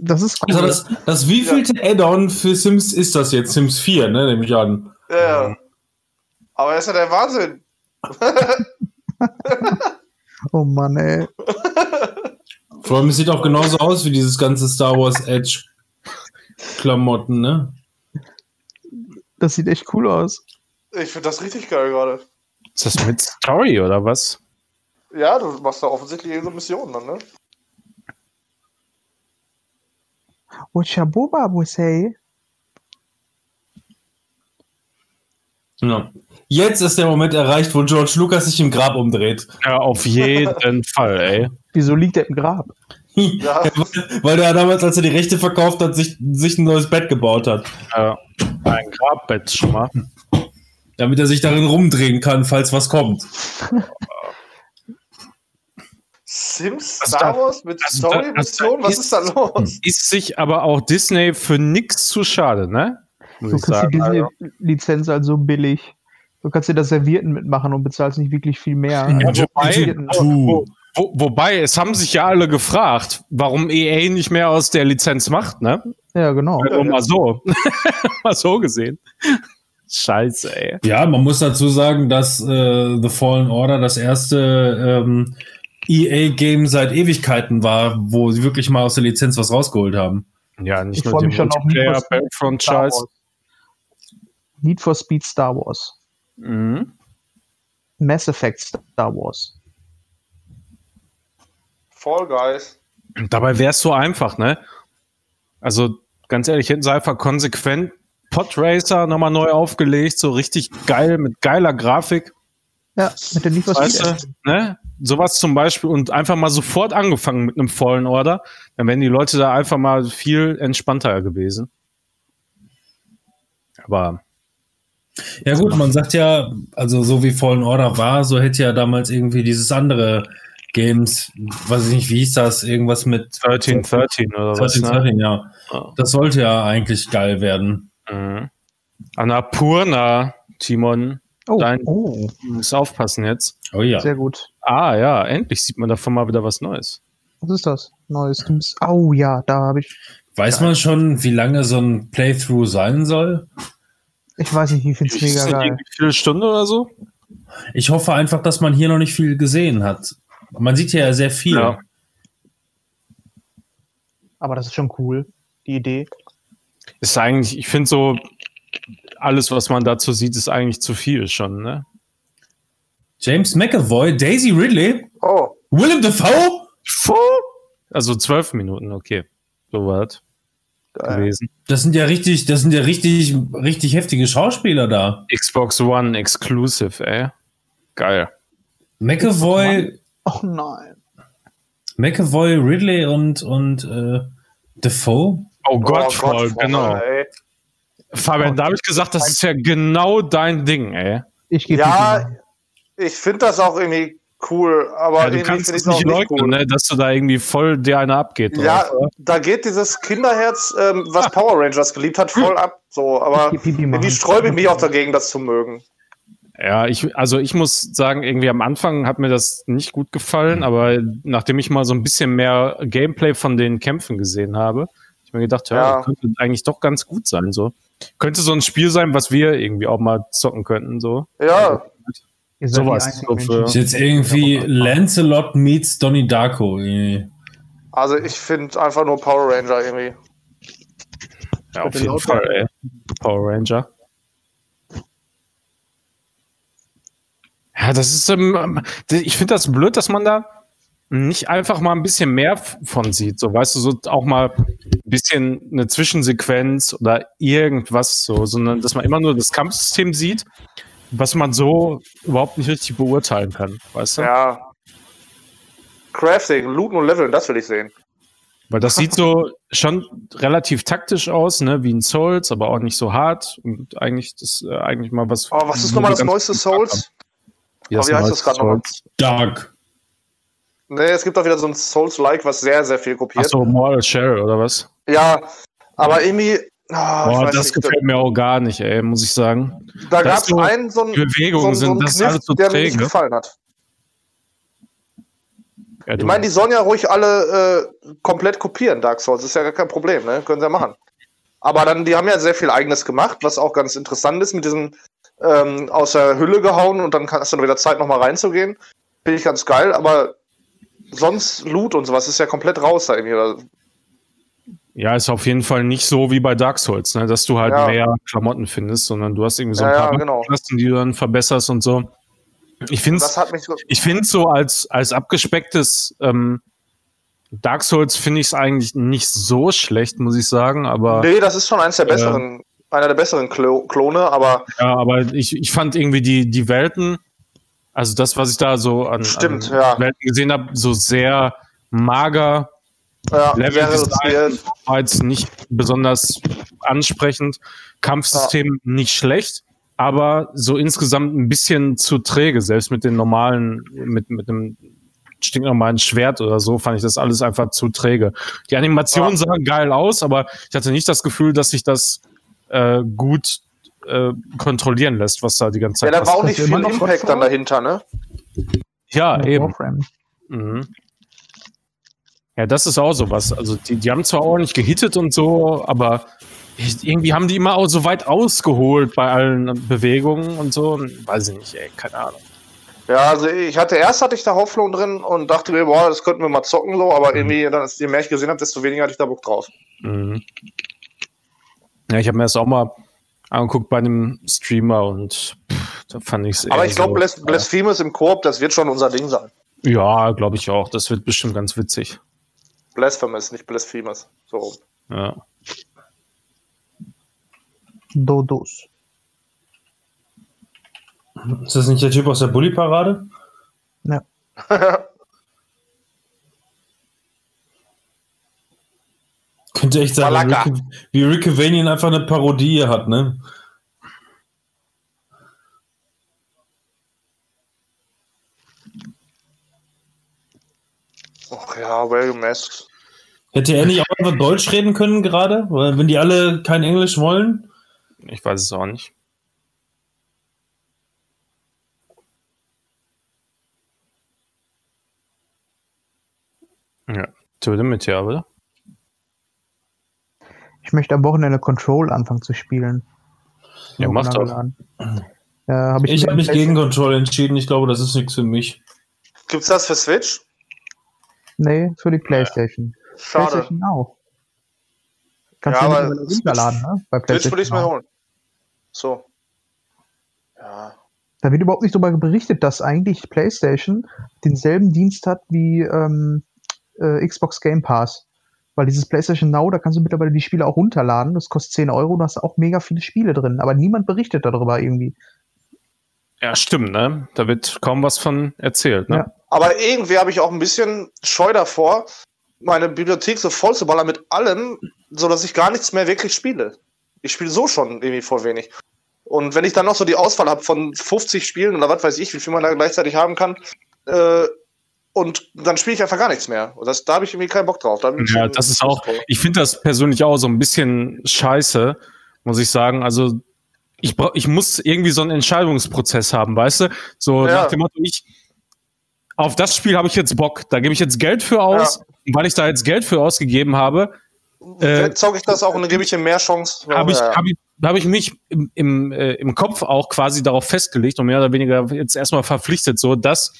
S2: Das ist cool.
S5: Also das, das wievielte Add-on für Sims ist das jetzt? Sims 4, ne, nehme ich an.
S4: Ja, ja. Aber das ist ja der Wahnsinn.
S2: Oh Mann, ey.
S1: Vor allem, es sieht auch genauso aus wie dieses ganze Star Wars Edge Klamotten, ne?
S2: Das sieht echt cool aus.
S4: Ich finde das richtig geil gerade.
S3: Ist das mit Story oder was?
S4: Ja, du machst da offensichtlich irgendeine Mission dann, ne?
S2: What Shabuba would say?
S1: Ja. Jetzt ist der Moment erreicht, wo George Lucas sich im Grab umdreht.
S3: Ja, auf jeden Fall, ey.
S2: Wieso liegt er im Grab?
S4: Ja.
S1: Weil der damals, als er die Rechte verkauft hat, sich, sich ein neues Bett gebaut hat.
S3: Ja, ein Grabbett schon mal.
S1: Damit er sich darin rumdrehen kann, falls was kommt.
S4: Sims
S3: Also
S4: Star
S3: da-
S4: Wars mit
S3: also
S4: Story-Mission?
S3: also
S4: Was ist da los?
S3: Ist sich aber auch Disney für nix zu schade, ne? Muss
S2: Du
S3: ich
S2: kriegst die
S3: sagen.
S2: Disney-Lizenz halt so billig. Du kannst dir das Servierten mitmachen und bezahlst nicht wirklich viel mehr.
S3: Ja,
S2: Also,
S3: wobei, wo, wo, wobei, es haben sich ja alle gefragt, warum EA nicht mehr aus der Lizenz macht, ne?
S2: ja, genau.
S3: Nur mal so. mal so gesehen. Scheiße, ey.
S1: Ja, man muss dazu sagen, dass äh, The Fallen Order das erste ähm, EA-Game seit Ewigkeiten war, wo sie wirklich mal aus der Lizenz was rausgeholt haben.
S3: Ja, nicht
S2: Ich
S3: nur die
S2: mich schon auf Need for Speed Star
S3: Multiplayer-Franchise.
S2: Wars. Need for Speed Star Wars.
S3: Mhm.
S2: Mass Effect Star Wars.
S4: Fall Guys.
S3: Dabei wäre es so einfach, ne? Also, ganz ehrlich, hätten sie einfach konsequent Podracer nochmal neu aufgelegt, so richtig geil, mit geiler Grafik,
S2: Ja, mit der Need for
S3: weißt
S2: Speed.
S3: du, ne? Sowas zum Beispiel und einfach mal sofort angefangen mit einem Fallen Order, dann wären die Leute da einfach mal viel entspannter gewesen. Aber
S1: Ja gut, man sagt ja, also so wie Fallen Order war, so hätte ja damals irgendwie dieses andere Games, weiß ich nicht, wie hieß das, irgendwas mit
S3: 13, 13 oder was,
S1: 13,
S3: ne?
S1: 13, ja. Das sollte ja eigentlich geil werden.
S3: Mhm. Annapurna, Timon,
S2: Oh,
S3: Dein-
S2: oh,
S3: muss aufpassen jetzt.
S1: Oh ja.
S2: sehr gut.
S3: Ah ja, endlich sieht man davon mal wieder was Neues.
S2: Was ist das? Neues. Bist, oh ja, da habe ich.
S1: Weiß man schon, wie lange so ein Playthrough sein soll?
S2: Ich weiß nicht, ich finde es
S3: Ist
S2: mega geil.
S3: irgendwie Viele Stunden oder so?
S1: Ich hoffe einfach, dass man hier noch nicht viel gesehen hat. Man sieht hier ja sehr viel.
S3: Ja.
S2: Aber das ist schon cool, die Idee.
S3: Ist eigentlich, ich finde so, alles, was man dazu sieht, ist eigentlich zu viel schon, ne?
S1: James McAvoy, Daisy Ridley,
S4: Oh,
S1: Willem Dafoe?
S3: Also zwölf Minuten, okay. So was
S4: geil.
S3: gewesen.
S1: Das sind ja richtig, das sind ja richtig, richtig heftige Schauspieler da.
S3: Xbox One Exclusive, ey. Geil.
S1: McAvoy,
S2: Oh nein.
S1: McAvoy, Ridley und, und äh, Dafoe?
S3: Oh Gott, voll,
S4: voll,
S3: genau.
S4: ey.
S3: Fabian, da habe ich gesagt, das ist ja genau dein Ding, ey.
S2: Ich gebe
S4: Ja, ich finde das auch irgendwie cool, aber
S3: Ja, du
S4: irgendwie
S3: kannst
S4: finde
S3: es nicht
S4: nicht
S3: leugnen,
S4: cool.
S3: ne, dass du da irgendwie voll dir eine abgeht.
S4: Ja,
S3: drauf, oder?
S4: da geht dieses Kinderherz, ähm, was Power Rangers geliebt hat, voll ab. So, aber irgendwie sträube ich mich auch dagegen, das zu mögen.
S3: Ja, ich, also ich muss sagen, irgendwie am Anfang hat mir das nicht gut gefallen, aber nachdem ich mal so ein bisschen mehr Gameplay von den Kämpfen gesehen habe, hab ich mir gedacht, ja,
S4: Ja.
S3: das könnte eigentlich doch ganz gut sein, so. Könnte so ein Spiel sein, was wir irgendwie auch mal zocken könnten, so.
S4: Ja,
S2: Ihr seid die
S3: sowas
S2: einzigen
S3: so für-
S2: Menschen.
S1: Ist jetzt irgendwie Lancelot meets Donnie Darko. irgendwie.
S4: also ich finde einfach nur Power Ranger irgendwie.
S3: Ja, auf jeden
S2: lauter.
S3: Fall, ey. Power Ranger. Ja, das ist, ähm, ich finde das blöd, dass man da nicht einfach mal ein bisschen mehr von sieht. So, weißt du, so auch mal ein bisschen eine Zwischensequenz oder irgendwas so, sondern dass man immer nur das Kampfsystem sieht, was man so überhaupt nicht richtig beurteilen kann, weißt du?
S4: Ja. Crafting, Looten und Leveln, das will ich sehen.
S3: Weil das sieht so schon relativ taktisch aus, ne, wie ein Souls, aber auch nicht so hart und eigentlich das äh, eigentlich mal was.
S4: Oh, was ist nochmal das neueste Souls?
S3: Wie,
S4: Oh, wie heißt das grad nochmal?
S3: Souls?
S1: Dark.
S4: Nee, es gibt auch wieder so ein Souls-like, was sehr, sehr viel kopiert.
S3: Achso, Mortal Shell oder was?
S4: Ja, aber irgendwie. Ah,
S3: Boah, das
S4: nicht,
S3: gefällt mir auch gar nicht, ey, muss ich sagen.
S4: Da
S3: das
S4: gab es
S3: so-
S4: einen, so einen,
S3: Bewegungen
S4: so, einen- so einen
S3: das
S4: Kniff, der mir nicht
S3: träge.
S4: gefallen hat.
S3: Ja,
S4: Ich meine, die sollen ja ruhig alle äh, komplett kopieren, Dark Souls. Ist ja gar kein Problem, ne? Können sie ja machen. Aber dann, die haben ja sehr viel Eigenes gemacht, was auch ganz interessant ist mit diesen ähm, aus der Hülle gehauen und dann hast du wieder Zeit, nochmal reinzugehen. Finde ich ganz geil, aber sonst Loot und sowas ist ja komplett raus da irgendwie.
S3: Ja, ist auf jeden Fall nicht so wie bei Dark Souls, ne? dass du halt
S4: Ja.
S3: mehr Klamotten findest, sondern du hast irgendwie so ein
S4: Ja,
S3: paar
S4: ja, genau.
S3: Klassen, die du dann verbesserst und so. Ich finde
S4: mich so.
S3: ich finde so als, als abgespecktes ähm, Dark Souls finde ich es eigentlich nicht so schlecht, muss ich sagen, aber
S4: Nee, das ist schon eins der besseren, einer der besseren Klo Klone, aber
S3: Ja, aber ich, ich fand irgendwie die, die Welten, also das, was ich da so an,
S4: Stimmt,
S3: an
S4: ja.
S3: Welten gesehen habe, so sehr mager,
S4: ja,
S3: Level Design. war jetzt nicht besonders ansprechend. Kampfsystem nicht schlecht, aber so insgesamt ein bisschen zu träge, selbst mit den normalen, mit, mit einem stinknormalen Schwert oder so, fand ich das alles einfach zu träge. Die Animationen
S4: Ja.
S3: sahen geil aus, aber ich hatte nicht das Gefühl, dass sich das äh, gut äh, kontrollieren lässt, was da die ganze
S4: Ja,
S3: Zeit
S4: da war auch nicht
S2: immer
S4: viel
S2: noch
S4: Impact dann dahinter, ne?
S3: Ja,
S2: Ja,
S3: eben. Mhm. Ja, das ist auch sowas. Also die, die haben zwar ordentlich gehittet und so, aber irgendwie haben die immer auch so weit ausgeholt bei allen Bewegungen und so. Weiß ich nicht, ey, keine Ahnung.
S4: Ja, also ich hatte erst hatte ich da Hoffnung drin und dachte mir, boah, das könnten wir mal zocken so, aber irgendwie, dann, je mehr ich gesehen habe, desto weniger hatte ich da Bock drauf.
S3: Mhm. Ja, ich habe mir das auch mal angeguckt bei einem Streamer und pff, da fand ich es
S4: Aber ich glaube, Blas Blasphemous im Koop, das wird schon unser Ding sein.
S3: Ja, glaube ich auch. Das wird bestimmt ganz witzig.
S4: Blasphemous, nicht Blasphemous. So rum.
S3: Ja.
S2: Dodos.
S1: Ist das nicht der Typ aus der Bully-Parade?
S2: Ja.
S1: Könnte echt sein, wie
S4: Malaka.
S1: Rick, wie Rick Cavanian einfach eine Parodie hat, ne?
S4: Ja, Well Masks.
S1: Hätte er nicht auch einfach Deutsch reden können gerade? Weil wenn die alle kein Englisch wollen?
S3: Ich weiß es auch nicht. Ja, Töte mit ja, oder?
S2: Ich möchte am Wochenende Control anfangen zu spielen.
S3: Ja, mach doch.
S2: Ja, hab ich
S1: Ich habe mich gegen Control entschieden. Ich glaube, das ist nichts für mich.
S4: Gibt's das für Switch?
S2: Nee, für die Playstation.
S4: Schade.
S2: Playstation auch. Kannst
S4: Ja,
S2: du
S4: aber
S2: ja runterladen, ne? Bei
S4: Switch würde ich mir
S2: Now.
S4: holen. So. Ja.
S2: Da wird überhaupt nicht darüber berichtet, dass eigentlich PlayStation denselben Dienst hat wie ähm, äh, Xbox Game Pass. Weil dieses PlayStation Now, da kannst du mittlerweile die Spiele auch runterladen. Das kostet 10 Euro, da hast auch mega viele Spiele drin. Aber niemand berichtet darüber irgendwie.
S3: Ja, stimmt, ne? Da wird kaum was von erzählt, ne?
S2: Ja.
S4: Aber irgendwie habe ich auch ein bisschen Scheu davor, meine Bibliothek so voll zu ballern mit allem, so dass ich gar nichts mehr wirklich spiele. Ich spiele so schon irgendwie voll wenig. Und wenn ich dann noch so die Auswahl habe von 50 Spielen oder was weiß ich, wie viel man da gleichzeitig haben kann, äh, und dann spiele ich einfach gar nichts mehr. Und das, da habe ich irgendwie keinen Bock drauf. Da
S3: Ja, das ist auch, ich finde das persönlich auch so ein bisschen scheiße, muss ich sagen. Also, ich, brauch, ich muss irgendwie so einen Entscheidungsprozess haben, weißt du? So
S4: Ja.
S3: nach dem Motto, ich, auf das Spiel habe ich jetzt Bock, da gebe ich jetzt Geld für aus. Und weil ich da jetzt Geld für ausgegeben habe, äh,
S4: zocke ich das auch und dann gebe ich ihm mehr Chance.
S3: habe ich,
S4: Ja, ja.
S3: hab ich, hab ich mich im, im, äh, im Kopf auch quasi darauf festgelegt und mehr oder weniger jetzt erstmal verpflichtet, so dass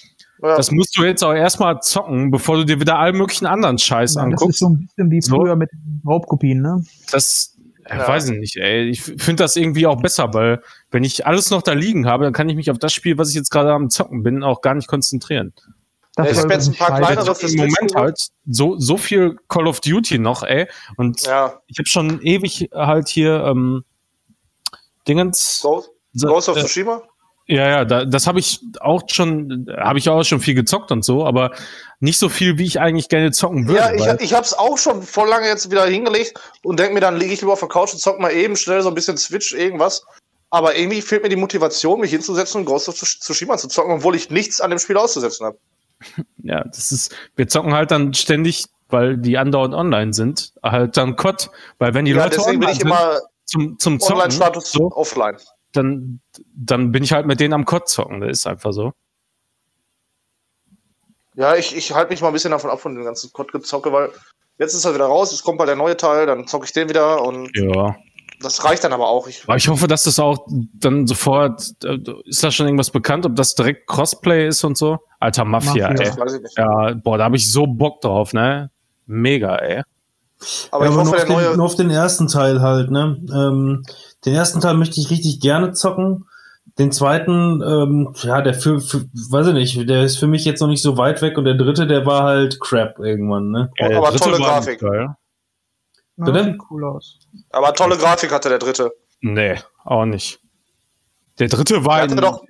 S4: Ja.
S3: das musst du jetzt auch erstmal zocken, bevor du dir wieder allen möglichen anderen Scheiß
S2: Ja, das ist
S3: anguckst.
S2: so ein bisschen wie
S3: So.
S2: früher mit Raubkopien, ne?
S3: Das
S4: Ja.
S3: weiß ich nicht, ey. Ich finde das irgendwie auch besser, weil wenn ich alles noch da liegen habe, dann kann ich mich auf das Spiel, was ich jetzt gerade am Zocken bin, auch gar nicht konzentrieren.
S2: Das
S4: ich
S2: war
S4: hab jetzt ein paar kleinere- Das ist
S3: Im Moment halt so, so viel Call of Duty noch, ey. Und
S4: ja.
S3: ich habe schon ewig halt hier ähm, Dingens.
S4: Ghost, Ghost of Tsushima?
S3: Ja, ja, da, das habe ich auch schon, habe ich auch schon viel gezockt und so, aber nicht so viel, wie ich eigentlich gerne zocken würde.
S4: Ja, ich, ich habe es auch schon voll lange jetzt wieder hingelegt und denke mir, dann liege ich lieber auf der Couch und zock mal eben schnell so ein bisschen Switch, irgendwas. Aber irgendwie fehlt mir die Motivation, mich hinzusetzen und Ghost of Tsush- Tsushima zu zocken, obwohl ich nichts an dem Spiel auszusetzen habe.
S3: ja, das ist, wir zocken halt dann ständig, weil die andauernd online sind, halt dann COD, weil wenn die
S4: Ja,
S3: Leute
S4: deswegen bin
S3: online
S4: ich
S3: sind,
S4: immer
S3: zum, zum Zocken,
S4: Online-Status
S3: so,
S4: offline.
S3: Dann, dann bin ich halt mit denen am COD zocken, das ist einfach so.
S4: Ja, ich, ich halte mich mal ein bisschen davon ab von dem ganzen COD-Gezocke, weil jetzt ist er wieder raus, es kommt bald der neue Teil, dann zocke ich den wieder und
S3: Ja.
S4: Das reicht dann aber auch. Ich,
S3: Aber ich hoffe, dass das auch dann sofort, äh, ist da schon irgendwas bekannt, ob das direkt Crossplay ist und so? Alter, Mafia,
S2: Mafia.
S3: ey.
S4: das weiß ich nicht.
S3: Ja, boah, da habe ich so Bock drauf, ne? Mega, ey.
S4: Aber
S1: ja,
S4: ich
S1: aber
S4: hoffe,
S1: nur,
S4: der
S1: auf den,
S4: neue.
S1: nur auf den ersten Teil halt, ne? Ähm, den ersten Teil möchte ich richtig gerne zocken. Den zweiten, ähm, ja, der für, für, weiß ich nicht, der ist für mich jetzt noch nicht so weit weg und der dritte, der war halt crap irgendwann, ne?
S3: Ja,
S4: aber tolle
S3: war
S4: Grafik.
S3: geil.
S2: Ja,
S1: Bitte?
S2: sieht cool aus.
S4: Aber tolle Grafik hatte der dritte.
S3: Nee, auch nicht. Der dritte war
S4: Der
S3: ein,
S4: doch-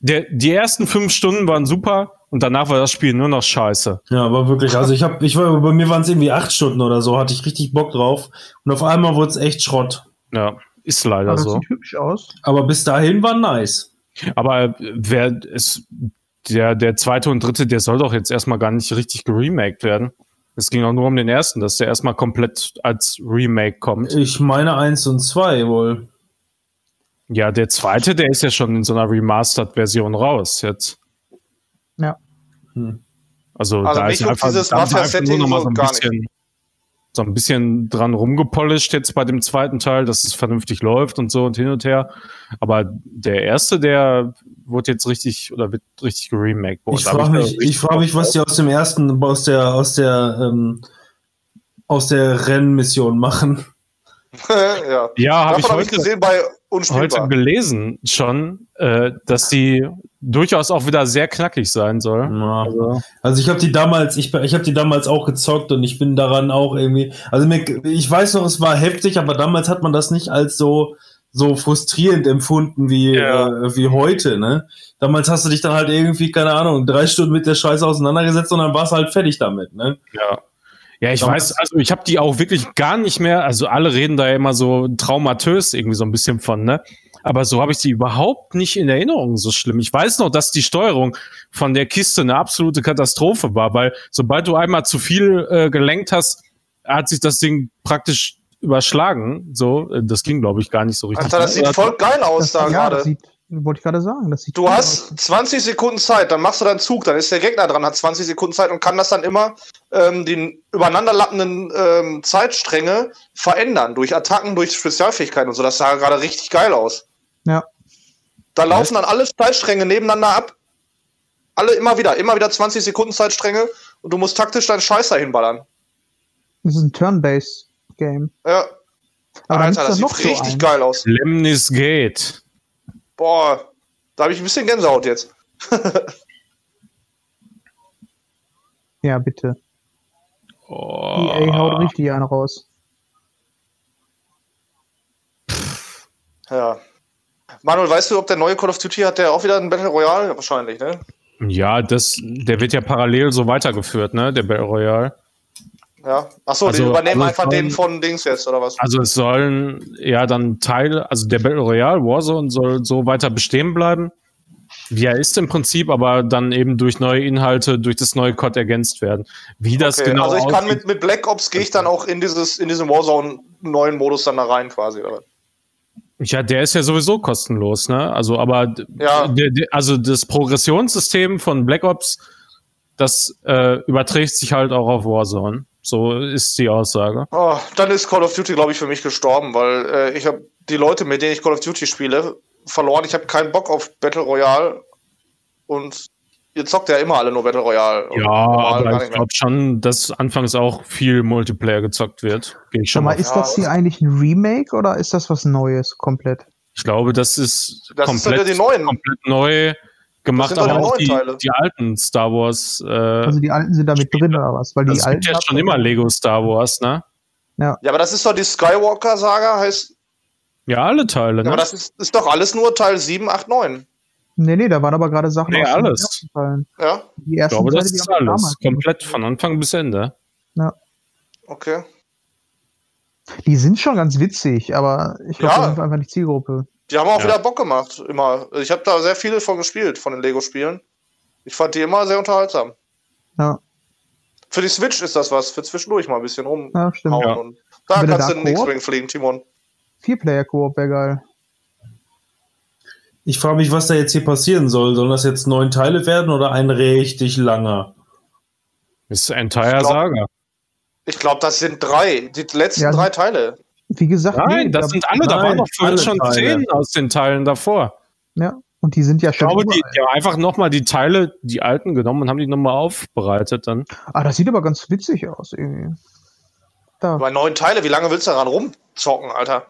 S3: der, die ersten fünf Stunden waren super und danach war das Spiel nur noch scheiße.
S1: Ja, aber wirklich, also ich habe, ich war, bei mir waren es irgendwie acht Stunden oder so, hatte ich richtig Bock drauf und auf einmal wurde es echt Schrott.
S3: Ja, ist leider
S2: Aber das
S3: so.
S2: sieht hübsch aus.
S1: Aber bis dahin war nice.
S3: Aber wer ist der, der zweite und dritte, der soll doch jetzt erstmal gar nicht richtig geremaked werden. Es ging auch nur um den ersten, dass der erstmal komplett als Remake kommt.
S1: Ich meine eins und zwei wohl.
S3: Ja, der zweite, der ist ja schon in so einer Remastered-Version raus jetzt.
S2: Ja.
S3: Also,
S4: Also
S3: da ist einfach,
S4: dieses
S3: da einfach nur noch mal
S4: so
S3: ein bisschen, so ein bisschen dran rumgepolished jetzt bei dem zweiten Teil, dass es vernünftig läuft und so und hin und her. Aber der erste, der wurde jetzt richtig oder wird richtig geremaked.
S1: Ich frage mich, ich frage mich, was die aus dem ersten, aus der, aus der, ähm, aus der Rennmission machen.
S4: ja.
S3: Ja, habe ich heute,
S4: gesehen bei
S3: heute
S4: Unspielbar.
S3: gelesen schon, äh, dass die durchaus auch wieder sehr knackig sein soll.
S1: Ja.
S3: Also,
S1: Also ich habe die damals, ich, ich habe die damals auch gezockt und ich bin daran auch irgendwie, also mir, ich weiß noch, es war heftig, aber damals hat man das nicht als so so frustrierend empfunden wie
S3: Ja.
S1: äh, wie heute, ne? Damals hast du dich dann halt irgendwie keine Ahnung drei Stunden mit der Scheiße auseinandergesetzt und dann warst du halt fertig damit, ne?
S3: ja. Ja, ich
S1: Damals-
S3: weiß, also ich habe die auch wirklich gar nicht mehr, also alle reden da ja immer so traumatös irgendwie so ein bisschen von, ne? Aber so habe ich die überhaupt nicht in Erinnerung so schlimm. Ich weiß noch, dass die Steuerung von der Kiste eine absolute Katastrophe war, weil sobald du einmal zu viel äh, gelenkt hast, hat sich das Ding praktisch überschlagen. So, äh, das ging, glaube ich, gar nicht so richtig.
S4: Alter, das sieht voll geil aus da
S2: ja, das
S4: gerade.
S2: wollte ich gerade sagen. Das sieht
S4: Du hast 20 Sekunden Zeit, dann machst du deinen Zug, dann ist der Gegner dran, hat 20 Sekunden Zeit und kann das dann immer ähm, die übereinanderlappenden ähm, Zeitstränge verändern durch Attacken, durch Spezialfähigkeiten und so. Das sah gerade richtig geil aus.
S2: Ja.
S4: Da laufen dann alle Zeitstränge nebeneinander ab. Alle immer wieder, immer wieder 20 Sekunden Zeitstränge und du musst taktisch deinen Scheiß dahin ballern.
S2: Das ist ein Turn-Based Game.
S4: Ja.
S2: Aber
S4: Alter, das sieht
S2: so
S4: richtig
S2: einen.
S4: geil aus.
S3: Lemnis Gate.
S4: Boah, da habe ich ein bisschen Gänsehaut jetzt.
S2: Ja, bitte.
S3: Oh.
S2: EA haut richtig einen raus.
S4: Ja. Manuel, weißt du, ob der neue Call of Duty hat der auch wieder ein Battle Royale? Wahrscheinlich, ne?
S3: Ja, das, der wird ja parallel so weitergeführt, ne, der Battle Royale.
S4: Ja. Achso,
S3: Also-
S4: die übernehmen
S3: also
S4: einfach
S3: von-
S4: den von Dings jetzt, oder was?
S3: Also es sollen ja dann Teile, also der Battle Royale Warzone soll so weiter bestehen bleiben, wie er ist im Prinzip, aber dann eben durch neue Inhalte, durch das neue COD ergänzt werden. Wie das
S4: Okay,
S3: genau
S4: also ich kann mit, mit Black Ops gehe ich dann auch in dieses in diesen Warzone neuen Modus dann da rein quasi. Oder?
S3: Ja, der ist ja sowieso kostenlos, ne? Also, aber
S4: Ja.
S3: der, der, also das Progressionssystem von Black Ops, das äh, überträgt sich halt auch auf Warzone. So ist die Aussage.
S4: Oh, dann ist Call of Duty, glaube ich, für mich gestorben, weil äh, ich habe die Leute, mit denen ich Call of Duty spiele, verloren. Ich habe keinen Bock auf Battle Royale und ihr zockt ja immer alle nur Battle Royale.
S3: Ja, aber ich glaube schon, dass anfangs auch viel Multiplayer gezockt wird. Gehe ich
S2: Schau
S3: schon
S2: mal,
S3: mal.
S2: ist
S4: Ja,
S2: das hier eigentlich ein Remake oder ist das was Neues komplett?
S3: Ich glaube, das ist
S4: Das
S3: komplett,
S4: sind ja die neuen.
S3: komplett neu gemacht, aber
S4: die
S3: auch die,
S4: Teile.
S3: die alten Star Wars. Äh,
S2: Also die alten sind da mit drin oder was? Weil die
S3: also es
S2: alten
S3: gibt ja schon immer Lego Star Wars, ne?
S4: Ja, aber das ist doch die Skywalker-Saga, heißt.
S3: Ja, alle Teile,
S4: Ja,
S3: ne?
S4: aber das ist, ist doch alles nur Teil 7, 8, 9.
S2: Nee, nee, da waren aber gerade Sachen
S3: Nee,
S2: aus den
S3: alles.
S4: Ja,
S2: Die
S3: ich
S2: ersten
S3: glaube, das
S2: Teile, die
S3: ist alles.
S2: damals
S3: Komplett von Anfang bis Ende.
S4: okay.
S2: Die sind schon ganz witzig, aber ich glaube,
S4: Ja.
S2: das ist einfach nicht Zielgruppe.
S4: Die haben auch
S3: Ja.
S4: wieder Bock gemacht, immer. Ich habe da sehr viele von gespielt, von den Lego-Spielen. Ich fand die immer sehr unterhaltsam.
S2: Ja,
S4: Für die Switch ist das was, für zwischendurch mal ein bisschen rumhauen.
S2: ja stimmt.
S3: Ja.
S4: Und da kannst
S2: da
S4: du einen
S2: Koop?
S4: X-Wing fliegen, Timon.
S2: Vier-Player-Koop wäre geil.
S1: Ich frage mich, was da jetzt hier passieren soll. Sollen das jetzt neun Teile werden oder ein richtig langer?
S3: Ist
S4: Ich glaub-
S3: Saga.
S4: Ich glaube, das sind drei. Die letzten
S2: Ja.
S4: drei Teile.
S2: Wie gesagt,
S3: Nein,
S2: nee,
S3: das
S2: da-
S3: sind alle, da waren doch vorhin
S1: alle
S3: schon
S1: Teile.
S3: zehn aus den Teilen davor.
S2: ja. Und die sind ja
S3: Ich
S2: schon.
S3: glaube, die,
S2: überall.
S3: die haben einfach nochmal die Teile, die alten genommen und haben die nochmal aufbereitet dann.
S2: Ah, das sieht aber ganz witzig aus irgendwie. Da.
S4: Bei neuen Teile, wie lange willst du daran rumzocken, Alter?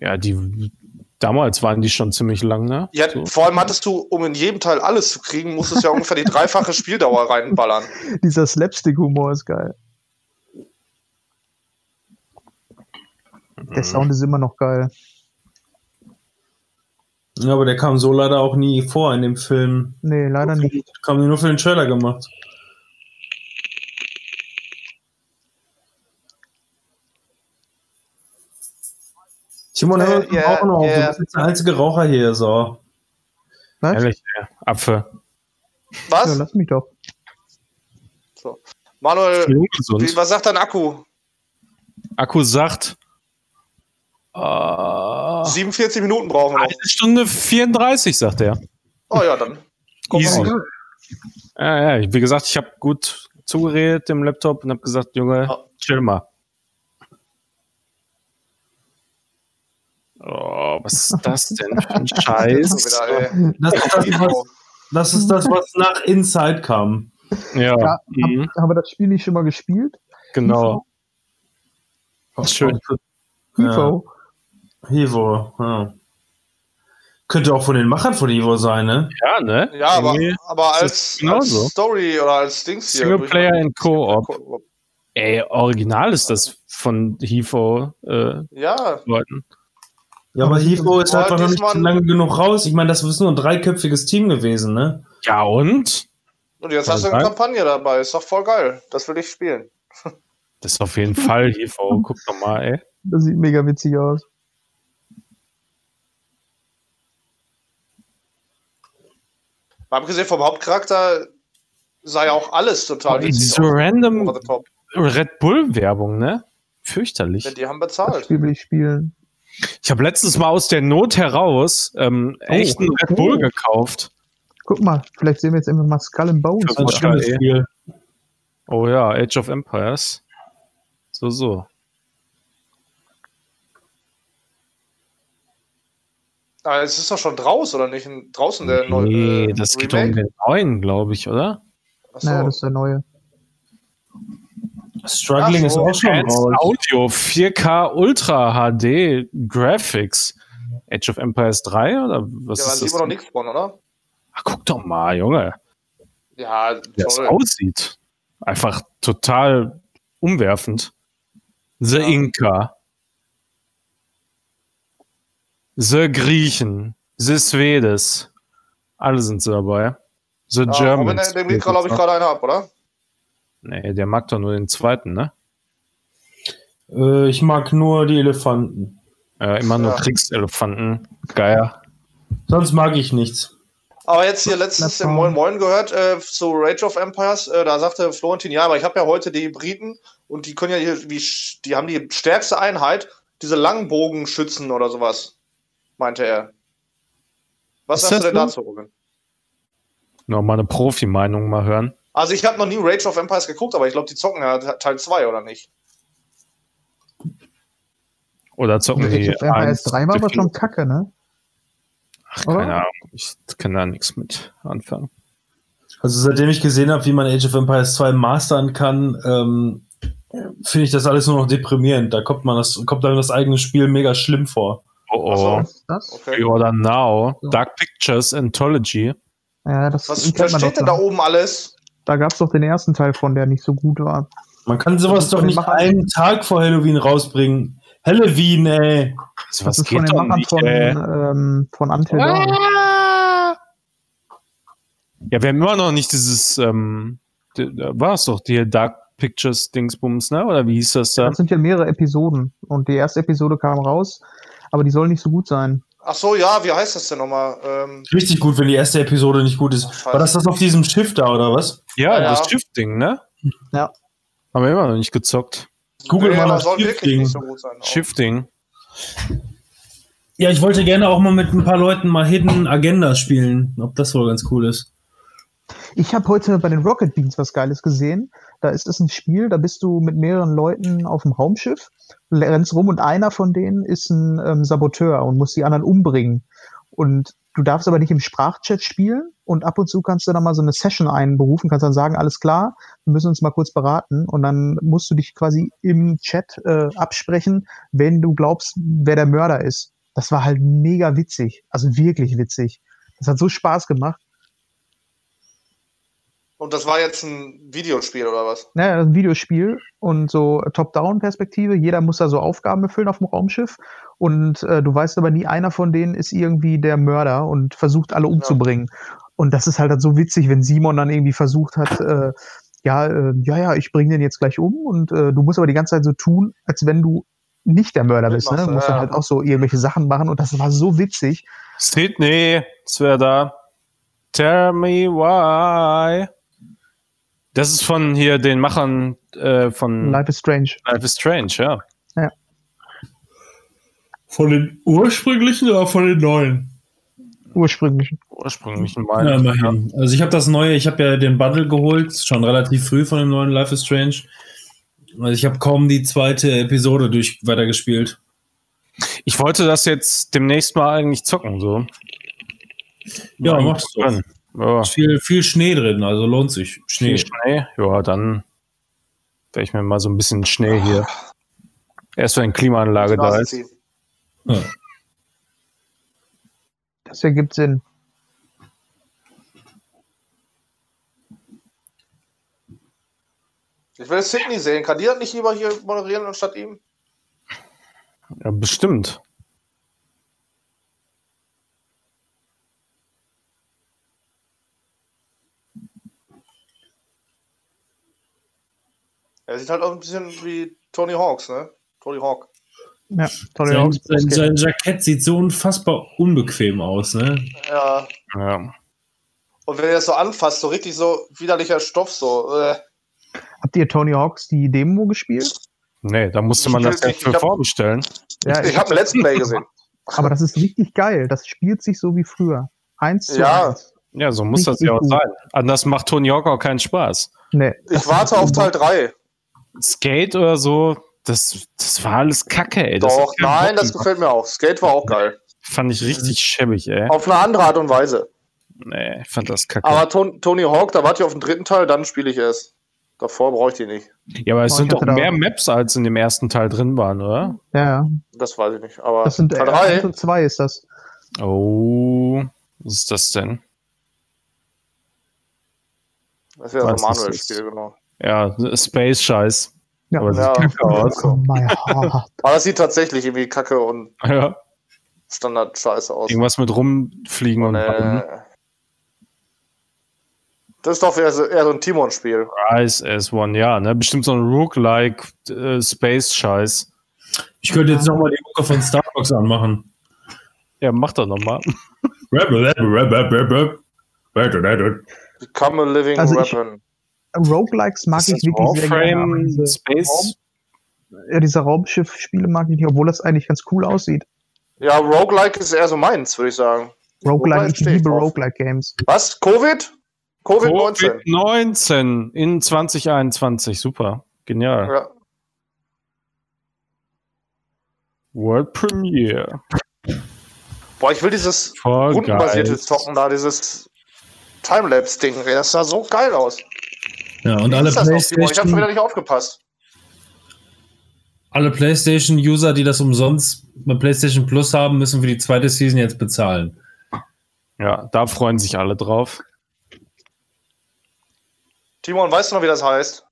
S3: Ja, die damals waren die schon ziemlich lang, ne?
S4: Ja,
S3: So.
S4: vor allem hattest du, um in jedem Teil alles zu kriegen, musstest du ja ungefähr die dreifache Spieldauer reinballern.
S2: Dieser Slapstick-Humor ist geil.
S3: Mhm.
S2: Der Sound ist immer noch geil.
S1: Ja, aber der kam so leider auch nie vor in dem Film.
S2: Nee, leider nicht.
S1: Kam nur für den Trailer gemacht. Simon, hör
S4: Äh, ja,
S1: auch noch
S4: ja.
S1: Du bist jetzt der einzige Raucher hier, so.
S2: Was?
S3: Ehrlich, ja. Apfel.
S2: Ja,
S4: Was?
S2: lass mich doch.
S4: So. Manuel, wie, was sagt dein Akku?
S3: Akku sagt. Äh,
S4: 47 Minuten brauchen wir noch.
S3: eine Stunde 34, sagt er.
S4: Oh ja, dann.
S3: Easy.
S4: mal.
S3: Ja, ja, wie gesagt, ich habe gut zugeredet dem Laptop und habe gesagt, Junge,
S4: Ja.
S3: chill mal. Oh, was ist das denn für ein Scheiß?
S1: Das ist das, was, das ist das, was nach Inside kam.
S3: Ja,
S2: Ja,
S3: mhm,
S2: hab, haben wir das Spiel nicht schon mal gespielt?
S3: genau. Schön.
S1: Ja.
S2: Evo.
S1: Evo, ja. Könnte auch von den Machern von Evo sein, ne?
S3: Ja, ne?
S4: Ja, aber, aber als, als Story oder als Dings hier.
S3: Singleplayer in Co-op. Ey, original ist das von HIFO-Leuten.
S4: Ja,
S1: Ja, aber Evo ist
S4: Ja,
S1: einfach noch nicht lange genug raus. Ich meine, das ist nur ein dreiköpfiges Team gewesen, ne?
S3: ja, und?
S4: und jetzt hast du
S3: das
S4: eine? Kampagne dabei. Ist doch voll geil. Das will ich spielen.
S3: Das ist auf jeden Fall HIFO. Guck doch mal, ey.
S2: Das sieht mega witzig aus.
S4: Mal abgesehen vom Hauptcharakter ja auch alles total witzig
S3: So random. Red Bull-Werbung, ne? Fürchterlich.
S4: Denn die haben
S2: Das
S4: bezahlt.
S2: Spiel will ich spielen.
S3: Ich habe letztens mal aus der Not heraus ähm, echten Red Bull
S2: Oh.
S3: gekauft.
S2: Guck mal, vielleicht sehen wir jetzt einfach mal Skull and Bones.
S1: Spiel.
S3: Oh ja, Age of Empires. So, so.
S4: Aber es ist doch schon draußen, oder nicht? Draußen der neue.
S3: Nee,
S4: äh,
S3: das geht um
S4: Remake?
S3: den neuen, glaube ich, oder?
S4: Achso.
S2: Naja, das ist der neue.
S1: Struggling
S4: Ach so,
S1: ist auch schon raus.
S3: Audio, 4K Ultra HD Graphics. Age of Empires 3 oder was
S4: ja, da
S3: ist
S4: sieht
S3: das?
S4: man noch nichts von, oder?
S3: Ach, guck doch mal, Junge,
S4: Ja,
S3: wie das
S4: toll.
S3: aussieht. Einfach total umwerfend. The
S4: Ja.
S3: Inka. The Griechen. The Svedes. Alle sind so dabei. The
S4: Ja,
S3: Germans.
S4: Liegt, glaube ich, gerade einer ab, oder?
S3: Nee, der mag doch nur den zweiten, ne?
S1: Äh, ich mag nur die Elefanten.
S3: Äh, immer nur
S4: Ja.
S3: Kriegselefanten. Geil.
S1: Sonst mag ich nichts.
S4: Aber jetzt hier letztens im Moin Moin gehört äh, zu Rage of Empires, äh, da sagte Florentin, ja, aber ich habe ja heute die Briten und die können ja hier, wie, die haben die stärkste Einheit, diese Langbogenschützen oder sowas, meinte er. Was
S3: Ist
S4: sagst du denn dazu, Robin?
S3: Noch mal eine Profi-Meinung mal hören.
S4: Also ich habe noch nie Rage of Empires geguckt, aber ich glaube, die zocken ja Teil 2, oder nicht?
S3: Oder zocken die
S2: Age of Empires
S3: eins
S2: 3 war aber schon kacke, ne?
S3: Ach,
S2: oder?
S3: keine Ahnung. Ich kann da nichts mit anfangen.
S1: Also seitdem ich gesehen habe, wie man Age of Empires 2 mastern kann, ähm, finde ich das alles nur noch deprimierend. Da kommt man das, kommt dann das eigene Spiel mega schlimm vor.
S3: Oh oh.
S2: Was ist das?
S4: Okay.
S3: Pre-Order Now. Dark Pictures Anthology.
S2: Ja, das
S4: Was was steht denn da oben alles?
S2: Da gab es doch den ersten Teil von, der nicht so gut war.
S1: Man kann sowas
S2: ist
S1: doch
S2: von den
S1: nicht
S2: Machern-
S1: einen Tag vor Halloween rausbringen. Halloween, ey.
S3: Also,
S2: Das
S3: was
S2: ist von
S3: geht
S2: den
S3: doch
S2: Machern
S3: nicht,
S2: von, ähm, von Until Dawn.
S3: Ja, wir haben immer noch nicht dieses, ähm, war es doch, die Dark Pictures Dingsbums, ne? Oder wie hieß das da?
S2: Das sind ja mehrere Episoden. Und die erste Episode kam raus, aber die soll nicht so gut sein.
S4: Ach so, ja, wie heißt das denn nochmal? Ähm,
S1: Richtig gut, wenn die erste Episode nicht gut ist.
S4: Ach,
S1: War das das auf diesem Schiff da, oder was?
S3: Ja,
S4: Ja,
S3: das Schiff-Ding, ne?
S2: Ja.
S3: Haben wir immer noch nicht gezockt.
S1: Google
S4: nee,
S1: mal
S4: wirklich
S1: Schiff-Ding.
S4: so.
S3: Schiff-Ding.
S5: Ja, ich wollte gerne auch mal mit ein paar Leuten mal Hidden Agenda spielen. Ob das wohl ganz cool ist.
S2: Ich habe heute bei den Rocket Beans was Geiles gesehen. Da ist es ein Spiel, da bist du mit mehreren Leuten auf dem Raumschiff, rennst rum und einer von denen ist ein ähm, Saboteur und muss die anderen umbringen. Und du darfst aber nicht im Sprachchat spielen und ab und zu kannst du dann mal so eine Session einberufen, kannst dann sagen, alles klar, wir müssen uns mal kurz beraten und dann musst du dich quasi im Chat äh, absprechen, wenn du glaubst, wer der Mörder ist. Das war halt mega witzig, also wirklich witzig. Das hat so Spaß gemacht.
S4: Und das war jetzt ein Videospiel oder was?
S2: Ja, ein Videospiel und so Top-Down-Perspektive. Jeder muss da so Aufgaben erfüllen auf dem Raumschiff. Und äh, du weißt aber nie, einer von denen ist irgendwie der Mörder und versucht alle umzubringen. Ja. Und das ist halt, so witzig, wenn Simon dann irgendwie versucht hat, äh, ja, äh, ja, ja, ich bringe den jetzt gleich um und äh, du musst aber die ganze Zeit so tun, als wenn du nicht der Mörder bist. Ne? Du musst ja. dann halt auch so irgendwelche Sachen machen und das war so witzig.
S3: Sydney, es wäre da. Tell me why. Das ist von hier den Machern äh, von
S2: Life is Strange.
S3: Life is Strange, ja.
S2: Ja.
S5: Von den ursprünglichen oder von den neuen?
S2: Ursprünglichen.
S3: Ursprünglichen
S5: meine ja, immerhin. Also ich habe das neue, ich habe ja den Bundle geholt, schon relativ früh von dem neuen Life is Strange. Also ich habe kaum die zweite Episode durch weitergespielt.
S3: Ich wollte das jetzt demnächst mal eigentlich zocken, so.
S5: Ja, machst du. Ja. Viel, viel Schnee drin, also lohnt sich. Schnee. Viel
S3: Schnee? Ja, dann werde ich mir mal so ein bisschen Schnee hier. Erst wenn Klimaanlage da ist. Ja.
S2: Das ergibt Sinn.
S4: Ich will Sydney sehen. Kann die das nicht lieber hier moderieren anstatt ihm?
S3: Ja, bestimmt.
S4: Er sieht halt auch ein bisschen wie Tony Hawks, ne? Tony Hawk.
S2: Ja,
S5: Tony sein, Hawks. Sein, sein Jackett sieht so unfassbar unbequem aus, ne?
S4: Ja.
S3: ja.
S4: Und wenn er das so anfasst, so richtig so widerlicher Stoff, so. Äh.
S2: Habt ihr Tony Hawks die Demo gespielt?
S3: Nee, da musste man das echt für vorbestellen.
S4: Ja, ich, ich habe ein Let's Play gesehen.
S2: Aber das ist richtig geil. Das spielt sich so wie früher. Eins zu
S4: ja.
S2: eins.
S3: Ja, so muss richtig das ja auch gut. sein. Anders macht Tony Hawk auch keinen Spaß.
S2: Nee.
S4: Ich warte auf Teil 3.
S3: Skate oder so, das, das war alles Kacke, ey.
S4: Das Doch, nein, das gefällt mir auch. Skate war auch geil.
S3: Fand ich richtig schäbig, ey.
S4: Auf eine andere Art und Weise.
S3: Nee, ich fand das kacke.
S4: Aber Ton, Tony Hawk, da warte ich auf den dritten Teil, dann spiele ich es. Davor brauche ich die nicht.
S3: Ja, aber es oh, sind doch mehr Maps, als in dem ersten Teil drin waren, oder?
S2: Ja, ja.
S4: Das weiß ich nicht. Aber
S2: das sind Teil 3 und 2 ist das.
S3: Oh, was ist das denn?
S4: Das wäre das Manuel-Spiel, genau.
S3: Ja, Space-Scheiß.
S2: Ja,
S3: aber
S4: ja.
S3: sieht kacke aus.
S4: aber das sieht tatsächlich irgendwie kacke und
S3: ja.
S4: Standard-Scheiße aus.
S3: Irgendwas mit rumfliegen und, und
S4: äh, Das ist doch eher so, eher so ein Timon-Spiel.
S3: Rise S1, ja, ne? Bestimmt so ein Rook-like äh, Space-Scheiß.
S5: Ich könnte jetzt nochmal die Mucke von Starbucks anmachen.
S3: Ja, mach doch nochmal.
S4: Become a living also weapon.
S2: Roguelikes mag ich wirklich
S3: Warframe, sehr gerne. Space.
S2: Raum, ja, diese Raumschiff-Spiele mag ich nicht, obwohl das eigentlich ganz cool aussieht.
S4: Ja, Roguelike ist eher so meins, würde ich sagen.
S2: Roguelike, ich liebe Roguelike-Games.
S4: Was? Covid?
S3: Covid-19. Covid-19 in 2021, super. Genial.
S4: Ja.
S3: World Premiere.
S4: Boah, ich will dieses rundenbasierte Zocken da, dieses Timelapse-Ding. Das sah so geil aus.
S5: Ja, und Wie alle PlayStation.
S4: Ich habe schon wieder nicht aufgepasst.
S5: Alle PlayStation-User, die das umsonst bei PlayStation Plus haben, müssen für die zweite Season jetzt bezahlen.
S3: Ja, da freuen sich alle drauf.
S4: Timon, weißt du noch, wie das heißt?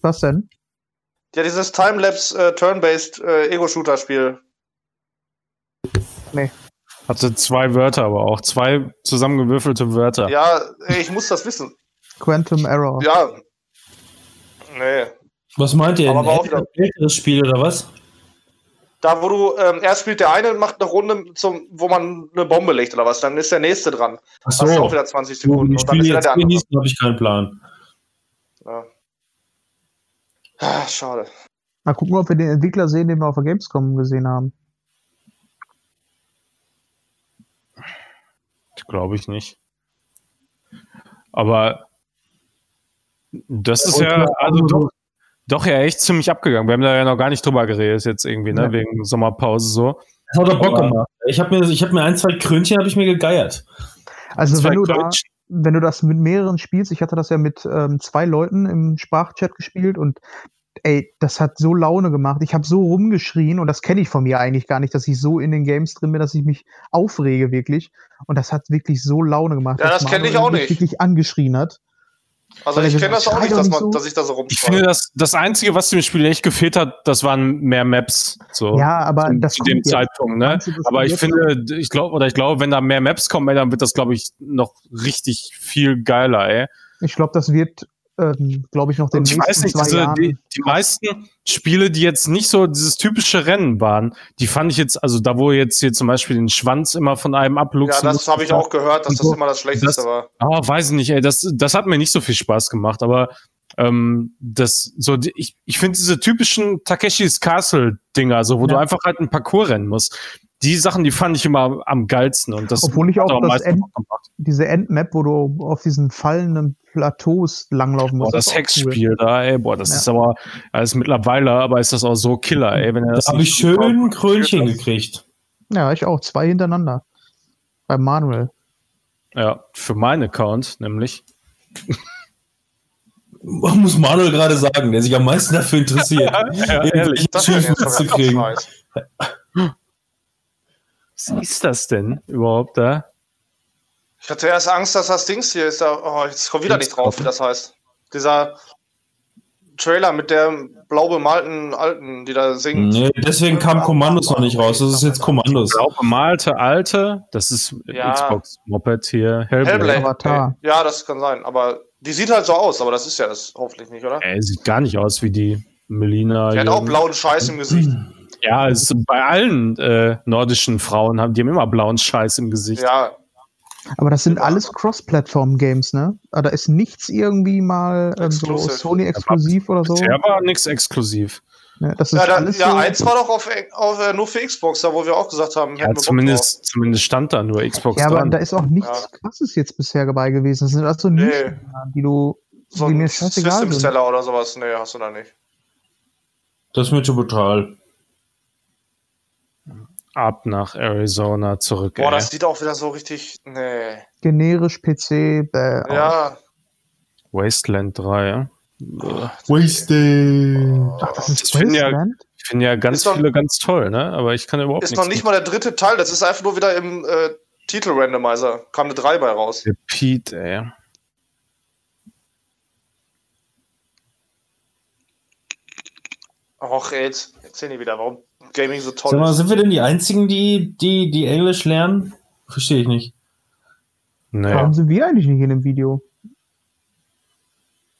S2: Was denn?
S4: Ja, dieses Timelapse äh, Turn-Based äh, Ego-Shooter-Spiel.
S2: Nee.
S3: Hatte zwei Wörter, aber auch zwei zusammengewürfelte Wörter.
S4: Ja, ich muss das wissen.
S2: Quantum Error.
S4: Ja, Nee.
S5: Was meint ihr?
S4: Aber
S5: ein älteres Spiel oder was?
S4: Da, wo du, ähm, erst spielt der eine und macht eine Runde, zum, wo man eine Bombe legt oder was, dann ist der nächste dran.
S5: Ach so.
S4: Das ist auch wieder 20 Sekunden.
S5: Ich spiele jetzt genießen, habe ich keinen Plan.
S4: Ja. Ah, schade.
S2: Mal gucken, ob wir den Entwickler sehen, den wir auf der Gamescom gesehen haben.
S3: Glaube ich nicht. Aber Das ist ja, also doch, doch ja echt ziemlich abgegangen. Wir haben da ja noch gar nicht drüber geredet jetzt irgendwie, ne,
S2: Ja.
S3: wegen Sommerpause so.
S5: Das hat doch Bock gemacht. Ich habe mir, ich hab mir ein, zwei Krönchen hab ich mir gegeiert.
S2: Also
S3: Zwei
S2: wenn du, da, wenn du das mit mehreren spielst, ich hatte das ja mit ähm, zwei Leuten im Sprachchat gespielt und ey, das hat so Laune gemacht. Ich habe so rumgeschrien und das kenne ich von mir eigentlich gar nicht, dass ich so in den Games drin bin, dass ich mich aufrege wirklich. Und das hat wirklich so Laune gemacht.
S4: Ja,
S2: dass
S4: das kenn ich auch
S2: mich
S4: nicht.
S2: Wirklich angeschrien hat.
S4: Also ich kenne das auch nicht, dass, man,
S2: so.
S4: dass ich da so
S3: Ich finde, das, das Einzige, was dem Spiel echt gefehlt hat, das waren mehr Maps. So.
S2: Ja, aber
S3: zu,
S2: das
S3: zu dem. Zeitpunkt, ne? Aber ich finde, ich glaube, oder ich glaube, wenn da mehr Maps kommen, ey, dann wird das, glaube ich, noch richtig viel geiler, ey.
S2: Ich glaube, das wird, ähm, glaube ich, noch den
S3: ich
S2: nächsten
S3: weiß nicht,
S2: zwei
S3: diese,
S2: Jahren.
S3: die, die meisten Spiele, die jetzt nicht so dieses typische Rennen waren, die fand ich jetzt, also da wo jetzt hier zum Beispiel den Schwanz immer von einem
S4: Ja,
S3: abluchsen
S4: das
S3: musste,
S4: habe ich auch gehört, dass
S3: Und
S4: das
S3: so.
S4: immer das Schlechteste
S3: Das-
S4: war.
S3: Ah, weiß ich nicht, ey, das, das hat mir nicht so viel Spaß gemacht, aber ähm, das so, die- ich, ich finde diese typischen Takeshis Castle-Dinger, so wo du
S2: Ja.
S3: einfach halt ein Parcours rennen musst, die Sachen, die fand ich immer am geilsten und das
S2: Obwohl ich auch
S3: am
S2: das
S3: meisten
S2: End-. Diese Endmap, wo du auf diesen fallenden Plateaus langlaufen
S3: Boah,
S2: musst.
S3: das
S2: ist auch cool.
S3: Hexspiel da, ey, boah, das
S2: Ja.
S3: ist aber, das ist mittlerweile, aber ist das auch so Killer, ey, wenn er das
S5: Da habe ich schön Krönchen gekriegt.
S2: Ja, ich auch. Zwei hintereinander. Bei Manuel.
S3: Ja, für meinen Account, nämlich.
S5: Muss Manuel gerade sagen, der sich am meisten dafür interessiert.
S3: Ja, ehrlich.
S4: Das
S5: zu kriegen.
S3: Was ist das denn überhaupt da?
S4: Ich hatte erst Angst, dass das Dings hier ist. Da, oh, jetzt kommt wieder nicht drauf, wie das heißt. Dieser Trailer mit der blau bemalten Alten, die da singt.
S5: Nee, deswegen kam Kommandos noch nicht raus. Das ist jetzt Kommandos.
S3: Blau bemalte alte, das ist
S4: Ja.
S3: Xbox Moped hier, Hellblade.
S4: Hellblade.
S2: Avatar.
S4: Ja, das kann sein. Aber die sieht halt so aus, aber das ist ja das hoffentlich nicht, oder?
S3: Ey, sieht gar nicht aus wie die Melina.
S4: Die hat auch blauen Scheiß im Gesicht.
S3: Ja, es ist bei allen äh, nordischen Frauen haben die haben immer blauen Scheiß im Gesicht.
S4: Ja,
S2: Aber das sind alles Cross-Plattform-Games, ne? Aber Da ist nichts irgendwie mal ähm, so. Sony-exklusiv oder so.
S3: Bisher war nichts exklusiv.
S2: Ne? Das ist
S4: ja, da,
S2: alles
S4: ja
S2: so.
S4: eins war doch auf, auf, äh, nur für Xbox, da wo wir auch gesagt haben,
S3: Ja, zumindest, zumindest stand da nur Xbox
S2: ja, aber
S3: dran.
S2: da ist auch nichts Krasses jetzt bisher dabei gewesen. Das sind also
S4: Nee.
S2: Nischen, die du.
S4: So
S2: die
S4: ein
S2: mir scheißegal
S4: System
S2: sind.
S4: Seller oder sowas. Nee, hast du da nicht.
S5: Das ist mir zu brutal.
S3: Ab nach Arizona zurück.
S4: Boah,
S3: ey.
S4: das sieht auch wieder so richtig. Nee.
S2: Generisch PC, bäh.
S4: Ja.
S3: Wasteland 3.
S5: Wasted.
S2: Ach, das ist
S3: Ich finde ja-
S2: Wasteland?
S3: Ich finde ja ganz
S4: Ist
S3: viele ganz toll, ne? Aber ich kann überhaupt
S4: Ist
S3: nichts
S4: noch nicht mal der dritte Teil, das ist einfach nur wieder im äh, Titel-Randomizer. Kam eine 3 bei raus.
S3: mit Pete, ey.
S4: Och, ey, jetzt erzähl nicht wieder, warum Gaming so toll
S5: Sag mal,
S4: ist.
S5: sind wir denn die Einzigen, die, die, die Englisch lernen? Verstehe ich nicht.
S3: Nee.
S2: Warum sind wir eigentlich nicht in dem Video?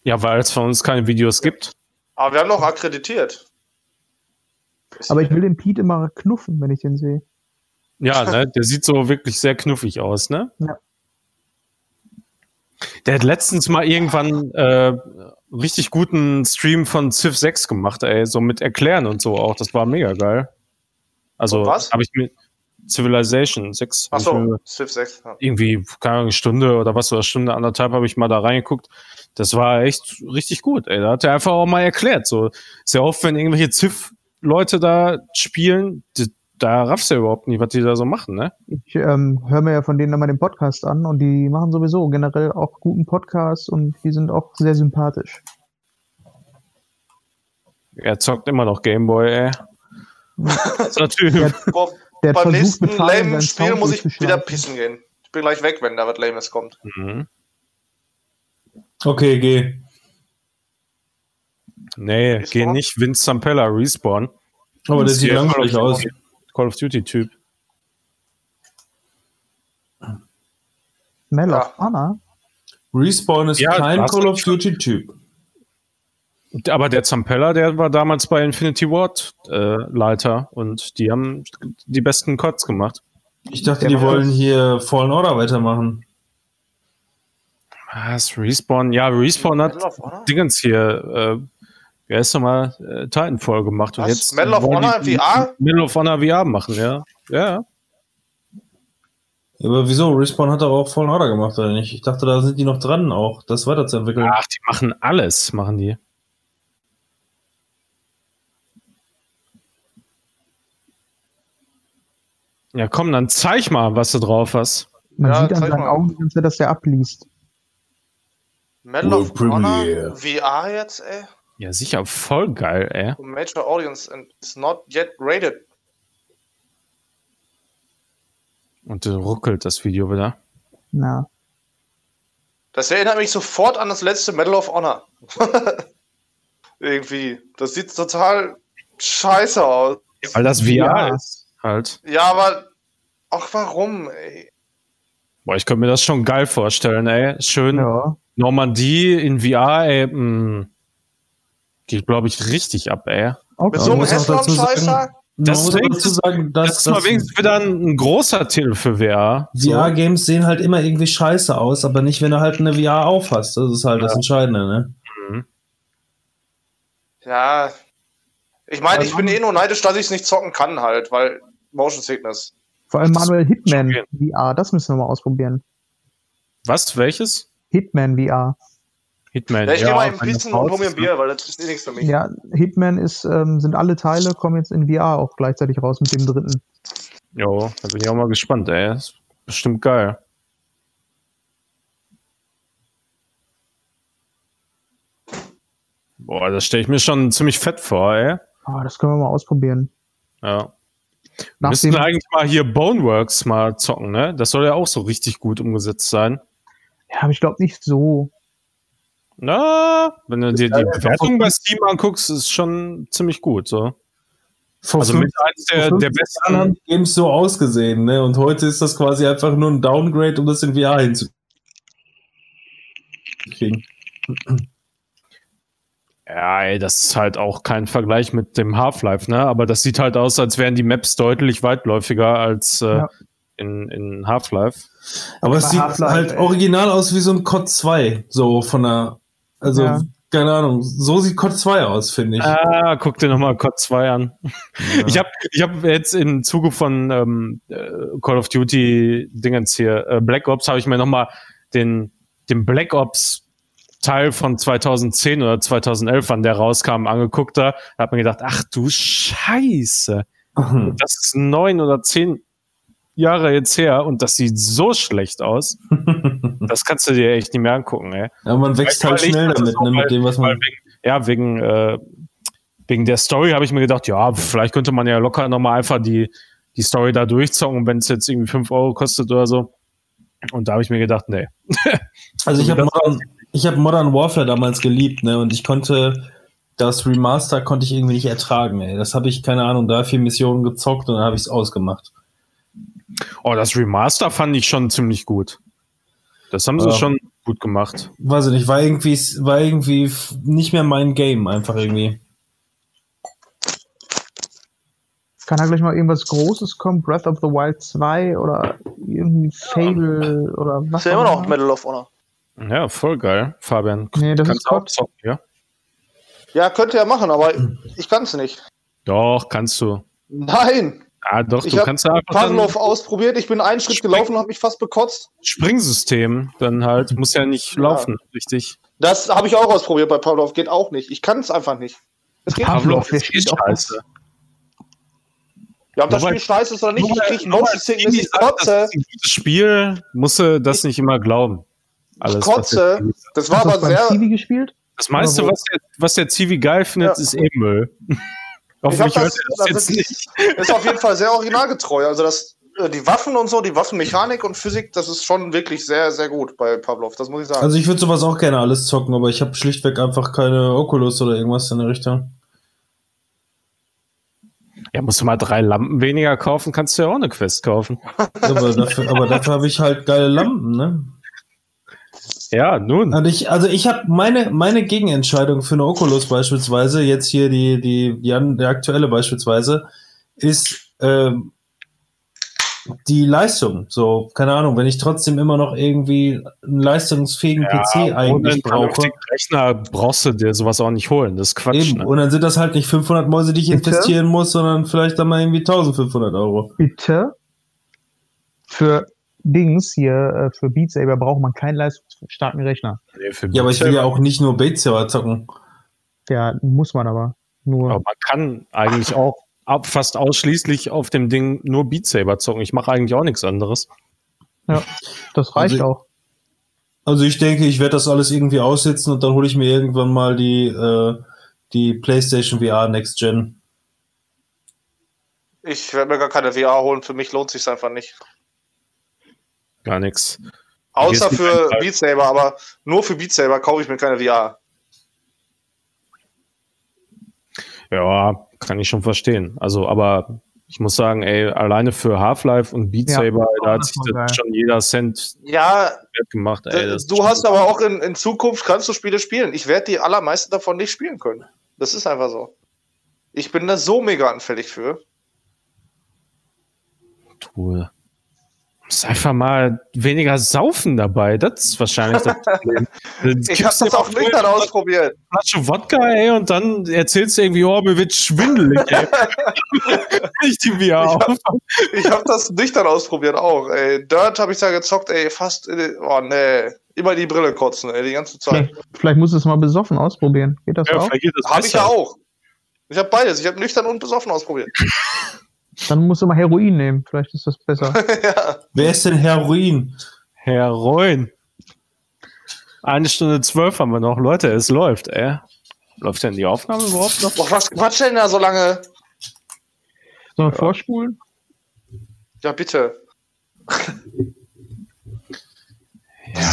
S3: Ja, weil es von uns keine Videos gibt.
S4: Aber wir haben noch akkreditiert.
S2: Aber ich will den Pete immer knuffen, wenn ich den sehe.
S3: Ja, ne? Der sieht so wirklich sehr knuffig aus, ne?
S2: Ja.
S3: Der hat letztens mal irgendwann äh, richtig guten Stream von Civ 6 gemacht, ey, so mit Erklären und so auch. Das war mega geil. Also habe ich mir Civilization 6 hab ich mir
S4: Achso, Civ 6. Ja.
S3: irgendwie, keine Ahnung, eine Stunde oder was, oder Stunde, anderthalb habe ich mal da reingeguckt. Das war echt richtig gut, ey. Da hat er einfach auch mal erklärt. So, sehr oft, wenn irgendwelche Civ-Leute da spielen, die, da raffst du ja überhaupt nicht, was die da so machen, ne?
S2: Ich ähm, höre mir ja von denen immer den Podcast an und die machen sowieso generell auch guten Podcast und die sind auch sehr sympathisch.
S3: Er zockt immer noch Gameboy, ey. so ein Typ.
S2: Der,
S4: Boah,
S2: der
S4: beim nächsten lamen
S2: seinen
S4: Spiel muss ich wieder pissen gehen. Ich bin gleich weg, wenn da was Lames kommt.
S3: Mhm.
S5: Okay, geh.
S3: Nee,
S4: Respawn?
S3: geh nicht Vince Zampella Respawn.
S5: Aber der sieht
S3: Ja,
S5: langweilig aus.
S3: Duty- Call of Duty Typ.
S2: Mel
S4: Ja.
S2: of Honor.
S5: Respawn ist
S3: Ja,
S5: kein Call of Duty Typ.
S3: Aber der Zampella, der war damals bei Infinity Ward äh, Leiter und die haben die besten Cots gemacht.
S5: Ich dachte,
S2: Der
S5: die wollen hier Fallen Order weitermachen.
S3: Was? Respawn? Ja, Respawn hat
S4: Medal?
S3: Dingens hier, äh, wie heißt nochmal, äh, Titanfall gemacht. Und jetzt
S4: Medal of Honor
S3: die-
S4: VR?
S3: Medal of Honor VR machen, ja. Ja.
S1: Aber wieso? Respawn hat doch auch Fallen Order gemacht, oder nicht? Ich dachte, da sind die noch dran, auch das weiterzuentwickeln.
S3: Ach, die machen alles, machen die. Ja, komm, dann zeig mal, was du drauf hast.
S2: Man
S4: Ja,
S2: sieht an seinen
S4: mal.
S2: Augen, die ganze Zeit, dass der abliest.
S4: Medal of Honor. VR jetzt, ey.
S3: Ja, sicher, voll geil, ey.
S4: Major Audience and is not yet rated.
S3: Und äh, ruckelt das Video wieder.
S2: Na,
S4: Das erinnert mich sofort an das letzte Medal of Honor. Irgendwie. Das sieht total scheiße aus.
S3: Weil das VR
S2: Ja.
S3: ist halt.
S4: Ja, aber. Ach, warum, ey?
S3: Boah, ich könnte mir das schon geil vorstellen, ey. Schön
S2: ja.
S3: Normandie in VR, ey. Mh. Geht, glaube ich, richtig ab, ey.
S2: Okay.
S4: Mit so einem
S1: muss auch dazu sagen- dass,
S3: Das ist mal wenigstens wieder ein, ein großer Titel für VR. So.
S1: VR-Games sehen halt immer irgendwie scheiße aus, aber nicht, wenn du halt eine VR aufhast. Das ist halt das Entscheidende, ne?
S4: Ja. Ich meine, ich bin eh nur neidisch, dass ich es nicht zocken kann, halt, weil Motion Sickness.
S2: Vor allem Manuel Hitman VR, das müssen wir mal ausprobieren.
S3: Was? Welches?
S2: Hitman VR.
S3: Hitman.
S4: Ja, ich mal im
S3: meine
S4: Pizzen und hol mir ein? Bier, weil das ist eh nichts für mich.
S2: Ja, Hitman ist, ähm, sind alle Teile, kommen jetzt in VR auch gleichzeitig raus mit dem dritten.
S3: Jo, da bin ich auch mal gespannt, ey. Ist bestimmt geil. Boah, das stelle ich mir schon ziemlich fett vor, ey.
S2: Ah, das können wir mal ausprobieren.
S3: Ja.
S2: Nach
S3: Müssen
S2: dem,
S3: eigentlich mal hier Boneworks mal zocken, ne? Das soll ja auch so richtig gut umgesetzt sein.
S2: ja, aber ich glaube nicht so.
S3: Na, wenn du dir die Bewertung bei Steam anguckst, ist schon ziemlich gut, so.
S1: Vor
S3: Also mit eins der, der
S1: 15 Jahren haben
S3: besten.
S1: Games so ausgesehen, ne? Und heute ist das quasi einfach nur ein Downgrade, um das in VR hinzukriegen.
S3: Ja, ey, das ist halt auch kein Vergleich mit dem Half-Life, ne? Aber das sieht halt aus, als wären die Maps deutlich weitläufiger als äh,
S2: Ja.
S3: in, in Half-Life.
S1: Aber es
S2: Bei
S1: sieht
S2: Half-Life,
S1: halt
S2: ey.
S1: original aus wie so ein COD 2. So von der, also,
S2: Ja.
S1: keine Ahnung, so sieht COD 2 aus, finde ich.
S3: Ah, guck dir nochmal COD 2 an. Ich habe ich hab jetzt im Zuge von ähm, äh, Call of Duty Dingens hier, äh, Black Ops, habe ich mir nochmal den, den Black Ops Teil von 2010 oder 2011, wann der rauskam, angeguckt da. Da hat man gedacht, ach du Scheiße. Das ist neun oder zehn Jahre jetzt her und das sieht so schlecht aus. Das kannst du dir echt nicht mehr angucken, ey.
S1: Ja, man wächst halt schnell damit, ne? Mit dem, was man.
S3: wegen, ja, wegen, äh, wegen der Story habe ich mir gedacht, ja, vielleicht könnte man ja locker nochmal einfach die, die Story da durchzocken, wenn es jetzt irgendwie 5 Euro kostet oder so. Und da habe ich mir gedacht, nee.
S1: Also ich
S3: wie
S1: habe Modern, ich hab Modern Warfare damals geliebt, ne? Und ich konnte das Remaster konnte ich irgendwie nicht ertragen, ey. Das habe ich, keine Ahnung, drei, vier Missionen gezockt und dann habe ich es ausgemacht.
S3: Oh, das Remaster fand ich schon ziemlich gut. Das haben sie
S1: Ja.
S3: schon gut gemacht.
S1: Weiß ich nicht, war irgendwie, war irgendwie nicht mehr mein Game, einfach irgendwie.
S2: Kann da gleich mal irgendwas Großes kommen? Breath of the Wild 2 oder irgendwie Fable oder was?
S4: Das ist ja immer
S2: auch
S4: noch Medal of Honor.
S3: Ja, voll geil, Fabian.
S2: Nee, das
S3: Kannst
S2: ist
S3: du auch zocken, ja?
S4: Ja, könnte er machen, aber ich kann es nicht.
S3: Doch, kannst du.
S4: Nein!
S3: Ah, doch,
S4: Ich
S3: du kannst da einfach
S4: Pavlov ausprobiert, ich bin einen Schritt gelaufen und habe mich fast bekotzt.
S3: Springsystem dann halt, muss ja nicht
S4: Ja.
S3: laufen, richtig.
S4: Das habe ich auch ausprobiert bei Pavlov, geht auch nicht. Ich kann es einfach nicht. Es geht nicht.
S2: Pavlov, der
S3: ist scheiße.
S4: Ja, ob das Spiel scheiße ist oder nicht, ich
S3: weil-
S4: krieg
S3: nur weil
S4: Motion Sickness, ich
S3: das
S4: kotze.
S3: ist ein gutes Spiel, musst du das nicht immer glauben. Alles,
S4: Ich kotze. Das war
S2: Hast du
S4: aber
S2: das
S4: sehr.
S2: Civi gespielt?
S3: Das meiste, was der, was der Zivi geil findet,
S4: Ja.
S3: ist eh Müll.
S4: Ich hab
S3: Hoffentlich hört
S4: das,
S3: er das
S4: das
S3: jetzt
S4: ist,
S3: nicht.
S4: ist auf jeden Fall sehr originalgetreu. Also das, äh, die Waffen und so, die Waffenmechanik und Physik, das ist schon wirklich sehr, sehr gut bei Pavlov. Das muss ich sagen.
S1: Also ich würde sowas auch gerne alles zocken, aber ich habe schlichtweg einfach keine Oculus oder irgendwas in der Richtung.
S3: Ja, musst du mal drei Lampen weniger kaufen, kannst du ja auch eine Quest kaufen.
S1: Aber dafür, aber dafür habe ich halt geile Lampen, ne?
S3: Ja, nun.
S1: Und ich, also ich habe meine, meine Gegenentscheidung für eine Oculus beispielsweise, jetzt hier die, die, die, der aktuelle beispielsweise, ist ähm, die Leistung. So, keine Ahnung, wenn ich trotzdem immer noch irgendwie einen leistungsfähigen PC
S3: ohne
S1: eigentlich brauche.
S3: Rechner brauchst du dir sowas auch nicht holen. Das ist Quatsch.
S1: Eben.
S3: Ne?
S1: Und dann sind das halt nicht 500 Mäuse, die ich
S2: Bitte?
S1: investieren muss, sondern vielleicht dann mal irgendwie 1500 Euro.
S2: Bitte? Für Dings hier äh, für Beat Saber braucht man keinen leistungsstarken Rechner.
S3: Nee,
S5: Ja, aber ich will ja auch nicht nur Beat Saber zocken.
S2: Ja, muss man aber. Nur.
S3: Aber man kann eigentlich auch ab, fast ausschließlich auf dem Ding nur Beat Saber zocken. Ich mache eigentlich auch nichts anderes.
S2: Das reicht
S5: Also-
S2: auch.
S5: Also ich denke, ich werde das alles irgendwie aussitzen und dann hole ich mir irgendwann mal die, äh, die PlayStation VR Next Gen.
S4: Ich werde mir gar keine VR holen, für mich lohnt sich einfach nicht.
S3: Gar nichts.
S4: Außer für Beat Saber, aber nur für Beat Saber kaufe ich mir keine VR.
S3: Ja, kann ich schon verstehen. Also, aber ich muss sagen, ey, alleine für Half-Life und Beat
S2: Ja,
S3: Saber, da hat sich das schon jeder Cent
S4: Ja,
S3: gemacht. Ey,
S4: du hast aber auch in, in Zukunft kannst du Spiele spielen. Ich werde die allermeisten davon nicht spielen können. Das ist einfach so. Ich bin da so mega anfällig für.
S3: Tool. Muss einfach mal weniger saufen dabei. Das ist wahrscheinlich das Problem.
S4: Ich habe das auch nicht dann ausprobiert.
S3: Flasche Wodka, ey, und dann erzählst du irgendwie, oh, mir wird schwindelig, ey. ich die
S4: hab-
S3: auf.
S4: Ich habe das nicht dann ausprobiert auch. Ey. Dirt habe ich da gezockt, ey, fast. Oh nee, immer die Brille kotzen, ey, die ganze Zeit.
S2: Vielleicht, vielleicht musst du es mal besoffen ausprobieren. Geht das
S3: Ja,
S2: auch?
S3: geht das
S4: Habe ich ja auch. Ich habe beides. Ich habe nüchtern und besoffen ausprobiert.
S2: Dann musst du mal Heroin nehmen. Vielleicht ist das besser.
S4: ja.
S5: Wer ist denn Heroin?
S3: Heroin. Eine Stunde zwölf haben wir noch. Leute, es läuft, ey. Läuft denn die Aufnahme überhaupt noch?
S4: Boah, was quatscht denn da so lange?
S2: Sollen wir vorspulen?
S4: Ja, bitte. das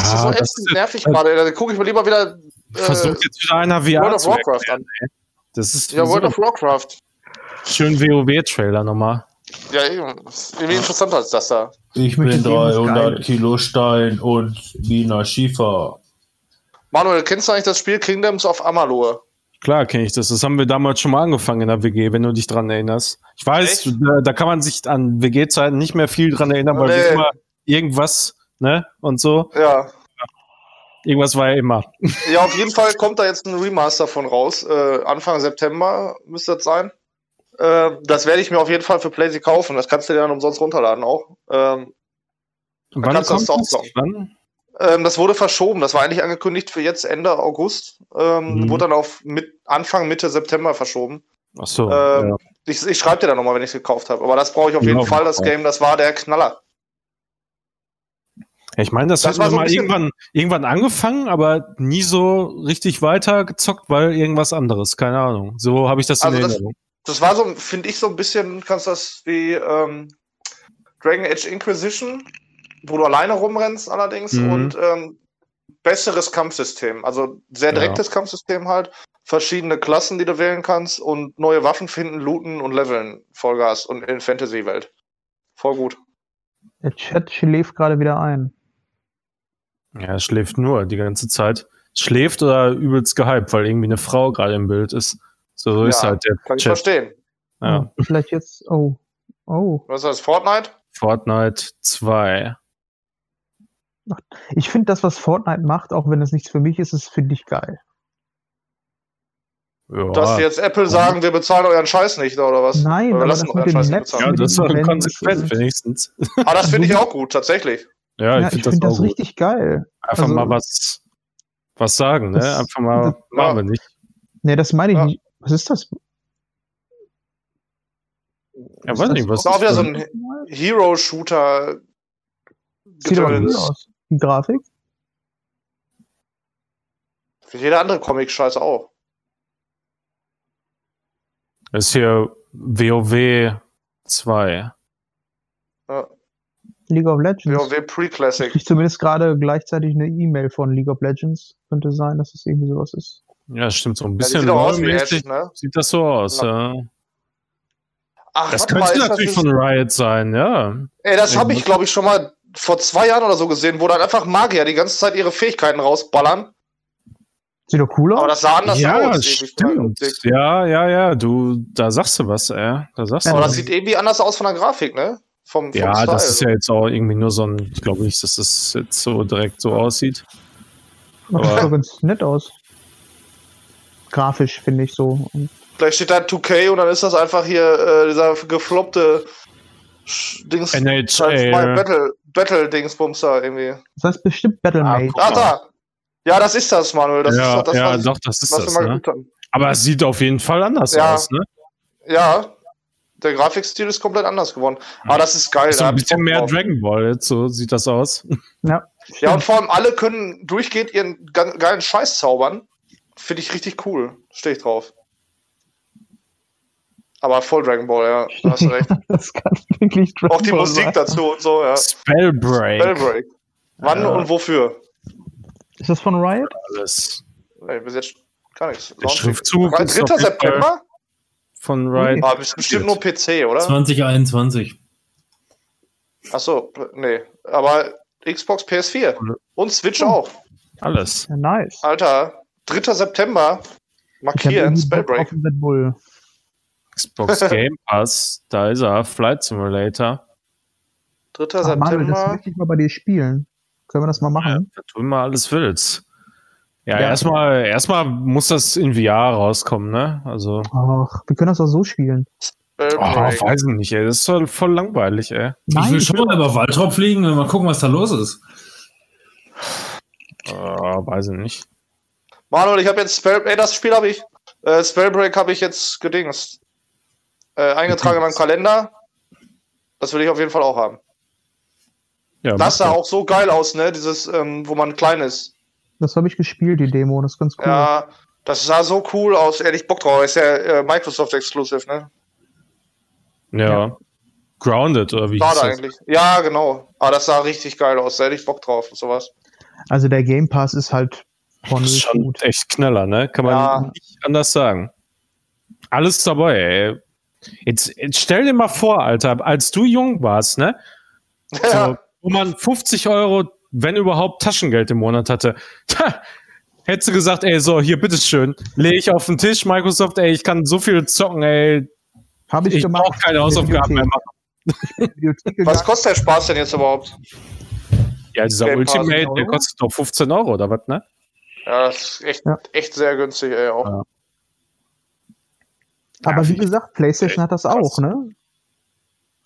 S4: ist so
S3: Ja, das
S4: ätzend nervig gerade. ey. Da gucke ich mir lieber wieder äh,
S3: versucht jetzt wieder einer VR
S4: World of
S3: zu
S4: Warcraft
S3: ey. Das ist
S4: ja, World of Warcraft.
S3: Schön WoW-Trailer nochmal.
S4: Ja, eben. Ist irgendwie interessanter als das da.
S5: Ich
S2: möchte was
S5: 300
S2: geil ist.
S5: Kilo Stein und Wiener Schiefer.
S4: Manuel, kennst du eigentlich das Spiel Kingdoms of Amalur?
S3: Klar kenne ich das. Das haben wir damals schon mal angefangen in der WG, wenn du dich dran erinnerst. Ich weiß, da, da kann man sich an WG-Zeiten nicht mehr viel dran erinnern, weil
S4: Nee.
S3: immer irgendwas, ne, und so.
S4: Ja.
S3: Irgendwas war ja immer.
S4: Ja, auf jeden Fall kommt da jetzt ein Remaster von raus. Äh, Anfang September müsste das sein. Äh, das werde ich mir auf jeden Fall für PlayStation kaufen. Das kannst du dir dann umsonst runterladen auch. Ähm,
S3: Wann
S4: kannst
S3: kommt
S4: das auch
S3: Wann?
S4: ähm, das wurde verschoben. Das war eigentlich angekündigt für jetzt Ende August. Ähm,
S3: Mhm.
S4: Wurde dann auf mit Anfang, Mitte September verschoben.
S3: Ach so.
S4: Ähm,
S3: ja.
S4: Ich, ich schreibe dir dann nochmal, wenn ich es gekauft habe. Aber das brauche ich auf
S3: Ja,
S4: jeden
S3: auf
S4: Fall, das. Game. Das war der Knaller.
S3: Ich meine, das,
S4: das
S3: hat
S4: so
S3: mal irgendwann, irgendwann angefangen, aber nie so richtig weiter gezockt, weil irgendwas anderes. Keine Ahnung. So habe ich das in
S4: Also das-
S3: Erinnerung.
S4: Das war so, finde ich, so ein bisschen, kannst du das wie ähm, Dragon Age Inquisition, wo du alleine rumrennst allerdings
S3: Mhm.
S4: und ähm, besseres Kampfsystem. Also sehr
S3: Ja.
S4: direktes Kampfsystem halt. Verschiedene Klassen, die du wählen kannst und neue Waffen finden, looten und leveln. Vollgas und in Fantasy-Welt. Voll gut.
S2: Der Chat schläft gerade wieder ein.
S3: Ja, es schläft nur die ganze Zeit. Schläft oder übelst gehypt, weil irgendwie eine Frau gerade im Bild ist. So ist
S4: Ja,
S3: halt der
S4: Kann ich
S3: Chat.
S4: verstehen.
S3: Ja.
S2: Hm, Vielleicht jetzt. Oh. Oh.
S4: Was ist das? Fortnite?
S3: Fortnite 2.
S2: Ich finde das, was Fortnite macht, auch wenn es nichts für mich ist, ist, finde ich geil.
S3: Ja,
S4: Dass jetzt Apple sagen, wir bezahlen euren Scheiß nicht, oder was?
S2: Nein,
S4: Oder
S2: aber
S4: lassen
S2: das
S4: euren Scheiß nicht
S2: Netz-
S4: bezahlen.
S3: ja, das ist doch konsequent
S2: das-
S3: wenigstens.
S4: Aber das finde ich auch gut, tatsächlich.
S3: Ja, ich
S2: Ja, ich
S3: finde das
S2: das
S3: auch gut.
S2: richtig geil.
S3: Einfach
S2: also-
S3: mal was, was sagen, ne?
S2: Das-
S3: Einfach mal,
S2: das-
S3: machen wir nicht.
S2: Nee, das meine ich
S4: Ja.
S2: nicht. Was ist das?
S3: Ja,
S2: Ist
S3: weiß
S2: das-
S3: nicht, was
S4: Das ist auch wieder so ein Hero-Shooter.
S2: Sieht doch cool aus. Die Grafik?
S4: Wie jeder andere Comic-Scheiß auch.
S3: ist hier WoW 2.
S2: League of Legends.
S4: WoW
S2: Ich
S4: Pre-Classic.
S2: krieg zumindest gerade gleichzeitig eine E-Mail von League of Legends. Könnte sein, dass es irgendwie sowas ist.
S3: Ja, stimmt, so ein
S4: Ja,
S3: bisschen
S4: sieht wie
S3: LOL-mäßig
S4: Ash, ne?
S3: sieht das so aus. Ja.
S4: Ach,
S3: Das
S4: mal,
S3: könnte
S4: das
S3: natürlich
S4: nicht,
S3: von Riot sein, ja.
S4: Ey, das habe ich, glaube ich, schon mal vor zwei Jahren oder so gesehen, wo dann einfach Magier die ganze Zeit ihre Fähigkeiten rausballern.
S2: Sieht doch cool aus.
S4: Aber das sah anders
S3: ja,
S4: aus.
S3: stimmt. Ja, ja, ja, du, da sagst du was, ey. Da sagst
S4: Aber
S3: du
S4: das
S3: was.
S4: sieht irgendwie anders aus von der Grafik, ne? Vom, vom
S3: Ja,
S4: Style.
S3: das ist ja jetzt auch irgendwie nur so ein, ich glaube nicht, dass das jetzt so direkt so aussieht. Aber-
S2: doch ganz nett aus. Grafisch finde ich so. Und
S4: Vielleicht steht da 2K und dann ist das einfach hier äh, dieser gefloppte Dings
S3: NHL.
S4: Battle, Battle-Dingsbumster irgendwie.
S2: Das heißt bestimmt Battle
S3: Ah,
S2: Mage.
S4: Ah, da. Ja, das ist das, Manuel. Das
S3: ja,
S4: ist das,
S3: ja
S4: was,
S3: doch, das ist
S4: was wir
S3: das. Ne? Aber es sieht auf jeden Fall anders
S4: Ja.
S3: aus, ne?
S4: Ja, der Grafikstil ist komplett anders geworden. Aber das ist geil.
S3: So
S4: da
S3: ein bisschen mehr
S4: drauf.
S3: Dragon Ball, jetzt, so sieht das aus.
S2: Ja.
S4: Ja, und vor allem alle können durchgehend ihren ge- geilen Scheiß zaubern. Finde ich richtig cool. Stehe ich drauf. Aber voll Dragon Ball, ja. Da hast du recht.
S2: Das kann wirklich Dragon
S4: Auch die
S2: Ball
S4: Musik
S2: sein.
S4: dazu und so, ja.
S3: Spellbreak.
S4: Spellbreak. Wann
S3: Ja.
S4: und wofür?
S2: Ist das von Riot?
S3: Alles.
S4: Nee, bis jetzt gar nichts.
S3: Der Schriftzug
S4: Drei-
S3: ist
S4: 3.
S3: auf jeden Fall
S4: September?
S3: von Riot.
S4: Ah, best- bestimmt nur PC, oder?
S5: 2021.
S4: Achso, nee. Aber Xbox, PS4 und Switch auch.
S3: Alles.
S2: Ja, nice.
S4: Alter, 3. September. Markieren, Spellbreak.
S3: Xbox Game Pass, da ist er, Flight Simulator.
S4: 3.
S2: Ah, Manuel, das
S4: September.
S2: möchte ich mal bei dir spielen. Können wir das mal machen?
S3: Da tun wir alles willst. Ja,
S2: Ja.
S3: erstmal, erstmal muss das in VR rauskommen, ne? Also,
S2: Ach, wir können das auch so spielen.
S3: oh,
S4: Spellbreak.
S3: weiß ich nicht, ey. Das ist voll, voll langweilig, ey.
S5: ich will schon mal über Waldrop fliegen und mal gucken, was da los ist.
S3: Oh, weiß ich nicht.
S4: Manuel, ich habe jetzt Spell, ey, das Spiel habe ich, äh, Spellbreak habe ich jetzt gedingst. Äh, eingetragen in meinem Kalender. Das will ich auf jeden Fall auch haben.
S3: Ja,
S4: Das sah
S3: doch.
S4: auch so geil aus, ne? Dieses, ähm, wo man klein ist.
S2: Das habe ich gespielt, die Demo. Das ist ganz cool.
S4: Ja, das sah so cool aus. Ehrlich Bock drauf. Ist ja äh, Microsoft Exclusive, ne?
S3: ja. Grounded, oder wie hieß
S4: Schade
S3: das?
S4: eigentlich. Ja, genau. Aber das sah richtig geil aus. Da hätte ich Bock drauf und sowas.
S2: Also der Game Pass ist halt von
S3: Das ist schon
S2: gut.
S3: echt Knaller, ne? Kann man
S4: Ja.
S3: nicht anders sagen. Alles dabei, ey. Jetzt, jetzt stell dir mal vor, Alter, als du jung warst, ne? So,
S4: Ja.
S3: wo man 50 Euro, wenn überhaupt, Taschengeld im Monat hatte. Tja, hättest du gesagt, ey, so, hier, bitteschön, lege ich auf den Tisch, Microsoft, ey, ich kann so viel zocken, ey,
S2: Habe ich,
S3: ich brauche keine Hausaufgaben mehr machen.
S4: Was kostet der Spaß denn jetzt überhaupt?
S3: Ja, dieser Ultimate, der kostet doch 15 Euro, oder was, ne?
S4: Ja, das ist echt,
S2: Ja.
S4: echt sehr günstig, ey. Auch.
S3: Ja.
S2: Aber
S3: Ja,
S2: wie gesagt, PlayStation hat das auch, ne?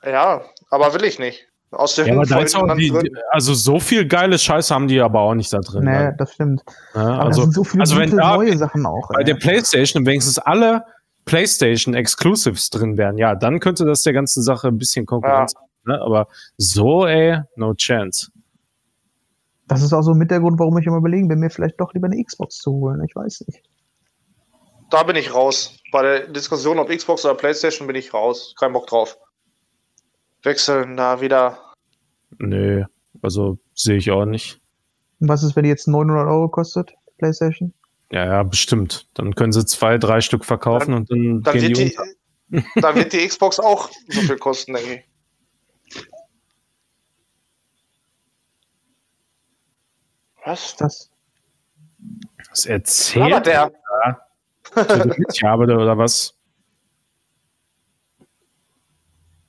S4: Ja, aber will ich nicht. Aus dem
S3: Ja, aber da ist auch die, also so viel geile Scheiße haben die aber auch nicht da drin.
S2: Nee,
S3: ne?
S2: das stimmt.
S3: Ja,
S2: Aber
S3: also,
S2: so viele
S3: also wenn
S2: gute
S3: da-
S2: neue Sachen auch.
S3: bei
S2: ey.
S3: der PlayStation wenigstens alle PlayStation Exclusives drin wären, ja, dann könnte das der ganzen Sache ein bisschen Konkurrenz haben. Ne? Aber so, ey, no chance.
S2: Das ist auch so mit der Grund, warum ich immer überlegen bin, mir vielleicht doch lieber eine Xbox zu holen. Ich weiß nicht.
S4: Da bin ich raus. Bei der Diskussion ob Xbox oder Playstation bin ich raus. Kein Bock drauf. Wechseln da wieder.
S3: Nö, also sehe ich auch nicht.
S2: Und was ist, wenn die jetzt 900 Euro kostet, PlayStation?
S3: Ja, ja, bestimmt. Dann können sie zwei, drei Stück verkaufen und dann,
S4: Dann
S3: gehen
S4: wird,
S3: die,
S4: die,
S3: unter.
S4: dann wird die Xbox auch so viel kosten, denke ich. Was?
S2: Das
S3: Was erzählt
S4: der.
S3: ja, aber oder was?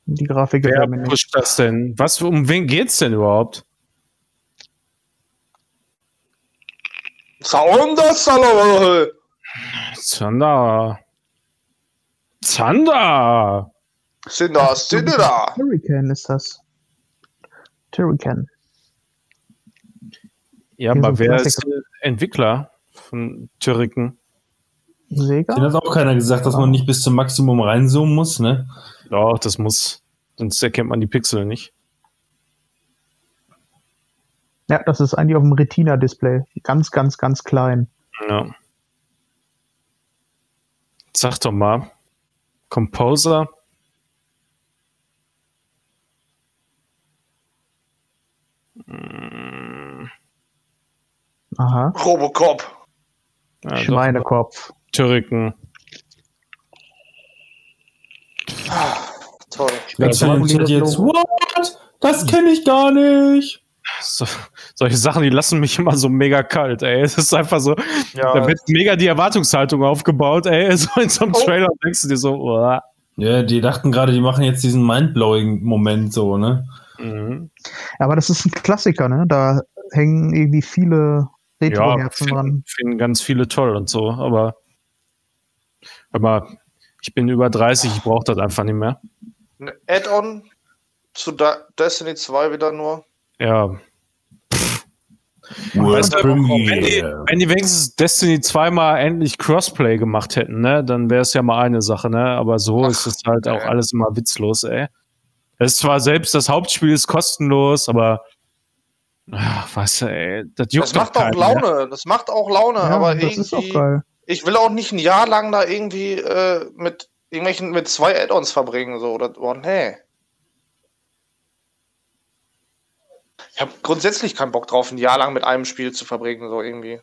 S2: die Grafik
S3: Wer pusht das denn? Was, um wen geht's denn überhaupt? Zander. Zander!
S4: Sind da, sind die da?
S2: Turrican ist das. Turrican.
S3: Ja, aber wer ist
S2: Klassiker.
S3: der Entwickler von Türiken?
S2: Sega?
S5: Den hat auch keiner gesagt, dass man nicht bis zum Maximum reinzoomen muss, ne?
S3: Doch, das muss. Sonst erkennt man die Pixel nicht.
S2: Ja, das ist eigentlich auf dem Retina-Display. Ganz, ganz, ganz klein.
S3: Ja. Sag doch mal. Composer.
S2: Aha.
S4: Robocop.
S3: Doch.
S2: Schweinekopf.
S4: Toll.
S5: Jetzt
S2: Ja,
S5: im Chat jetzt, what? Das kenne ich gar nicht.
S3: So, solche Sachen, die lassen mich immer so mega kalt, ey. Es ist einfach so, da
S4: Ja,
S3: wird mega die Erwartungshaltung aufgebaut, ey. So in so einem
S4: Oh.
S3: Trailer denkst du dir so, uah.
S5: Ja, die dachten gerade, die machen jetzt diesen Mindblowing-Moment so, ne?
S3: Mhm.
S2: Aber das ist ein Klassiker, ne? Da hängen irgendwie viele Retro-Herzen dran.
S3: finden, finden ganz viele toll und so, aber mal, ich bin über 30, ich brauche das einfach nicht mehr.
S4: ein Add-on zu da Destiny 2 wieder nur.
S3: ja, Weißt du, wenn die, wenn die wenigstens Destiny zweimal endlich Crossplay gemacht hätten, ne, dann wäre es ja mal eine Sache, ne? Aber so ist es halt auch
S4: ey.
S3: alles immer witzlos, ey. Es ist zwar selbst das Hauptspiel ist kostenlos, aber ach, du, ey, das juckt
S4: Das macht
S3: doch
S4: auch
S3: keinen, ne?
S4: Laune, das macht auch Laune,
S2: Ja,
S4: aber
S2: das ist auch
S4: irgendwie,
S2: geil.
S4: ich will auch nicht ein Jahr lang da irgendwie äh, mit irgendwelchen, mit zwei Add-ons verbringen, so, oder, oh, nee. Ich habe grundsätzlich keinen Bock drauf, ein Jahr lang mit einem Spiel zu verbringen, so irgendwie.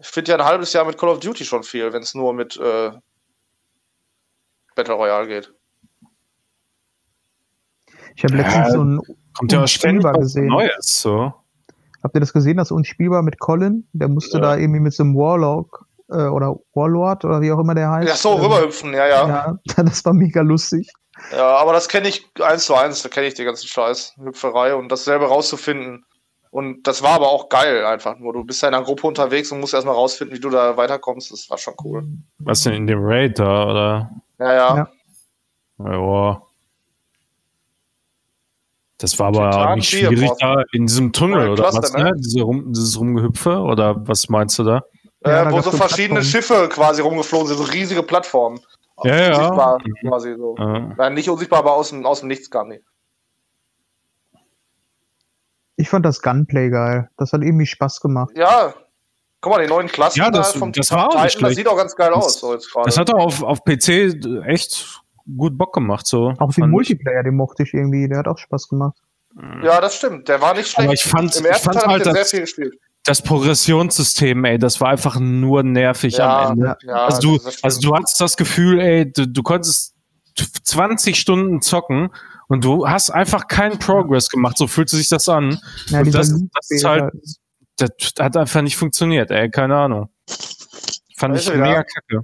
S4: Ich finde ja ein halbes Jahr mit Call of Duty schon viel, wenn es nur mit äh, Battle Royale geht.
S2: Ich habe
S3: Ja,
S2: letztens so ein
S3: Kommt ja
S2: Unspielbar gesehen.
S3: Neues, so.
S2: Habt ihr das gesehen, das Unspielbar mit Colin? Der musste
S4: Ja.
S2: da irgendwie mit so einem Warlock äh, oder Warlord oder wie auch immer der heißt.
S4: Ja, so,
S2: ähm,
S4: rüberhüpfen, ja, ja.
S2: Ja, das war mega lustig.
S4: Ja, aber das kenne ich eins zu eins, da kenne ich den ganzen Scheiß, Hüpferei und dasselbe rauszufinden. Und das war aber auch geil einfach nur. Du bist ja in einer Gruppe unterwegs und musst erstmal rausfinden, wie du da weiterkommst. Das war schon cool.
S3: Was denn in dem Raid da, oder?
S4: Ja, ja.
S2: Ja.
S3: Ja. Das war aber
S4: Titan
S3: nicht schwierig da in diesem Tunnel oder
S4: Cluster,
S3: was,
S4: ne?
S3: ne? Diese rum, dieses Rumgehüpfe oder was meinst du da?
S4: Äh,
S2: Ja, da
S4: wo so verschiedene. Schiffe quasi rumgeflogen sind, so riesige Plattformen.
S3: Ja, ja.
S4: Unsichtbar quasi so.
S3: Äh,
S4: Nein, nicht unsichtbar, aber aus dem, aus dem Nichts kam die.
S2: Ich fand das Gunplay geil. Das hat irgendwie Spaß gemacht.
S4: Ja. Guck mal, die neuen Klassen
S3: Ja, das-
S4: da vom
S3: das war auch
S4: Titan,
S3: nicht
S4: das sieht auch ganz geil
S3: Das-
S4: aus. So jetzt gerade.
S3: das hat doch auf, auf PC echt gut Bock gemacht, so.
S2: Auch den. Multiplayer, den mochte ich irgendwie. Der hat auch Spaß gemacht.
S4: ja, das stimmt. Der war nicht schlecht.
S3: Aber ich fand,
S4: Im
S3: ich
S4: ersten
S3: fand
S4: Teil
S3: halt
S4: sehr
S3: das,
S4: viel gespielt.
S3: das Progressionssystem, ey, das war einfach nur nervig
S4: Ja,
S3: am Ende.
S4: ja,
S3: Also du, also du hattest das Gefühl, ey, du, du konntest 20 Stunden zocken und du hast einfach keinen Progress gemacht. So fühlte sich das an.
S2: Ja,
S3: und das, das ist halt, das hat einfach nicht funktioniert, ey, keine Ahnung. Fand ich mega kacke.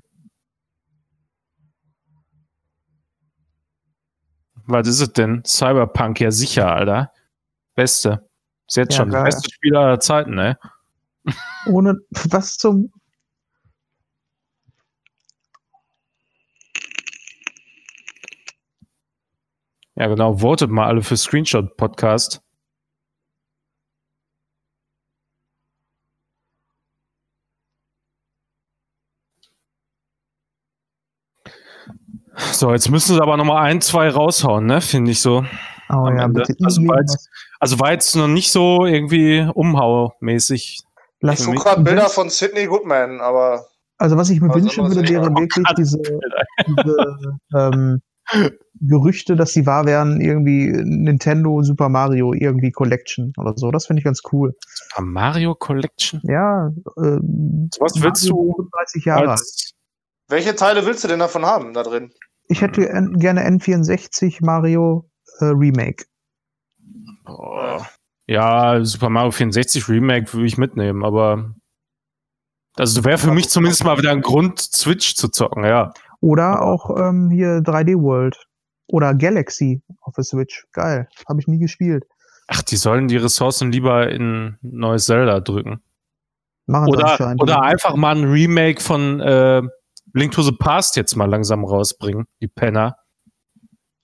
S3: Was ist es denn? Cyberpunk, ja sicher, Alter. Beste. Ist jetzt
S2: Ja,
S3: schon das beste Spiel aller Zeiten, ey.
S2: Ohne was zum.
S3: Ja, genau. Votet mal alle für Screenshot So, jetzt müssen sie aber noch mal ein, zwei raushauen, ne? Finde ich so.
S2: Oh ja.
S3: Also
S2: irgendwas.
S3: weil's- Also war jetzt noch nicht so irgendwie umhaumäßig.
S2: Lass
S4: Ich suche gerade Bilder von Sidney Goodman, aber
S2: Also was ich mir
S4: Also
S2: wünschen würde, wäre wirklich diese, diese ähm, Gerüchte, dass die wahr wären, irgendwie Nintendo Super Mario irgendwie Collection oder so. Das finde ich ganz cool.
S3: Super Mario Collection?
S2: Ja, ähm,
S3: Was willst
S2: Mario
S3: du
S2: 35 Jahre alt.
S3: als,
S4: welche Teile willst du denn davon haben da drin?
S2: Ich hätte n- gerne N64 Mario äh, Remake.
S3: oh, ja, Super Mario 64 Remake würde ich mitnehmen, aber also wäre für mich zumindest mal wieder ein Grund, Switch zu zocken, ja.
S2: Oder auch ähm, hier 3D World. Oder Galaxy auf der Switch. Geil. Habe ich nie gespielt.
S3: Ach, die sollen die Ressourcen lieber in neues Zelda drücken.
S2: Machen sie
S3: Oder, oder einfach mal ein Remake von äh, Link to the Past jetzt mal langsam rausbringen, die Penner.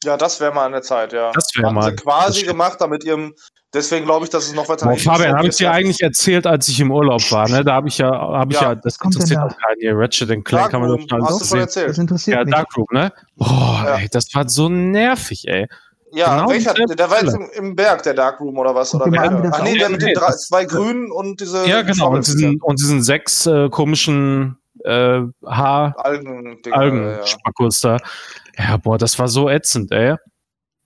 S4: Ja, das wäre mal an der Zeit, ja.
S3: Das wäre
S4: Haben
S3: mal.
S4: sie quasi gemacht, damit ihrem. Deswegen glaube ich, dass es noch weiter.
S3: Boah, Fabian, habe ich dir eigentlich erzählt, als ich im Urlaub war, ne? Da habe ich ja, habe ich
S4: Ja,
S3: ja, das interessiert auch keinen hier. Ratchet and Clank kann man doch schon alles
S4: hast du schon
S3: sehen.
S4: erzählt.
S2: das interessiert
S3: Ja,
S2: mich.
S3: Darkroom, ne? Boah,
S4: Ja.
S3: ey, das war so nervig, ey.
S4: Ja,
S3: Genau
S4: welcher?
S3: dieselbe
S4: Der war jetzt im, im Berg, der Darkroom oder was? Oder
S2: das
S4: Ach nee, der mit den drei, zwei grünen und diese.
S3: Ja, genau. Und diesen, und diesen sechs äh, komischen äh, Haar
S4: Algen.
S3: Algen-Spackos da. Ja, boah, das war so ätzend, ey.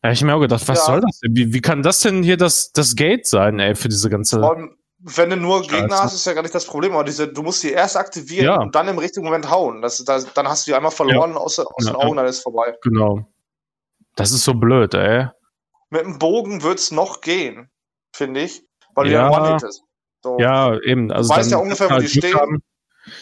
S3: Da hab ich mir auch gedacht, was
S4: Ja.
S3: soll das denn? Wie, wie kann das denn hier das, das Gate sein, ey, für diese ganze.
S4: Allem, wenn du nur
S3: Scheiße.
S4: Gegner hast, ist ja gar nicht das Problem. Aber diese, du musst die erst aktivieren
S3: Ja.
S4: und dann im richtigen Moment hauen. Das, das, dann hast du die einmal verloren aus, aus den
S3: Ja.
S4: Augen, dann ist vorbei.
S3: Genau. Das ist so blöd, ey.
S4: Mit dem Bogen wird es noch gehen, finde ich. Weil
S3: Ja.
S4: du ja One-Hit ist. So.
S3: Ja, eben. Also
S4: weißt
S3: dann
S4: ja ungefähr, wo
S3: halt
S4: die
S3: Glück
S4: stehen.
S3: haben.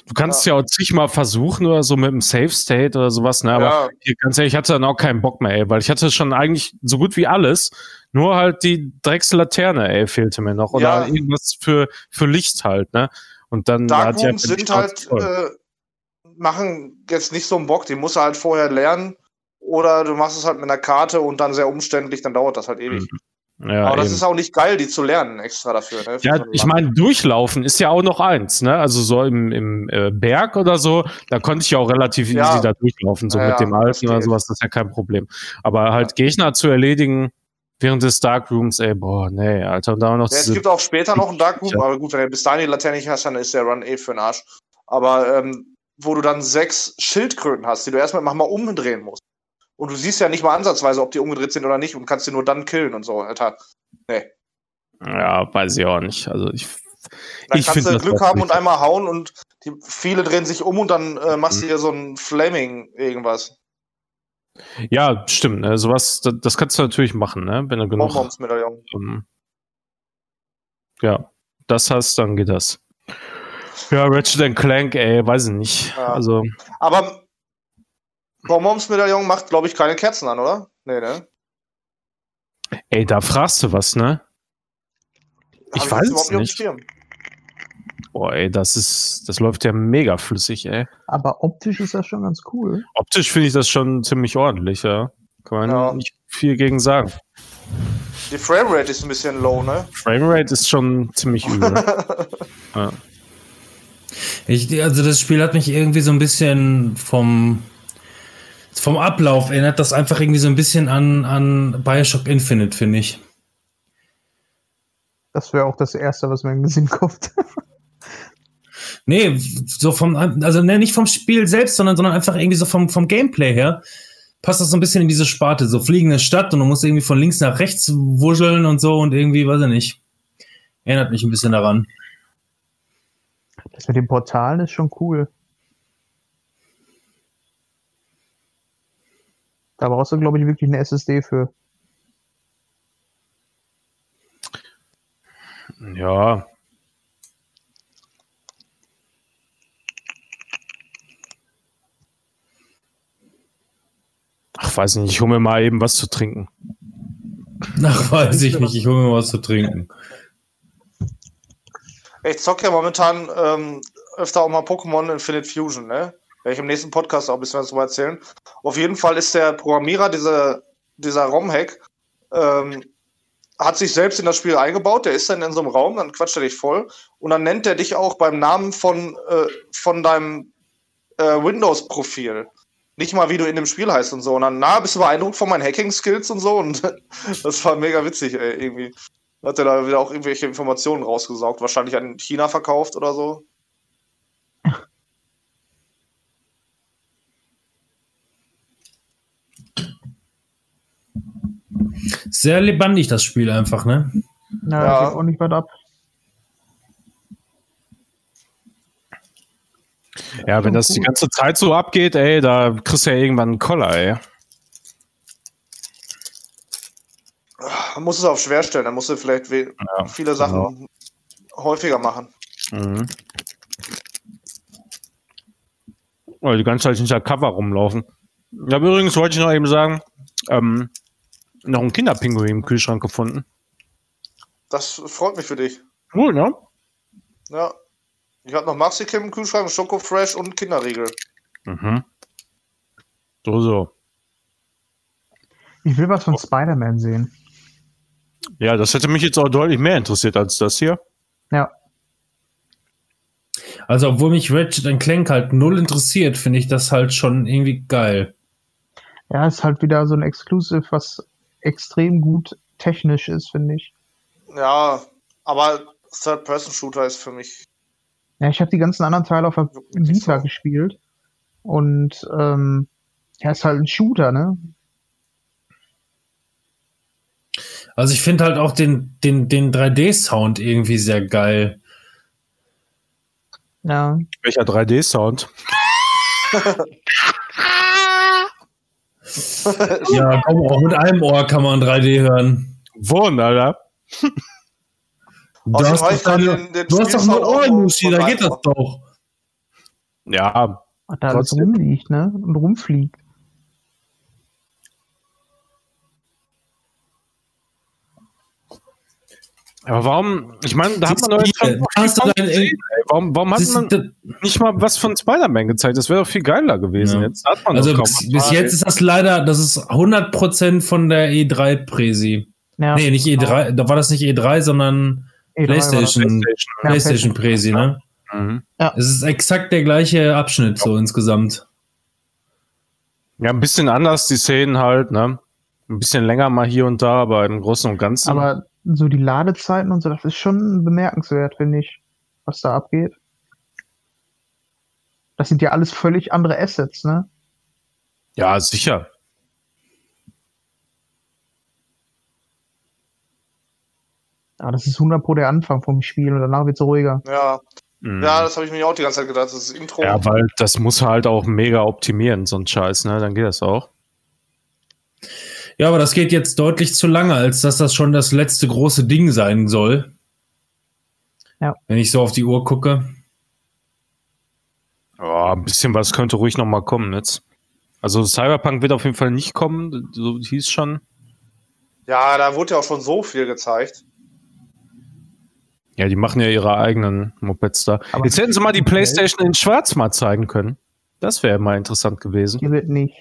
S3: Du kannst ja. auch zigmal versuchen oder so mit dem Safe State oder sowas, ne? Aber
S4: ja,
S3: hier, ganz ehrlich, ich hatte dann auch keinen Bock mehr, ey, weil ich hatte schon eigentlich so gut wie alles. Nur halt die Dreckslaterne, ey, fehlte mir noch. Oder
S4: Ja.
S3: irgendwas für, für Licht halt, ne? Und dann
S4: Darkrooms
S3: die
S4: sind halt, äh, machen jetzt nicht so einen Bock, die musst du halt vorher lernen. Oder du machst es halt mit einer Karte und dann sehr umständlich, dann dauert das halt ewig.
S3: Ja,
S4: Aber das
S3: eben.
S4: ist auch nicht geil, die zu lernen extra dafür. Ne?
S3: Ja, ich meine, durchlaufen ist ja auch noch eins, ne? Also so im, im äh, Berg oder so, da konnte ich ja auch relativ easy
S4: Ja.
S3: da durchlaufen, so
S4: Ja,
S3: mit dem Alten oder sowas, das ist ja kein Problem. Aber halt Gegner zu erledigen während des Darkrooms, ey, boah, nee, Alter, und da noch
S4: Ja, es gibt auch später noch einen Darkroom, aber gut, wenn du bis dahin die Laterne nicht hast, dann ist der Run eh für den Arsch. Aber ähm, wo du dann sechs Schildkröten hast, die du erstmal mal umdrehen musst. Und du siehst ja nicht mal ansatzweise, ob die umgedreht sind oder nicht und kannst die nur dann killen und so, Alter.
S3: ja, weiß ich auch nicht. Also ich,
S4: Dann
S3: Ich
S4: kannst du Glück
S3: auch
S4: haben und einmal hauen und die, viele drehen sich um und dann äh, machst
S3: Mhm.
S4: du hier so ein Flaming irgendwas.
S3: ja, stimmt, ne? Sowas, das, das kannst du natürlich machen, ne? Wenn du genug. Ähm, ja, das hast, dann geht das. Ja, Ratchet Clank, ey, weiß ich nicht.
S4: Ja.
S3: Also,
S4: Aber Bonbons-Medaillon macht, glaube ich, keine Kerzen an, oder? Nee, ne?
S3: ey, da fragst du was, ne? Ich
S4: Hab
S3: weiß es
S4: nicht.
S3: Boah, ey, das ist, das läuft ja mega flüssig, ey.
S2: Aber optisch ist das schon ganz cool.
S3: Optisch finde ich das schon ziemlich ordentlich, ja. Kann man
S4: Ja.
S3: nicht viel gegen sagen.
S4: Die Framerate ist ein bisschen low, ne?
S3: Framerate ist schon ziemlich übel. ja.
S1: Ich, also das Spiel hat mich irgendwie so ein bisschen vom, vom Ablauf erinnert das einfach irgendwie so ein bisschen an, an Bioshock Infinite, finde ich.
S2: Das wäre auch das Erste, was mir in den Sinn kommt.
S1: Nee, so vom, also ne, nicht vom Spiel selbst, sondern, sondern einfach irgendwie so vom, vom Gameplay her. Passt das so ein bisschen in diese Sparte, so fliegende Stadt und du musst irgendwie von links nach rechts wuscheln und so und irgendwie, weiß ich nicht. Erinnert mich ein bisschen daran.
S2: Das mit den Portalen ist schon cool. Da brauchst du, glaube ich, wirklich eine SSD für.
S3: ja. Ach, weiß nicht, ich hole mir mal eben was zu trinken.
S1: Ach, weiß ich nicht, ich hole mir was zu trinken.
S4: Ich zock ja momentan ähm, öfter auch mal Pokémon Infinite Fusion, ne? Werde ich im nächsten Podcast auch ein bisschen was drüber erzählen. Auf jeden Fall ist der Programmierer dieser, dieser ROM-Hack, ähm, hat sich selbst in das Spiel eingebaut, der ist dann in so einem Raum, dann quatscht er dich voll und dann nennt er dich auch beim Namen von, äh, von deinem äh, Windows-Profil. Nicht mal, wie du in dem Spiel heißt und so. Und dann, na, bist du beeindruckt von meinen Hacking-Skills und so? Und das war mega witzig, ey, irgendwie. Hat er da wieder auch irgendwelche Informationen rausgesaugt, wahrscheinlich an China verkauft oder so.
S1: Sehr lebendig, das Spiel einfach, ne?
S2: Na,
S4: Ja.
S2: geht auch nicht weit ab.
S3: Ja, wenn das die ganze Zeit so abgeht, ey, da kriegst du ja irgendwann einen Koller, ey.
S4: Man muss es auf schwer stellen, dann musst du vielleicht we-
S3: Ja,
S4: viele Sachen häufiger machen.
S3: Mhm. Oder die ganze Zeit hinter Cover rumlaufen. Ja, übrigens wollte ich noch eben sagen, ähm, noch einen Kinderpinguin im Kühlschrank gefunden.
S4: Das freut mich für dich.
S3: Cool, ne?
S4: Ja. Ich habe noch Maxikim im Kühlschrank, Schoko Fresh und Kinderriegel.
S3: Mhm. So, so.
S2: Ich will was von Spider-Man sehen.
S3: Ja, das hätte mich jetzt auch deutlich mehr interessiert als das hier.
S2: Ja.
S1: Also, obwohl mich Ratchet Clank halt null interessiert, finde ich das halt schon irgendwie geil.
S2: Ja, ist halt wieder so ein Exclusive, was extrem gut technisch ist, finde ich.
S4: Ja, aber Third-Person-Shooter ist für mich.
S2: Ja, ich habe die ganzen anderen Teile auf der Vita
S4: so.
S2: gespielt. Und ähm, ja, ist halt ein Shooter, ne?
S1: Also, ich finde halt auch den, den, den 3D-Sound irgendwie sehr geil.
S2: Ja.
S3: Welcher 3D-Sound?
S1: Ja, komm, auch mit einem Ohr kann man 3D hören.
S3: Wohn, Alter.
S1: Du hast doch, deine,
S4: den- den
S1: du hast doch
S4: auch
S1: Ohrenmuschi,
S4: von
S1: da geht das doch.
S3: Ja,
S2: Da alles rumliegt, ne? Und rumfliegt.
S3: Aber warum? Ich meine, da hat man doch jetzt schon. Warum, warum hat man nicht mal was von Spider-Man gezeigt? Das wäre doch viel geiler gewesen.
S1: Ja.
S3: Jetzt hat man
S1: Also bis, bis jetzt ist das leider, das ist 100% von der E3-Präsi.
S2: Ja,
S1: Nee, nicht E3, da war das nicht E3, sondern
S2: E3 war das.
S1: PlayStation,
S3: PlayStation.
S2: Ja,
S1: PlayStation Präsi, ne?
S3: Mhm.
S1: Es ist exakt der gleiche Abschnitt so insgesamt.
S3: Ja, ein bisschen anders die Szenen halt, ne? Ein bisschen länger mal hier und da, aber im Großen und Ganzen.
S2: Aber so die Ladezeiten und so, das ist schon bemerkenswert, finde ich, was da abgeht. Das sind ja alles völlig andere Assets, ne?
S3: ja, sicher.
S2: Aber das ist 100 pro der Anfang vom Spiel und danach wird's ruhiger.
S4: Ja,
S3: Mhm.
S4: ja, das habe ich mir auch die ganze Zeit gedacht. Das ist das Intro.
S3: Ja, weil das muss halt auch mega optimieren, so ein Scheiß, ne? Dann geht das auch.
S1: Ja, aber das geht jetzt deutlich zu lange, als dass das schon das letzte große Ding sein soll.
S2: Ja.
S1: Wenn ich so auf die Uhr gucke.
S3: Ja, ein bisschen was könnte ruhig noch mal kommen jetzt. Also Cyberpunk wird auf jeden Fall nicht kommen, so hieß schon.
S4: ja, da wurde ja auch schon so viel gezeigt.
S3: Ja, die machen ja ihre eigenen Mopeds da.
S2: Aber-
S3: Jetzt hätten sie mal die Playstation in Schwarz mal zeigen können. Das wäre mal interessant gewesen.
S2: Die wird nicht.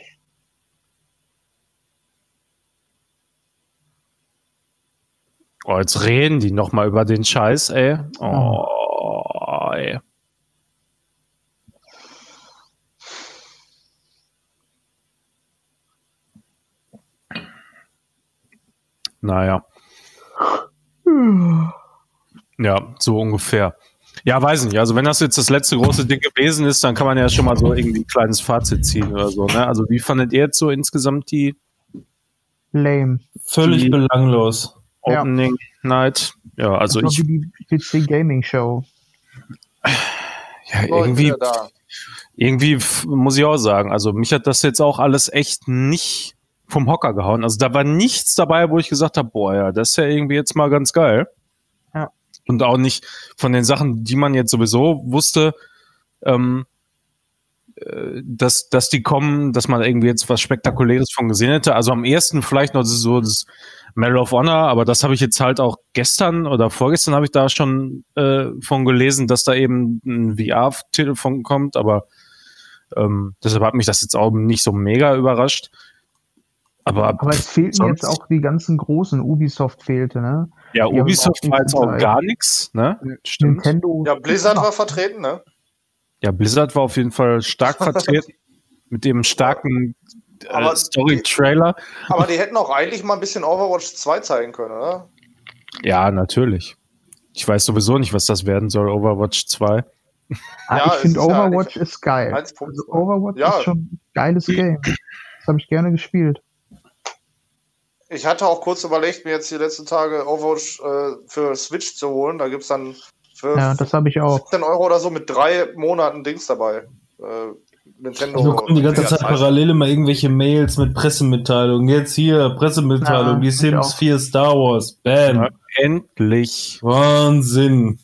S3: Oh, jetzt reden die noch mal über den Scheiß, ey. Oh, ey. Naja. Ja, so ungefähr. Ja, weiß nicht. Also wenn das jetzt das letzte große Ding gewesen ist, dann kann man ja schon mal so irgendwie ein kleines Fazit ziehen oder so. Ne? Also wie fandet ihr jetzt so insgesamt die
S2: Lame.
S1: Völlig
S3: Die-
S1: belanglos.
S2: Ja.
S3: Opening Night? Ja, also
S2: das
S3: ich,
S2: wie die PC Gaming Show.
S3: ja,
S4: So,
S3: irgendwie, irgendwie muss ich auch sagen, also mich hat das jetzt auch alles echt nicht vom Hocker gehauen. Also da war nichts dabei, wo ich gesagt habe, boah, ja, das ist ja irgendwie jetzt mal ganz geil.
S2: Ja.
S3: Und auch nicht von den Sachen, die man jetzt sowieso wusste, ähm, äh, dass, dass die kommen, dass man irgendwie jetzt was Spektakuläres von gesehen hätte. Also am ersten vielleicht noch so das Medal of Honor, aber das habe ich jetzt halt auch gestern oder vorgestern habe ich da schon äh, von gelesen, dass da eben ein VR-Titel von kommt, aber ähm, deshalb hat mich das jetzt auch nicht so mega überrascht. Aber,
S2: Aber es fehlten
S3: sonst-
S2: jetzt auch die ganzen großen. Ubisoft fehlte, ne?
S3: ja,
S2: die
S3: Ubisoft war jetzt auch gar nichts, ne? Stimmt.
S2: Nintendo.
S4: Ja, Blizzard war vertreten, ne?
S3: Ja, Blizzard war auf jeden Fall stark vertreten mit dem starken äh,
S4: Aber
S3: Story-Trailer.
S4: Aber die hätten auch eigentlich mal ein bisschen Overwatch 2 zeigen können, oder?
S3: Ja, natürlich. Ich weiß sowieso nicht, was das werden soll, Overwatch 2.
S2: Ah,
S4: Ja,
S2: ich finde
S4: ist ja
S2: Overwatch ist geil.
S4: 1.2.
S2: Also Overwatch
S4: Ja.
S2: ist schon ein geiles Game. Das habe ich gerne gespielt.
S4: Ich hatte auch kurz überlegt, mir jetzt die letzten Tage Overwatch äh, für Switch zu holen. Da gibt es dann für
S2: Ja, das habe ich auch.
S4: 17 Euro oder so mit drei Monaten Dings dabei. Äh, Nintendo.
S1: Also kommen die ganze Zeit parallel immer irgendwelche Mails mit Pressemitteilungen. Jetzt hier, Pressemitteilung,
S2: Ja,
S1: die Sims
S2: auch.
S1: 4 Star Wars. Bam.
S3: Ja, endlich.
S1: Wahnsinn.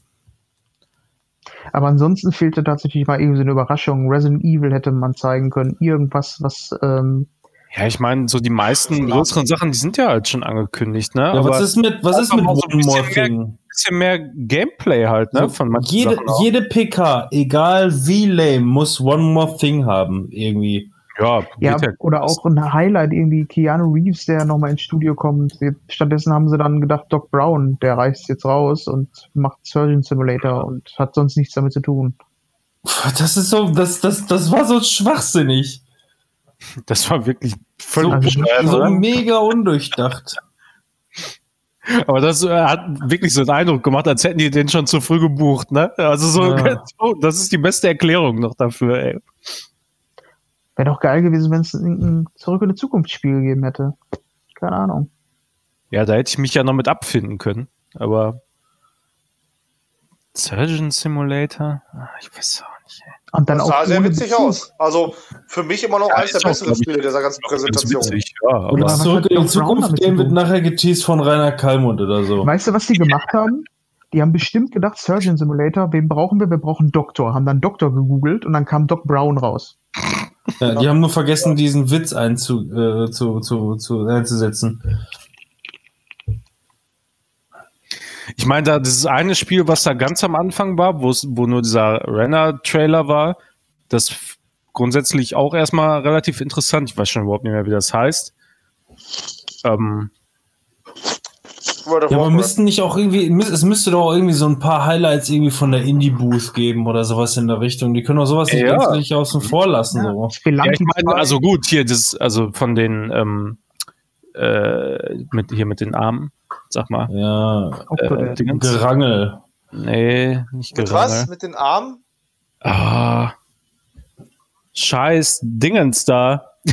S2: Aber ansonsten fehlte tatsächlich mal irgendwie so eine Überraschung. Resident Evil hätte man zeigen können. Irgendwas, was. Ähm,
S3: Ja, ich meine, so die meisten größeren Sachen, die sind ja halt schon angekündigt, ne?
S1: Ja,
S3: Aber
S1: was ist mit, was ist mit
S3: so ein
S1: One More
S3: bisschen mehr-
S1: Thing?
S3: bisschen mehr Gameplay halt, ne?
S1: So,
S3: Von manchen
S1: jede,
S3: Sachen auch.
S1: jede PK, egal wie lame, muss One More Thing haben, irgendwie.
S3: Ja,
S2: ja, oder auch ein Highlight, irgendwie Keanu Reeves, der nochmal ins Studio kommt. Stattdessen haben sie dann gedacht, Doc Brown, der reist jetzt raus und macht Surgeon Simulator und hat sonst nichts damit zu tun.
S1: Das ist so, das, das, das war so schwachsinnig.
S3: Das war wirklich völlig
S2: Also,
S1: So
S3: oder?
S1: mega undurchdacht.
S3: Aber das äh, hat wirklich so einen Eindruck gemacht, als hätten die den schon zu früh gebucht, ne? Also so,
S1: Ja.
S3: das ist die beste Erklärung noch dafür, ey.
S2: Wäre doch geil gewesen, wenn es ein Zurück in die Zukunft Spiel gegeben hätte. Keine Ahnung.
S3: Ja, da hätte ich mich ja noch mit abfinden können. Aber Surgeon Simulator? Ah, Ich weiß auch nicht, ey.
S2: Und dann
S4: Das
S2: auch
S4: sah sehr witzig
S2: Bezug.
S4: aus. Also für mich immer noch
S3: Ja,
S4: eines der besseren Spiele dieser ganzen
S3: Ganz
S4: Präsentation.
S3: witzig, ja.
S1: Und zurück in die Zukunft,
S2: zu
S1: wird nachher geteased von Rainer Kallmund oder so.
S2: Weißt du, was die gemacht haben? Die haben bestimmt gedacht, Surgeon Simulator, wen brauchen wir? Wir brauchen Doktor. Haben dann Doktor gegoogelt und dann kam Doc Brown raus.
S1: Ja, die haben nur vergessen, diesen Witz einzu, äh, zu, zu, zu, einzusetzen.
S3: Ich meine, da dieses eine Spiel, was da ganz am Anfang war, wo nur dieser Renner-Trailer war, das grundsätzlich auch erstmal relativ interessant. Ich weiß schon überhaupt nicht mehr, wie das heißt. Ähm,
S1: Ja, aber müssten nicht auch irgendwie, es müsste doch irgendwie so ein paar Highlights irgendwie von der Indie-Booth geben oder sowas in der Richtung. Die können doch sowas nicht
S3: Ja.
S1: gänzlich außen vor lassen. So.
S3: ja, ich meine,
S2: 2.
S3: also gut, hier, das, also von den, ähm, äh, mit, hier mit den Armen, sag mal.
S1: Ja.
S3: Äh.
S1: Gerangel.
S3: Nee, nicht
S4: Mit
S3: Gerangel.
S4: was? Mit den Armen?
S3: Ah, scheiß Dingens da.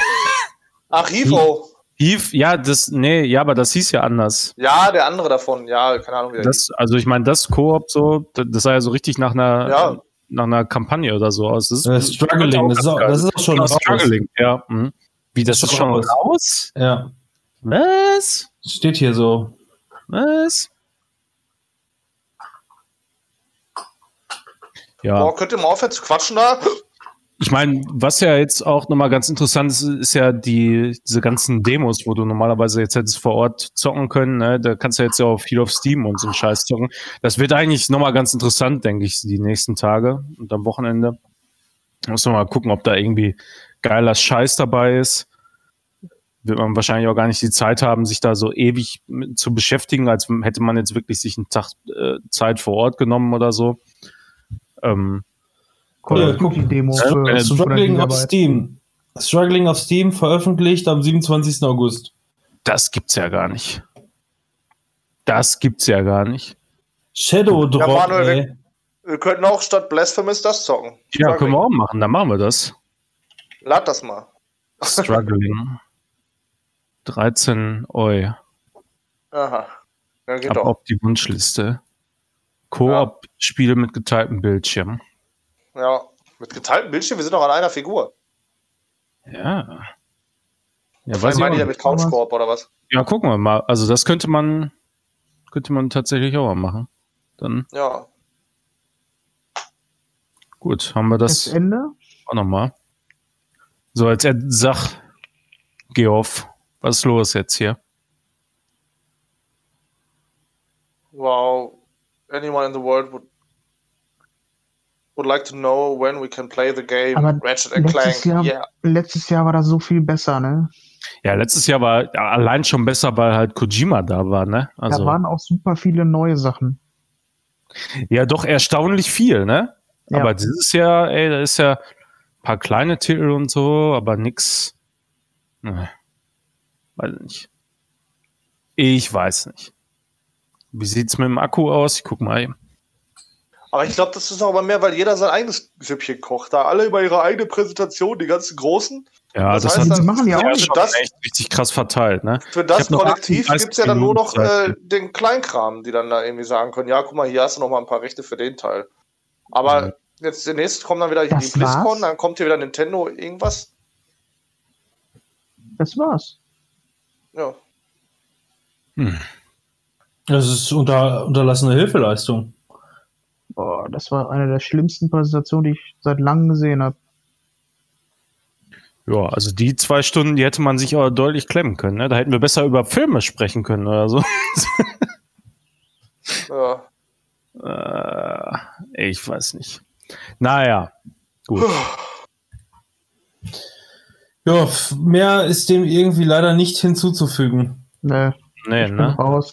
S4: Ach, Hivo.
S3: Eve, ja, das, nee, ja, aber das hieß ja anders.
S4: Ja, der andere davon. Ja, keine Ahnung, wie
S3: Das, also ich meine, das Koop so, das sah ja so richtig nach einer,
S4: Ja.
S3: nach einer Kampagne oder so aus. Das
S1: Äh, Struggling, das ist auch, das ist auch schon raus.
S3: Struggling, ja. Mhm. Wie, das,
S1: Das
S3: ist
S1: ist
S3: schon
S1: raus.
S3: raus?
S1: Ja,
S3: Was?
S1: steht hier so.
S3: Was? Ja.
S4: Boah, könnt ihr mal aufhören zu quatschen da?
S3: Ich meine, was ja jetzt auch nochmal ganz interessant ist, ist ja die, diese ganzen Demos, wo du normalerweise jetzt hättest vor Ort zocken können. Ne? Da kannst du jetzt ja auch viel auf Steam und so einen Scheiß zocken. Das wird eigentlich nochmal ganz interessant, denke ich, die nächsten Tage und am Wochenende. Muss man mal gucken, ob da irgendwie geiler Scheiß dabei ist. Wird man wahrscheinlich auch gar nicht die Zeit haben, sich da so ewig mit zu beschäftigen, als hätte man jetzt wirklich sich einen Tag äh, Zeit vor Ort genommen oder so. Ähm,
S1: Ja,
S2: of Duty Demo für
S3: äh,
S2: 500
S1: Struggling auf. Steam. Struggling auf Steam veröffentlicht am 27. August.
S3: Das gibt's ja gar nicht. Das gibt's ja gar nicht.
S1: Shadow Drop,
S4: Ja, Manuel,
S1: ey.
S4: Wir könnten auch statt Blasphemous das zocken.
S3: Ja, können wir auch machen. Dann machen wir das.
S4: Lad das mal.
S3: Struggling. 13 Oi.
S4: Aha. Ja, geht
S3: Ab
S4: doch.
S3: auf die Wunschliste. Koop-Spiele mit geteiltem Bildschirm.
S4: Ja. Mit geteiltem Bildschirm, wir sind doch an einer Figur.
S3: Ja. Ja,
S4: Was
S3: weiß ich
S4: meint ihr mit Couchkorb oder was?
S3: ja, gucken wir mal. Also das könnte man, könnte man tatsächlich auch mal machen. Dann,
S4: Ja.
S3: gut, haben wir
S2: Das
S3: das
S2: Ende?
S3: auch nochmal. So, jetzt er- sag, Geoff, was ist los jetzt hier?
S4: Wow. Anyone in the world would would like to know when we can play the game
S2: Aber
S4: Ratchet and Clank.
S2: letztes Jahr,
S4: Yeah.
S2: letztes Jahr war das so viel besser, ne?
S3: Ja, letztes Jahr war allein schon besser, weil halt Kojima da war, ne?
S2: Da
S3: Also,
S2: waren auch super viele neue Sachen.
S3: ja, doch erstaunlich viel, ne?
S2: Ja.
S3: Aber dieses Jahr, ey, da ist ja ein paar kleine Titel und so, aber nix. Ne. Weiß nicht. Ich weiß nicht. Wie sieht's mit dem Akku aus? Ich guck mal eben.
S4: Aber ich glaube, das ist auch aber mehr, weil jeder sein eigenes Süppchen kocht. Da alle über ihre eigene Präsentation, die ganzen Großen.
S3: Ja,
S4: Das
S3: das,
S4: heißt
S3: hat
S4: dann-
S2: machen ja auch
S3: ja,
S2: nicht.
S3: schon
S4: das-
S3: echt richtig krass verteilt, ne?
S4: Für das Kollektiv
S3: 38
S4: gibt es ja dann nur noch äh, den Kleinkram, die dann da irgendwie sagen können, ja, guck mal, hier hast du noch mal ein paar Rechte für den Teil. Aber
S3: Mhm.
S4: jetzt demnächst kommen dann wieder
S2: Das
S4: die BlizzCon, dann kommt hier wieder Nintendo irgendwas.
S2: Das war's.
S4: Ja.
S1: Das ist unter, unterlassene Hilfeleistung.
S2: Boah, das war eine der schlimmsten Präsentationen, die ich seit langem gesehen habe.
S3: Ja, also die zwei Stunden, die hätte man sich aber deutlich klemmen können, ne? Da hätten wir besser über Filme sprechen können oder so.
S4: ja.
S3: Äh, ich weiß nicht. Naja, gut.
S1: Ja, mehr ist dem irgendwie leider nicht hinzuzufügen.
S2: Ne,
S3: Nee,
S2: ich bin
S3: ne?
S2: raus.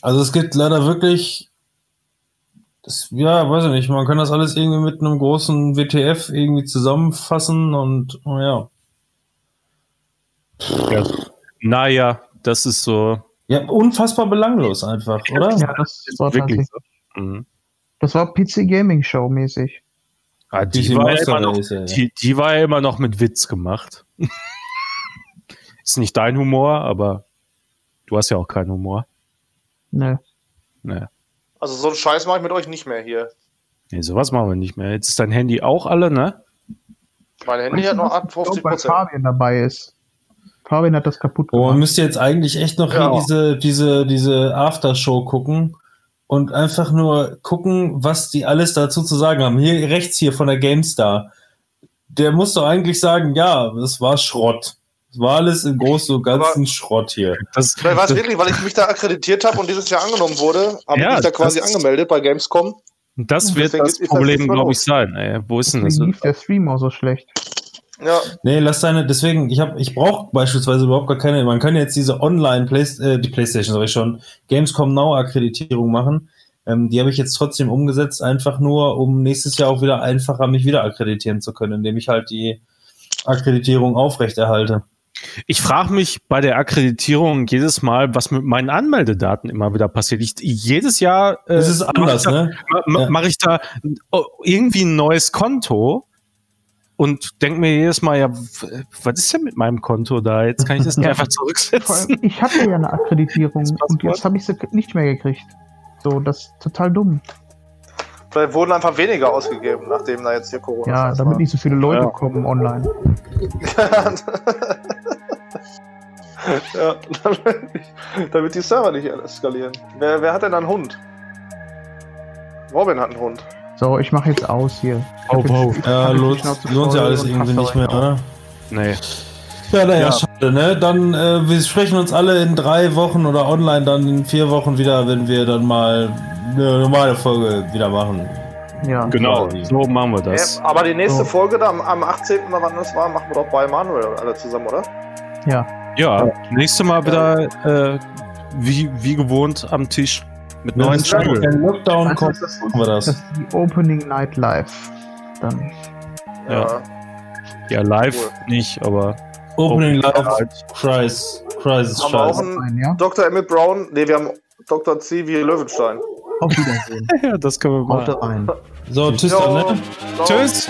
S1: Also es gibt leider wirklich, das, ja, weiß ich nicht, man kann das alles irgendwie mit einem großen WTF irgendwie zusammenfassen und oh ja.
S3: Ja. Naja, das ist so.
S1: Ja, unfassbar belanglos einfach, oder?
S2: Ja, das war
S3: wirklich
S2: tatsächlich.
S3: so. Mhm.
S2: Das war PC Gaming Show mäßig.
S3: Ah, die, war ja noch,
S1: ja, ja.
S3: die, die war ja immer noch mit Witz gemacht. ist nicht dein Humor, aber du hast ja auch keinen Humor.
S2: Ne.
S3: Nee.
S4: Also so einen Scheiß mache ich mit euch nicht mehr hier.
S3: nee, sowas machen wir nicht mehr. Jetzt ist dein Handy auch alle, ne?
S4: Mein Handy hat noch
S2: Ich glaub,
S4: 58
S2: weil
S4: Prozent.
S2: Fabian dabei ist. Fabian hat das kaputt
S1: Oh, man
S2: gemacht.
S1: müsste jetzt eigentlich echt noch
S4: Ja.
S1: hier diese, diese, diese Aftershow gucken und einfach nur gucken, was die alles dazu zu sagen haben. Hier rechts hier von der GameStar. Der muss doch eigentlich sagen, ja, das war Schrott. Es war alles im Großen und Ganzen Schrott hier.
S3: Das,
S4: Weil war es
S3: das,
S4: wirklich, weil ich mich da akkreditiert habe und dieses Jahr angenommen wurde, habe
S3: Ja,
S4: ich mich da quasi
S3: das-
S4: angemeldet bei Gamescom.
S3: das wird
S4: Deswegen
S3: das
S4: das
S3: Problem, glaube ich, sein. Ey. Wo ist denn das?
S2: Lief der Stream auch so schlecht.
S4: Ja,
S1: Nee, lass deine, deswegen, ich habe, ich brauche beispielsweise überhaupt gar keine, man kann jetzt diese Online, Play, äh, die Playstation, sag ich schon, Gamescom Now Akkreditierung machen. Ähm, die habe ich jetzt trotzdem umgesetzt, einfach nur, um nächstes Jahr auch wieder einfacher mich wieder akkreditieren zu können, indem ich halt die Akkreditierung aufrechterhalte.
S3: Ich frage mich bei der Akkreditierung jedes Mal, was mit meinen Anmeldedaten immer wieder passiert. Ich, jedes Jahr äh,
S1: Das ist anders,
S3: mach ich da,
S1: ne?
S3: ma-
S1: Ja.
S3: Mache ich da oh, irgendwie ein neues Konto und denke mir jedes Mal, ja, was ist denn mit meinem Konto da? Jetzt kann ich das nicht einfach zurücksetzen.
S2: ich hatte ja eine Akkreditierung und jetzt habe ich sie nicht mehr gekriegt. So, das ist total dumm.
S4: vielleicht wurden einfach weniger ausgegeben, nachdem da jetzt hier Corona
S2: Ja,
S4: ist.
S2: damit nicht so viele Leute
S3: Ja.
S2: kommen online.
S4: ja, damit, die Server nicht eskalieren. Wer, wer hat denn einen Hund? Robin hat einen Hund.
S2: So, ich mache jetzt aus hier. Ich
S3: Oh, wow.
S1: Ja, lohnt, ja
S2: voll
S1: alles irgendwie nicht mehr, oder?
S3: Nee.
S1: Ja, naja,
S2: Ja.
S1: schade, ne? Dann, äh, wir sprechen uns alle in drei Wochen oder online dann in vier Wochen wieder, wenn wir dann mal eine normale Folge wieder machen.
S2: Ja.
S3: Genau, so machen wir das.
S4: Ja, aber die nächste
S2: So.
S4: Folge da am, am 18. oder wann das war, machen wir doch bei Manuel alle zusammen, oder?
S2: Ja.
S3: Ja, nächste Mal wieder äh, wie, wie gewohnt am Tisch mit
S1: Wenn
S3: neuen
S1: dann
S3: Spielen.
S1: kein Lockdown
S2: Also,
S1: kommt,
S2: das,
S1: machen wir
S2: das
S1: das.
S2: ist die Opening Night Live. Dann.
S3: Ja. Ja, live
S4: Cool.
S3: nicht, aber
S1: Opening Live. Crisis, Crisis,
S4: Haben wir auch einen
S2: ja?
S4: Dr. Emmett Brown? Ne, wir haben Dr. C wie Löwenstein.
S2: Auf Wiedersehen.
S3: ja, das können wir
S2: Haut
S3: machen.
S2: rein.
S1: So, tschüss
S4: Jo,
S1: dann, ne?
S3: Tschüss.